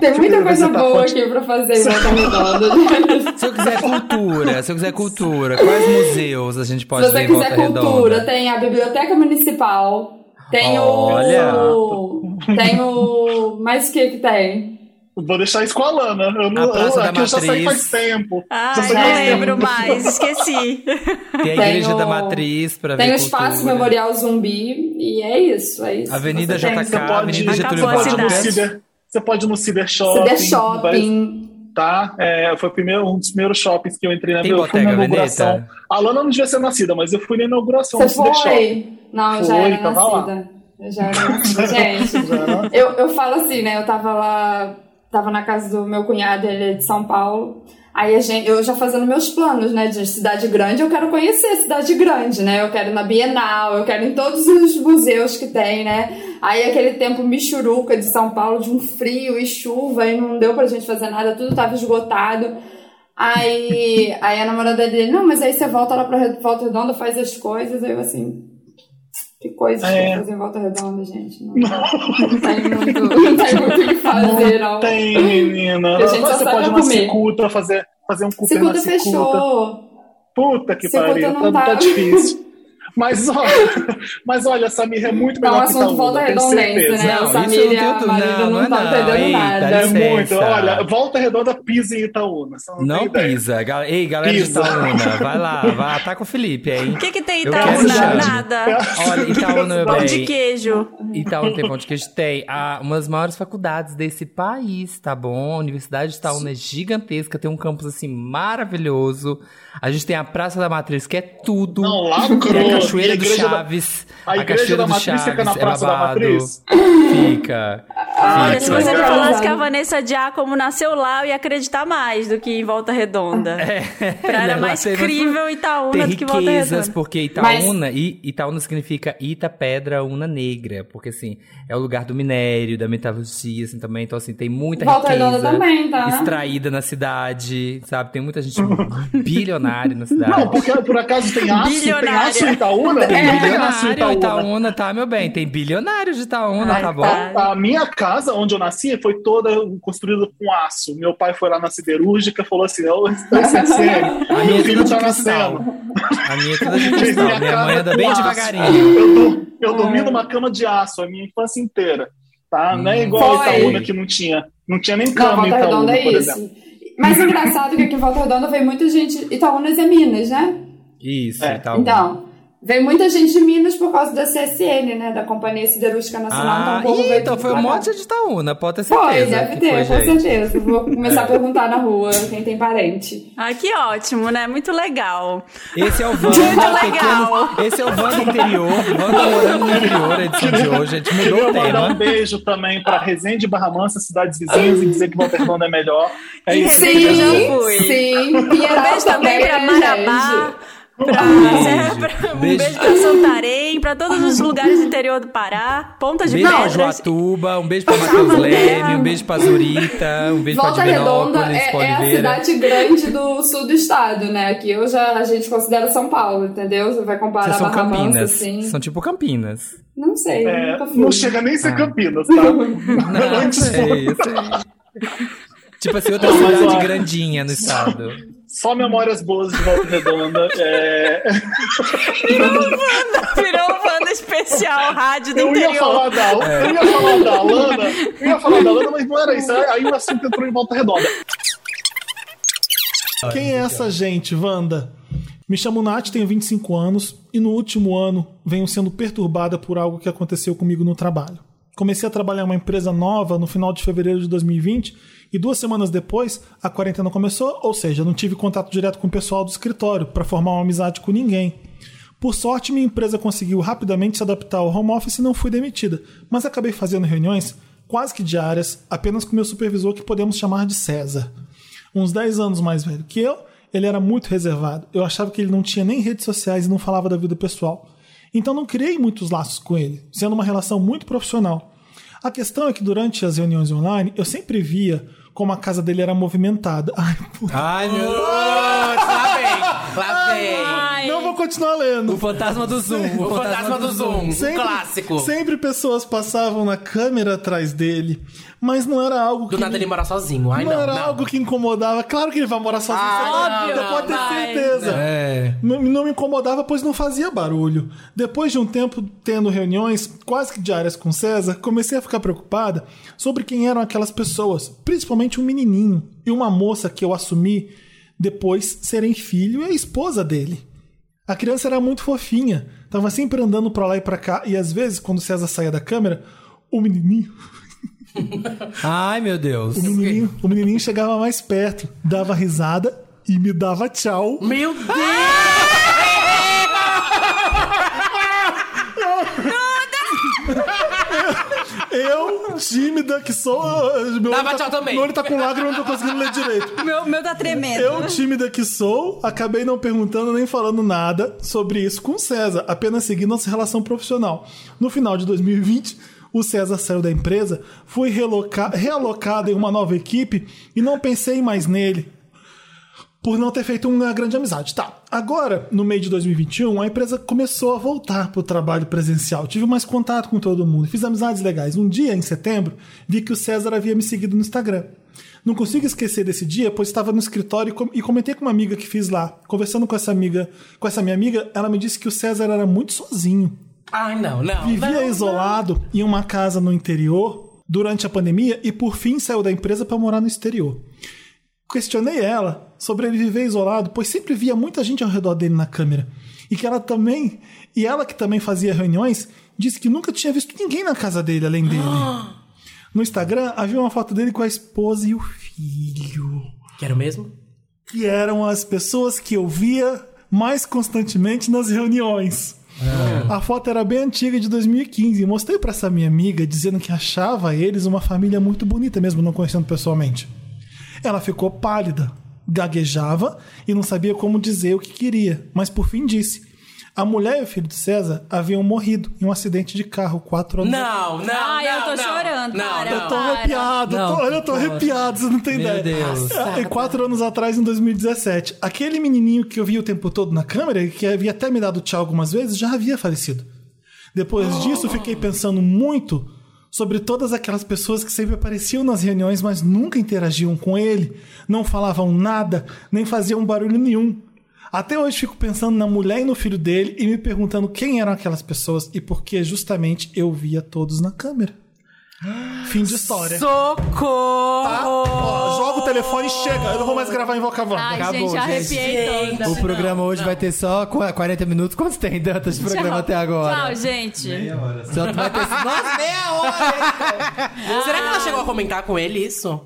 Tem muita Você coisa tá boa aqui pra fazer em Volta Redonda. Se eu quiser cultura, se eu quiser cultura, quais museus a gente pode Se ver você em Volta quiser cultura, Redonda? tem a Biblioteca Municipal, tem Olha. o. Tem o. Mais o que que tem? Vou deixar isso com a Lana. Eu, não, A Praça eu, da aqui eu já saí Matriz. faz tempo. Não faz lembro mais, esqueci. Tem a Igreja da Matriz pra Tem ver o Espaço cultura. Memorial Zumbi, e é isso, é isso. Avenida Você tem- JK, Você Avenida você Getúlio Vargas. Você pode ir no Ciber Shopping. Ciber Shopping. Tá? É, foi o primeiro, um dos primeiros shoppings que eu entrei na Tem eu fui Bottega na inauguração. Veneta? A Lana não devia ser nascida, mas eu fui na inauguração Você do Shopping. foi? Não, eu já Foi, era tava lá. nascida. Eu já era. Gente, Já era. eu, eu falo assim, né? Eu tava lá, tava na casa do meu cunhado, ele é de São Paulo. Aí a gente, eu já fazendo meus planos, né? De cidade grande, eu quero conhecer a cidade grande, né? Eu quero ir na Bienal, eu quero ir em todos os museus que tem, né? Aí aquele tempo michuruca de São Paulo, de um frio e chuva, e não deu pra gente fazer nada, tudo tava esgotado. Aí, aí a namorada dele, não, mas aí você volta lá pra Volta Redonda, faz as coisas, aí eu assim. Que coisas que É. fazer em Volta Redonda, gente. Não, não tem muito, não tem muito o que fazer, não. Tem, menina. A gente Você pode ir na. Cicuta fazer, fazer um cupê na Cicuta Cicuta. fechou. Puta que Cicuta pariu, não tá, tá. tá difícil. Mas olha, mas olha, Samir é muito É um melhor que assunto Itaúna, volta tenho certeza. né? Não, o isso Samir eu não a tenho- não, não não é não. entendendo Ei, nada. É muito. Olha, Volta Redonda pisa em Itaúna. você não Não pisa. Gal- Ei, galera Pisa. de Itaúna, vai lá, vai, tá com o Felipe aí. O que que tem Itaúna? Nada. Olha, Itaúna, meu Pão bem. de queijo. Itaúna tem pão de queijo? Tem. Ah, uma das maiores faculdades desse país, tá bom? A Universidade de Itaúna é gigantesca, tem um campus, assim, maravilhoso. A gente tem a Praça da Matriz, que é tudo. Não, lá Tem crô. a Cachoeira a do igreja da- Chaves. a igreja Cachoeira da do Matriz Chaves fica na é Praça da babado. Matriz? Fica. Olha, se você me Fica. falasse que a Vanessa Giacomo nasceu lá, eu ia acreditar mais do que em Volta Redonda. Pra era Não, mais tem- crível Itaúna do que Volta riquezas, Redonda. porque Itaúna, e Itaúna significa Ita Pedra Una Negra, porque assim, é o lugar do minério, da metalurgia, assim, também, então assim, tem muita Volta riqueza Redonda também, tá? extraída na cidade, sabe? Tem muita gente bilionária na cidade. Não, porque por acaso tem aço, tem Bilionária. aço em Itaúna? Tem Tem em bilionário Itaúna. Itaúna, tá, meu bem? Tem bilionário de Itaúna, tá bom? A minha casa, onde eu nasci, foi toda construída com aço. Meu pai foi lá na siderúrgica e falou assim: A minha meu é filho tá nascendo. A minha é toda de cristal. Minha casa mãe anda bem aço. devagarinho. Eu, eu dormi numa cama de aço a minha infância inteira. Tá? Não é igual a Foi. Itaúna que não tinha. Não tinha nem Não, cama em Volta Itaúna, é por isso. exemplo. Mas é engraçado que aqui em Volta Redonda veio muita gente. Itaúnas é Minas, né? Isso, É. Itaúna. Então, veio muita gente de Minas por causa da CSN, né? Da Companhia Siderúrgica Nacional. Ah, então, o povo ih, então foi um monte de Itaúna, pode ter certeza. Foi, deve que ter, foi, com gente. certeza. Vou começar É. a perguntar na rua quem tem parente. Ah, que ótimo, né? Muito legal. Esse é o Muito Wanda legal. pequeno. Esse é o Wanda interior. Wanda morando no interior, a edição de hoje. A gente mudou o mandar um tema. beijo também para Resende e Barra Mansa, cidades vizinhas, e dizer que Redonda é melhor. É E isso. Resende eu já Sim, fui. sim. Um Pinheiral beijo também pra né, Marabá. Pra, Beijo. pra- um Beijo. beijo pra Santarém, pra todos os lugares do interior do Pará, Ponta de Beijo pra Pedras. Joatuba, um beijo pra Matheus Leme, um beijo pra Zurita, um beijo Volta pra Redonda é, pra é a cidade grande do sul do estado, né? Aqui eu já, a gente considera São Paulo, entendeu? Você vai comparar Vocês são Barra Mansa, Campinas. assim. São tipo Campinas. Não sei, É, não chega nem a ser Ah. Campinas, tá? Não, Antes sei, sei. Tipo assim, outra cidade grandinha no estado. Só memórias boas de Volta Redonda. É... Virou um Wanda especial, rádio do Eu ia interior. falar da, É. eu ia falar da Alana, eu ia falar da Alana, mas não era isso. Aí o assunto entrou em Volta Redonda. Quem é essa gente, Wanda? Me chamo Nath, tenho 25 anos e no último ano venho sendo perturbada por algo que aconteceu comigo no trabalho. Comecei a trabalhar em uma empresa nova no final de fevereiro de 2020 e duas semanas depois a quarentena começou, ou seja, não tive contato direto com o pessoal do escritório para formar uma amizade com ninguém. Por sorte, minha empresa conseguiu rapidamente se adaptar ao home office e não fui demitida, mas acabei fazendo reuniões quase que diárias, apenas com meu supervisor que podemos chamar de César. Uns 10 anos mais velho que eu, ele era muito reservado. Eu achava que ele não tinha nem redes sociais e não falava da vida pessoal. Então não criei muitos laços com ele, sendo uma relação muito profissional. A questão é que durante as reuniões online, eu sempre via como a casa dele era movimentada. Ai, puta. Ai, meu Deus! Lá vem, lá vem. Vou continuar lendo. O fantasma do Zoom. O fantasma do Zoom, um clássico. Sempre pessoas passavam na câmera atrás dele, mas não era algo que. Do nada ele mora sozinho. Ai, não, não, era não. algo que incomodava. Claro que ele vai morar sozinho. Ah, você não, pode ter certeza. É. Não, não me incomodava, pois não fazia barulho. Depois de um tempo tendo reuniões quase que diárias com César, comecei a ficar preocupada sobre quem eram aquelas pessoas, principalmente um menininho e uma moça que eu assumi depois serem filho e a esposa dele. A criança era muito fofinha, tava sempre andando pra lá e pra cá, e às vezes, quando César saía da câmera, o menininho Ai, meu Deus. o menininho, o menininho chegava mais perto, dava risada e me dava tchau. Meu Deus! Eu, tímida que sou. Meu Dava tá, tchau também. Meu olho tá com lágrima, não tô conseguindo ler direito. Meu, meu tá tremendo. Eu, tímida que sou, acabei não perguntando nem falando nada sobre isso com o César, apenas seguindo nossa relação profissional. No final de 2020, o César saiu da empresa, foi realocado em uma nova equipe e não pensei mais nele. Por não ter feito uma grande amizade. Tá. Agora, no meio de 2021, a empresa começou a voltar pro trabalho presencial. Tive mais contato com todo mundo. Fiz amizades legais. Um dia, em setembro, vi que o César havia me seguido no Instagram. Não consigo esquecer desse dia, pois estava no escritório e com- comentei com uma amiga que fiz lá. Conversando com essa amiga, com essa minha amiga, ela me disse que o César era muito sozinho. Ai, não, não. Vivia não, isolado em uma casa no interior durante a pandemia e por fim saiu da empresa para morar no exterior. Questionei ela sobre ele viver isolado, pois sempre via muita gente ao redor dele na câmera. E que ela também, e ela que também fazia reuniões, disse que nunca tinha visto ninguém na casa dele além dele. No Instagram havia uma foto dele com a esposa e o filho. Quero mesmo? Que eram as pessoas que eu via mais constantemente nas reuniões. A foto era bem antiga, de 2015. Mostrei pra essa minha amiga, dizendo que achava eles uma família muito bonita, mesmo não conhecendo pessoalmente. Ela ficou pálida, gaguejava e não sabia como dizer o que queria, mas por fim disse. A mulher e o filho de César haviam morrido em um acidente de carro quatro anos Não, não, Ai, eu não, tô não. chorando, Não, para, eu tô arrepiado, Não, eu tô, olha, eu tô arrepiado, você não tem Meu ideia. Deus. É, E quatro anos atrás, em 2017, aquele menininho que eu via o tempo todo na câmera, e que havia até me dado tchau algumas vezes, já havia falecido. Depois disso, fiquei pensando muito sobre todas aquelas pessoas que sempre apareciam nas reuniões, mas nunca interagiam com ele, não falavam nada, nem faziam barulho nenhum. Até hoje fico pensando na mulher e no filho dele e me perguntando quem eram aquelas pessoas e por que justamente eu via todos na câmera. Fim de história. Socorro! Tá? Ó, joga o telefone e chega. Eu não vou mais gravar em Voca Wanda. Ai, Acabou, gente, arrepiei gente. toda. O programa hoje vai ter só qu- 40 minutos. Quantos tem, Dantas, de programa Tchau. até agora? Tchau, gente. Só vai ter... Nossa, meia hora! Será que ela chegou a comentar com ele isso? O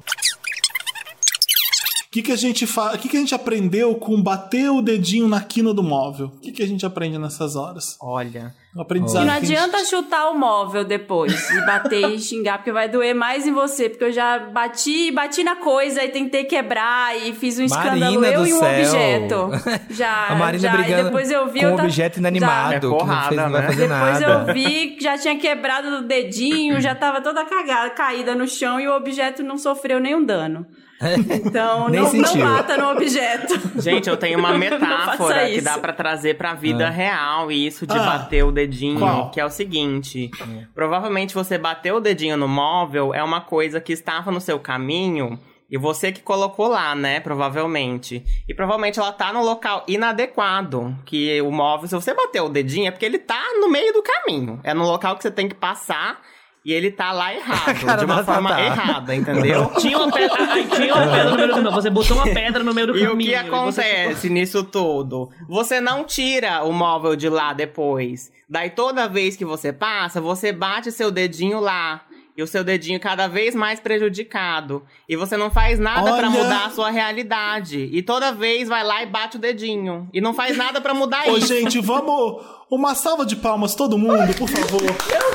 que, que a gente fa... O que, que a gente aprendeu com bater o dedinho na quina do móvel? O que, que a gente aprende nessas horas? Olha. O E aprendizado. não que adianta chutar o móvel depois e bater e xingar, porque vai doer mais em você. Porque eu já bati, bati na coisa e tentei quebrar e fiz um escândalo, Marina eu e um céu. objeto. Já, A Marina já, brigando e depois eu vi com um ta- objeto já- inanimado, É que não, porrada, fez, não vai né? fazer Depois nada. eu vi que já tinha quebrado o dedinho, já tava toda cagada, caída no chão e o objeto não sofreu nenhum dano. Então, Nem não, não bata no objeto. Gente, eu tenho uma metáfora que dá pra trazer pra vida Ah. real isso de Ah. bater o dedinho, Qual? que é o seguinte: provavelmente você bateu o dedinho no móvel é uma coisa que estava no seu caminho e você que colocou lá, né? Provavelmente. E provavelmente ela tá no local inadequado. Que o móvel, se você bateu o dedinho, é porque ele tá no meio do caminho. É no local que você tem que passar. E ele tá lá errado, Cara de uma da forma Tatá. errada, entendeu? Tinha uma pedra, aí tinha uma pedra no meio do caminho. Você botou uma pedra no meio do E caminho. o que e acontece nisso tudo? Você não tira o móvel de lá depois. Daí toda vez que você passa, você bate seu dedinho lá. E o seu dedinho cada vez mais prejudicado. E você não faz nada pra Olha. mudar a sua realidade. E toda vez vai lá e bate o dedinho. E não faz nada pra mudar Ô, isso. gente, vamos. Uma salva de palmas, todo mundo, por favor.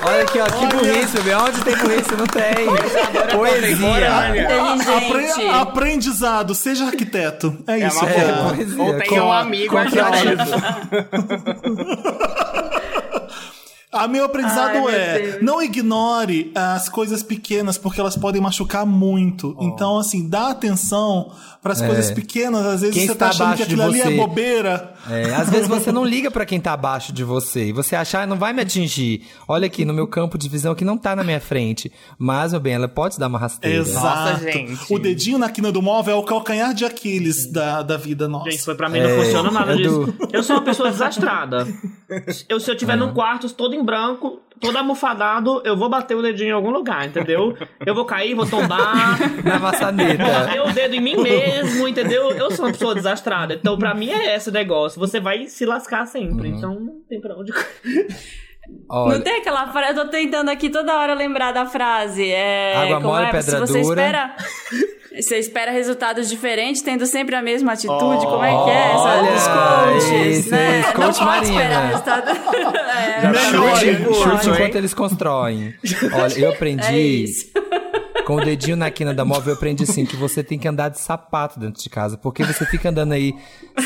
Olha aqui, ó, que burrice, meu. Onde tem burrice? Não tem. Poesia. Apre- aprendizado, seja arquiteto. É, É isso. uma é. poesia. Ou tem Com- um amigo arquiteto. A meu aprendizado Ai, meu é: Deus. não ignore as coisas pequenas, porque elas podem machucar muito. Então, assim, dá atenção para as É. coisas pequenas. Às vezes Quem você está tá achando que abaixo de aquilo ali é você. bobeira. É, às vezes você não liga pra quem tá abaixo de você e você achar, "Ah, não vai me atingir. Olha aqui, no meu campo de visão que não tá na minha frente. Mas, meu bem, ela pode dar uma rasteira. Exato. O dedinho na quina do móvel é o calcanhar de Aquiles da, da vida nossa. Gente, foi pra mim não funciona nada disso. Eu sou uma pessoa desastrada. Eu, se eu tiver num quarto todo em branco, todo almofadado, eu vou bater o dedinho em algum lugar, entendeu? Eu vou cair, vou tombar. Na maçaneta. Vou bater o dedo em mim mesmo, entendeu? Eu sou uma pessoa desastrada. Então, pra mim, é esse negócio. Você vai se lascar sempre. Então, não tem pra onde. Olha, Não tem aquela frase, eu tô tentando aqui toda hora lembrar da frase. É, Água como mole, é? pedra Se você dura. espera. Você espera resultados diferentes, tendo sempre a mesma atitude. como é que é? Essa Olha, dos coaches, esse né? coach Não pode Marina. esperar resultado. é, chute, chute enquanto eles constroem. Olha, eu É aprendi. isso. Com o dedinho na quina da móvel, eu aprendi assim que você tem que andar de sapato dentro de casa. Porque você fica andando aí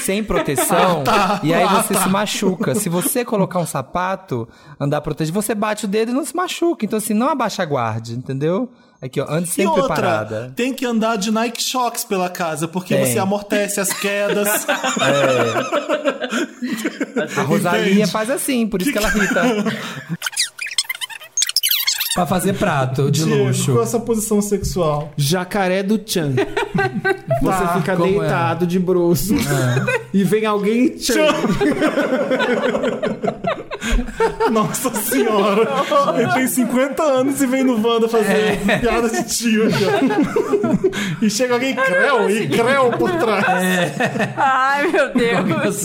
sem proteção Ah, tá. e aí Ah, você tá. se machuca. Se você colocar um sapato, andar protegido, você bate o dedo e não se machuca. Então, assim, não abaixa a guarda, entendeu? Aqui, ó, ande E sempre outra, parada. tem que andar de Nike Shocks pela casa, porque Tem. você amortece as quedas. A Rosalinha faz assim, por isso que ela irrita. pra fazer prato de Diego, luxo. Qual é a sua posição sexual? Jacaré do Chan. Você Tá, fica como é? deitado de bruços. E vem alguém e Chan. Nossa senhora! Ele tem 50 anos e vem no Wanda fazer É. piada de tio ó. E chega alguém creu e creu por trás. Ai, meu Deus.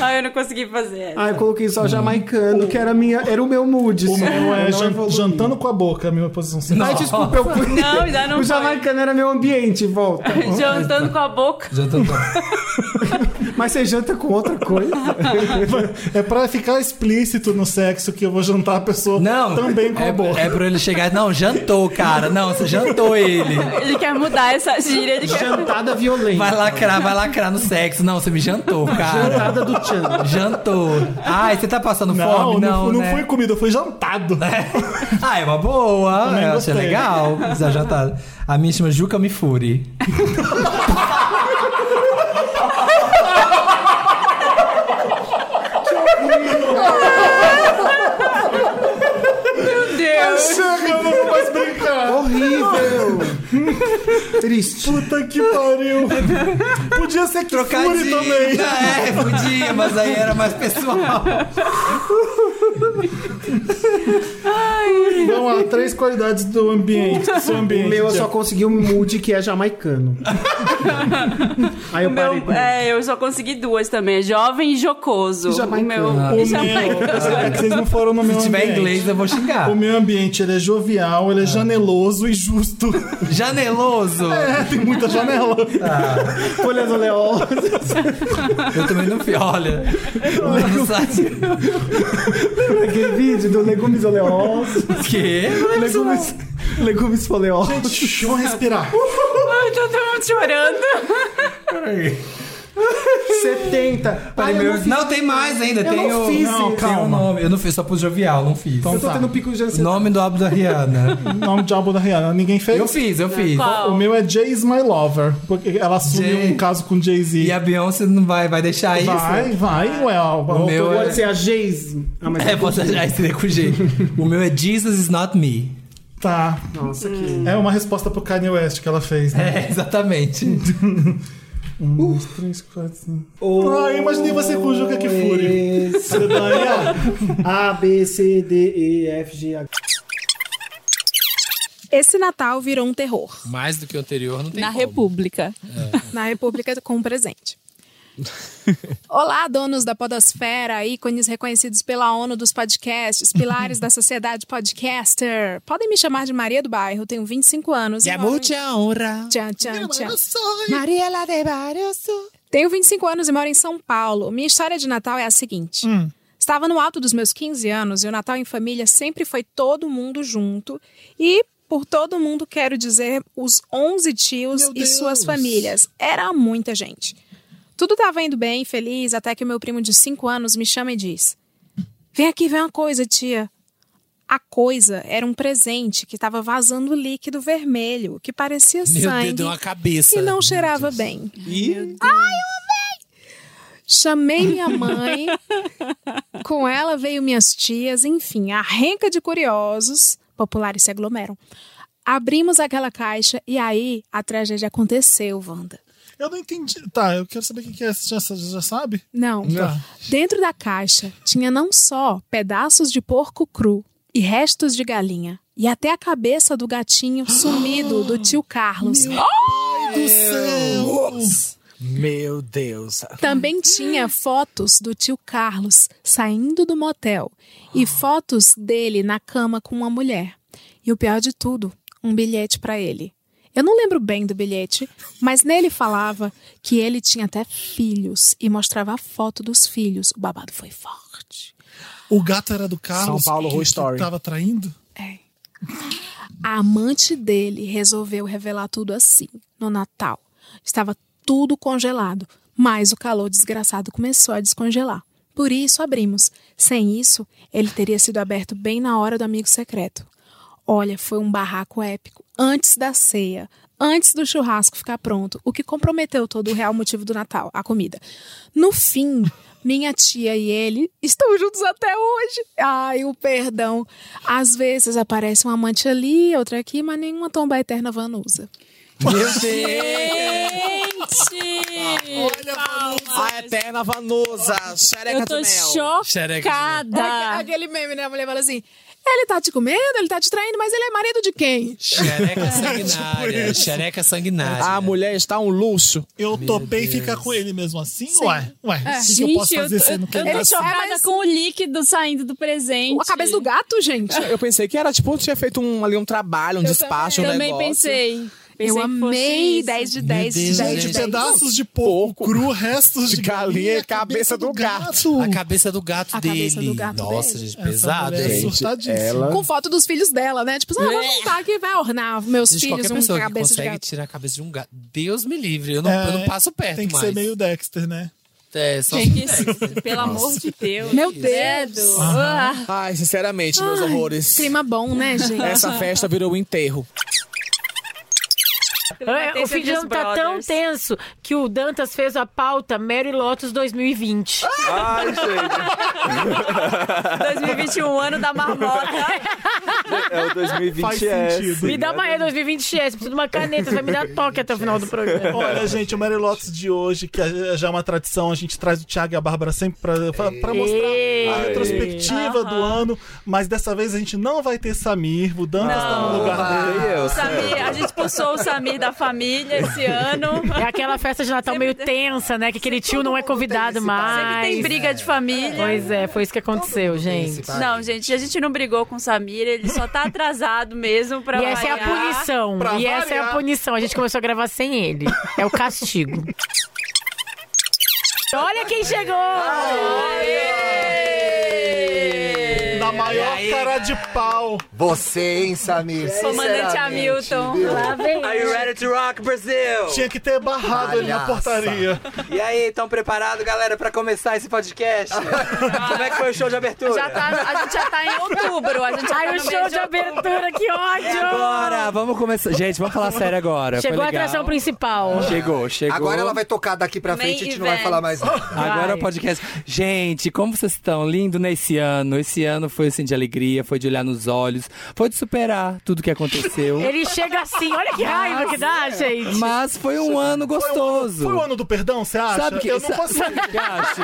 Ai, eu não consegui fazer. essa. Ah, eu coloquei só jamaicano, que era, minha, era o meu mood. O só. meu é Eu não jan- evoluí. jantando com a boca, a minha posição sexual. Ai, desculpa, eu fui. Não, ainda não O jamaicano era meu ambiente, volta. Jantando com a boca. Mas você janta com outra coisa? É pra ficar explícito no sexo que eu vou jantar a pessoa Não, também com é, a boca. é pra ele chegar. Não, jantou, cara. Não, você jantou ele. Ele quer mudar essa gíria. Ele quer... Jantada violenta. Vai lacrar, vai lacrar no sexo. Não, você me jantou, cara. Jantada do Chan. Jantou. Ai, você tá passando Não, fome? não, Não, não né? foi comida, foi jantado. Ah, é uma boa. Também Eu achei gostei. legal. Essa jantada. A minha chama Juca Mifuri. Chega, eu não vou mais brincar. Horrível. Triste. Puta que pariu. Podia ser que Fury também. É, podia, mas aí era mais pessoal. Vamos lá, três qualidades do ambiente, do seu ambiente. O meu eu só consegui um mood que é jamaicano. Aí eu O parei. meu, aí. é, eu só consegui duas também. Jovem e jocoso. Jamaicano. O meu. O meu, Jamaicano. é que vocês não foram no meu Se tiver inglês, eu vou xingar. O meu ambiente, ele é jovial, ele é janeloso e justo. Janeloso. É, tem muita janela. Folhas oleosas. Eu também não fui. Olha. Lembra aquele vídeo do legumes oleosos? Que? Legumes, legumes foliosos. Deixa eu respirar. Ai, todo mundo chorando. Peraí. 70. Peraí, Ai, eu meu- não, não, tem mais ainda. Eu tem não o... fiz não, isso. tem o nome. Eu não fiz, só pus jovial, não fiz. eu tô tendo pico de ansiedade. Nome do álbum da Rihanna. Nome de álbum da Rihanna. Ninguém fez? Eu fiz, eu fiz. Qual? O meu é Jay is My Lover. Porque ela assumiu Jay. um caso com Jay-Z. E a Beyoncé não vai, vai deixar isso? Vai, vai, ué. ó, O meu Pode ser a Geise. Ah, É, posso já estrear com jeito. O meu é Jesus is not me. Tá. Nossa, que... É uma resposta pro Kanye West que ela fez, né? É, exatamente. Um, dois, três, quatro, cinco. Ah, imaginei você com o Juca que fure. Você daria? A, B, C, D, E, F, G, H. Esse Natal virou um terror. Mais do que o anterior, não tem Na como. República. É. Na República com um presente. Olá, donos da podosfera, ícones reconhecidos pela ONU dos podcasts, pilares da sociedade podcaster. Podem me chamar de Maria do Bairro, tenho 25 anos. É moro muita honra. Tchan, tchan, tchan. Mariela de Barrios. Tenho 25 anos e moro em São Paulo. Minha história de Natal é a seguinte. Estava no alto dos meus 15 anos e o Natal em família sempre foi todo mundo junto. E por todo mundo quero dizer os 11 tios e suas famílias. Era muita gente. Tudo estava indo bem, feliz, até que o meu primo de 5 anos me chama e diz: Vem aqui ver uma coisa, tia. A coisa era um presente que estava vazando líquido vermelho, que parecia Meu sangue Deus, deu uma cabeça. e não cheirava bem. Ih. Ai, eu amei! Chamei minha mãe, com ela veio minhas tias, enfim, a renca de curiosos, populares se aglomeram. Abrimos aquela caixa e aí a tragédia aconteceu, Wanda. Eu não entendi. Tá, eu quero saber o que é. Você já, já sabe? Não. Tá. Dentro da caixa tinha não só pedaços de porco cru e restos de galinha, e até a cabeça do gatinho sumido do tio Carlos. Ai do céu! Meu Deus. Também tinha fotos do tio Carlos saindo do motel e fotos dele na cama com uma mulher. E o pior de tudo, um bilhete para ele. Eu não lembro bem do bilhete, mas nele falava que ele tinha até filhos e mostrava a foto dos filhos. O babado foi forte. O gato era do Carlos. São Paulo que, Horror que Story. Tava traindo? A amante dele resolveu revelar tudo assim, no Natal. Estava tudo congelado, mas o calor desgraçado começou a descongelar. Por isso abrimos. Sem isso, ele teria sido aberto bem na hora do amigo secreto. Olha, foi um barraco épico. Antes da ceia, antes do churrasco ficar pronto, o que comprometeu todo o real motivo do Natal, a comida. No fim, minha tia e ele estão juntos até hoje. Ai, o perdão. Às vezes aparece um amante ali, outra aqui, mas nenhuma tomba eterna vanusa. Meu Olha, A eterna Vanusa, xereca Eu tô chocada. Aquele meme, né? A mulher fala assim: ele tá te comendo, ele tá te traindo, mas ele é marido de quem? Xereca sanguinária. Xereca sanguinária. A mulher está um luxo. Eu topei ficar com ele mesmo assim? Sim. Ué, ué, É. o que, que eu posso fazer tô- sendo que eu ele tô tá- chocada com o líquido saindo do presente. A cabeça do gato, gente. Eu pensei que era tipo, tinha feito um, ali um trabalho, um despacho, um Também negócio. Pensei. Eu que amei isso. 10 de 10 de 10 de Gente, 10. pedaços de porco, cru, restos de, De galinha e cabeça do gato. A cabeça do gato A dele. do gato Nossa, dele. gente, pesado, mulher é ela- Com foto dos filhos dela, né? Tipo, ah, vou montar aqui, vai ornar meus Gente, filhos um que cabeça de consegue gato. tirar a cabeça de um gato. Deus me livre, eu não, É, eu não passo perto Tem que mais. ser meio Dexter, né? É, só Tem que- Pelo amor de Deus. Meu. Credo. Ah. Ai, sinceramente, meus Ai, horrores. Clima bom, né, gente? Essa festa virou um enterro. É, o fim de ano tá tão tenso que o Dantas fez a pauta Mary Lotus 2020. Ai, gente. 2021, ano da marmota. É o 2020 Faz S. sentido. Me dá uma E 2020 S, preciso de uma caneta, você vai me dar toque até o final do programa. Olha, gente, o Mary Lotus de hoje, que é- já é uma tradição, a gente traz o Thiago e a Bárbara sempre pra, pra, pra mostrar a Aê. retrospectiva do ano, mas dessa vez a gente não vai ter Samir, o Dantas tá no lugar dele. Samir, a gente expulsou o Samir da família esse ano. É aquela festa de Natal meio tensa, né? Que aquele tio não é convidado mais. Sempre tem briga de família. Pois é, foi isso que aconteceu, gente. Não, gente, a gente não brigou com o Samir, ele só tá atrasado mesmo pra E essa é a variar. punição. Pra E essa é a variar. punição. A gente começou a gravar sem ele. É o castigo. Olha quem chegou! Na cara de pau. Você, hein, Samir? Comandante Sinceramente, Hamilton. viu? Lá vem. Are you ready to rock, Brasil? Tinha que ter barrado ele na Palhaça. portaria. E aí, estão preparados, galera, pra começar esse podcast? Como é que foi o show de abertura? Já tá, a gente já tá em outubro. A gente já Ai, tá o no show mês de abertura, que ódio! Agora, vamos começar. Gente, vamos falar sério agora. Chegou Foi a legal. atração principal. Chegou, chegou. Agora ela vai tocar daqui pra frente e a gente não vai event. falar mais nada. Agora Vai. é o podcast. Gente, como vocês estão? Lindo nesse ano. Esse ano foi assim de alegria, foi de olhar nos olhos, foi de superar tudo que aconteceu. Ele chega assim, olha que raiva que dá, gente. Mas foi um ano gostoso. Foi o ano do perdão, você acha? Sabe que- eu não sa- consigo. sabe o que eu acho?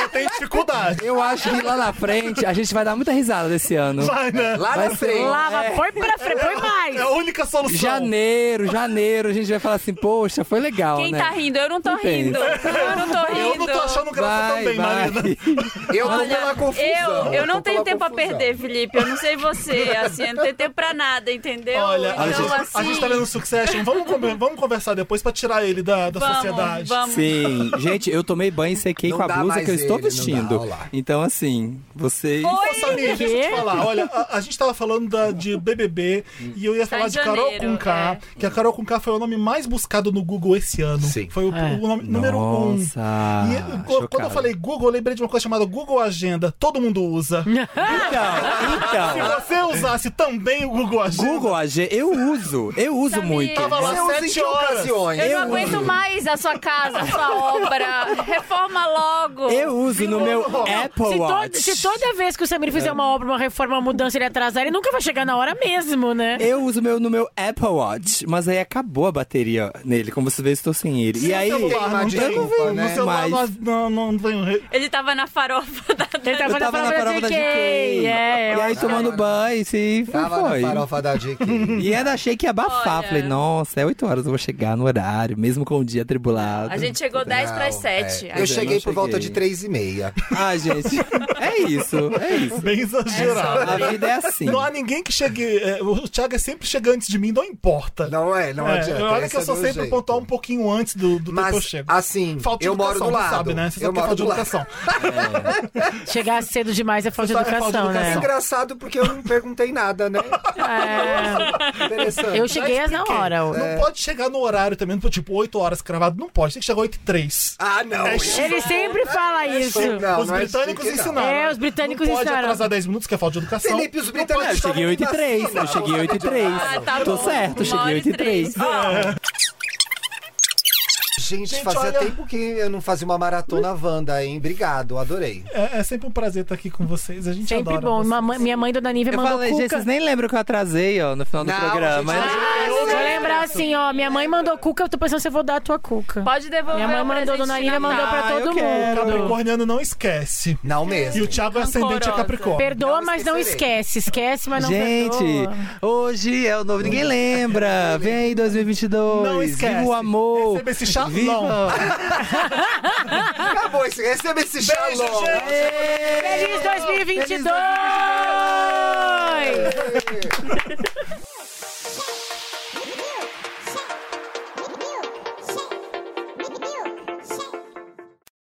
Eu tenho dificuldade. Eu acho que lá na frente a gente vai dar muita risada desse ano. Vai, né? Lá Vai na ser- frente. Lá, É. põe pra frente, põe mais. É a única solução. Janeiro, janeiro, a gente vai falar assim, poxa, foi legal, Quem né? tá rindo? Eu não tô rindo. Eu não tô rindo. Eu não tô achando graça Vai, também, vai. Marina. Eu tô Olha, pela confusão. Eu, eu não tenho tempo a confusão. perder, Felipe. Eu não sei você, assim, eu não tenho tempo pra nada, entendeu? Olha, então, a, gente, assim, a gente tá vendo Succession. Vamos, vamos conversar depois pra tirar ele da, da Vamos, sociedade. vamos. Sim, gente, eu tomei banho e sequei Não com a blusa que eu estou ele, não vestindo. dá. Então, assim, vocês. Ô, Samir, deixa eu te falar. Olha, a, a gente tava falando da- de BBB e eu ia falar de Carol janeiro, Conká, que a Carol Conká foi o nome mais buscado no Google esse ano. Sim. Foi o, É. o nome número um. Nossa, E quando eu falei Google, eu lembrei de uma coisa chamada Google Agenda. Todo mundo usa. Então, Se então. você usasse também o Google Agenda. Google AG, eu uso, eu uso Samir, muito. Tava lá em sete horas. ocasiões? Eu, não Eu aguento uso. mais a sua casa, a sua obra. Reforma logo. Eu uso no meu Apple Se, Watch. to- se toda vez que o Samir fizer uma obra, uma reforma, uma mudança, ele atrasar, ele nunca vai chegar na hora mesmo, né? Eu uso meu, no meu Apple Watch, mas aí acabou a bateria nele. Como você vê, eu estou sem ele. e aí, celular não eu não celular não, não, não Ele tava na farofa da... Ele tava, Eu tava na farofa farofa da GK. É, e aí, tomando banho, sim, foi. Tava foi. na farofa da GK. E ainda achei que ia abafar. Olha. Falei, nossa, é 8 horas, eu vou chegar no horário, mesmo com o dia atribulado. A gente chegou 10 para as 7. É, Eu cheguei por volta de cheguei. 3 e meia. Ah, gente, é isso, é isso. Bem exagerado. A vida é assim. Não há ninguém que chegue. é, o Thiago é sempre chega antes de mim, não importa. Não é, não É, adianta. olha que eu é sou sempre jeito. pontuar um pouquinho antes do, do tempo que eu Mas, chego. assim, Falta eu moro educação, do lado. sabe, né? Você eu sabe que é moro falta de educação. Chegar cedo demais é falta de é de educação, educação. né? É engraçado porque eu não perguntei nada, né? É. Interessante. Eu cheguei Já na hora. Não pode chegar no horário também, tipo 8 horas cravado. Não pode, tem que chegar 8 e 3. Ah, não. É Ele sempre fala isso. Não, os não é britânicos chique, não. ensinaram. É, os britânicos não pode ensinaram. atrasar 10 minutos, que é falta de educação. Felipe, os É, britânicos eu cheguei 8 e 3, eu cheguei 8 e 3. Ah, tá Tô bom. certo, cheguei e 8 e 3. Gente, Gente, fazia olha- tempo que eu não fazia uma maratona Wanda, hein? Obrigado, adorei. É, é sempre um prazer estar aqui com vocês. A gente Sempre adora bom. vocês. Minha mãe, Dona Nívia, Eu mandou falei, gente, cuca. vocês nem lembram que eu atrasei, ó, no final do Não, programa. gente, Ah, vou lembrar assim, ó. Minha mãe mandou cuca, eu tô pensando se eu vou dar a tua cuca. Pode devolver Minha mãe mandou, Dona Nívia mandou pra Natal. todo O mundo. Capricorniano não esquece. Não mesmo. E o Thiago é ascendente a. Capricórnio. Perdoa, Não mas não esquece. Esquece, mas não Gente, perdoa. hoje é o novo. Ninguém lembra. Vem aí 2022. Não esquece. Viva o amor. Receba esse chalão. Viva. Acabou, esse- receba esse Beijo, shalom. Feliz 2022! Feliz 2022!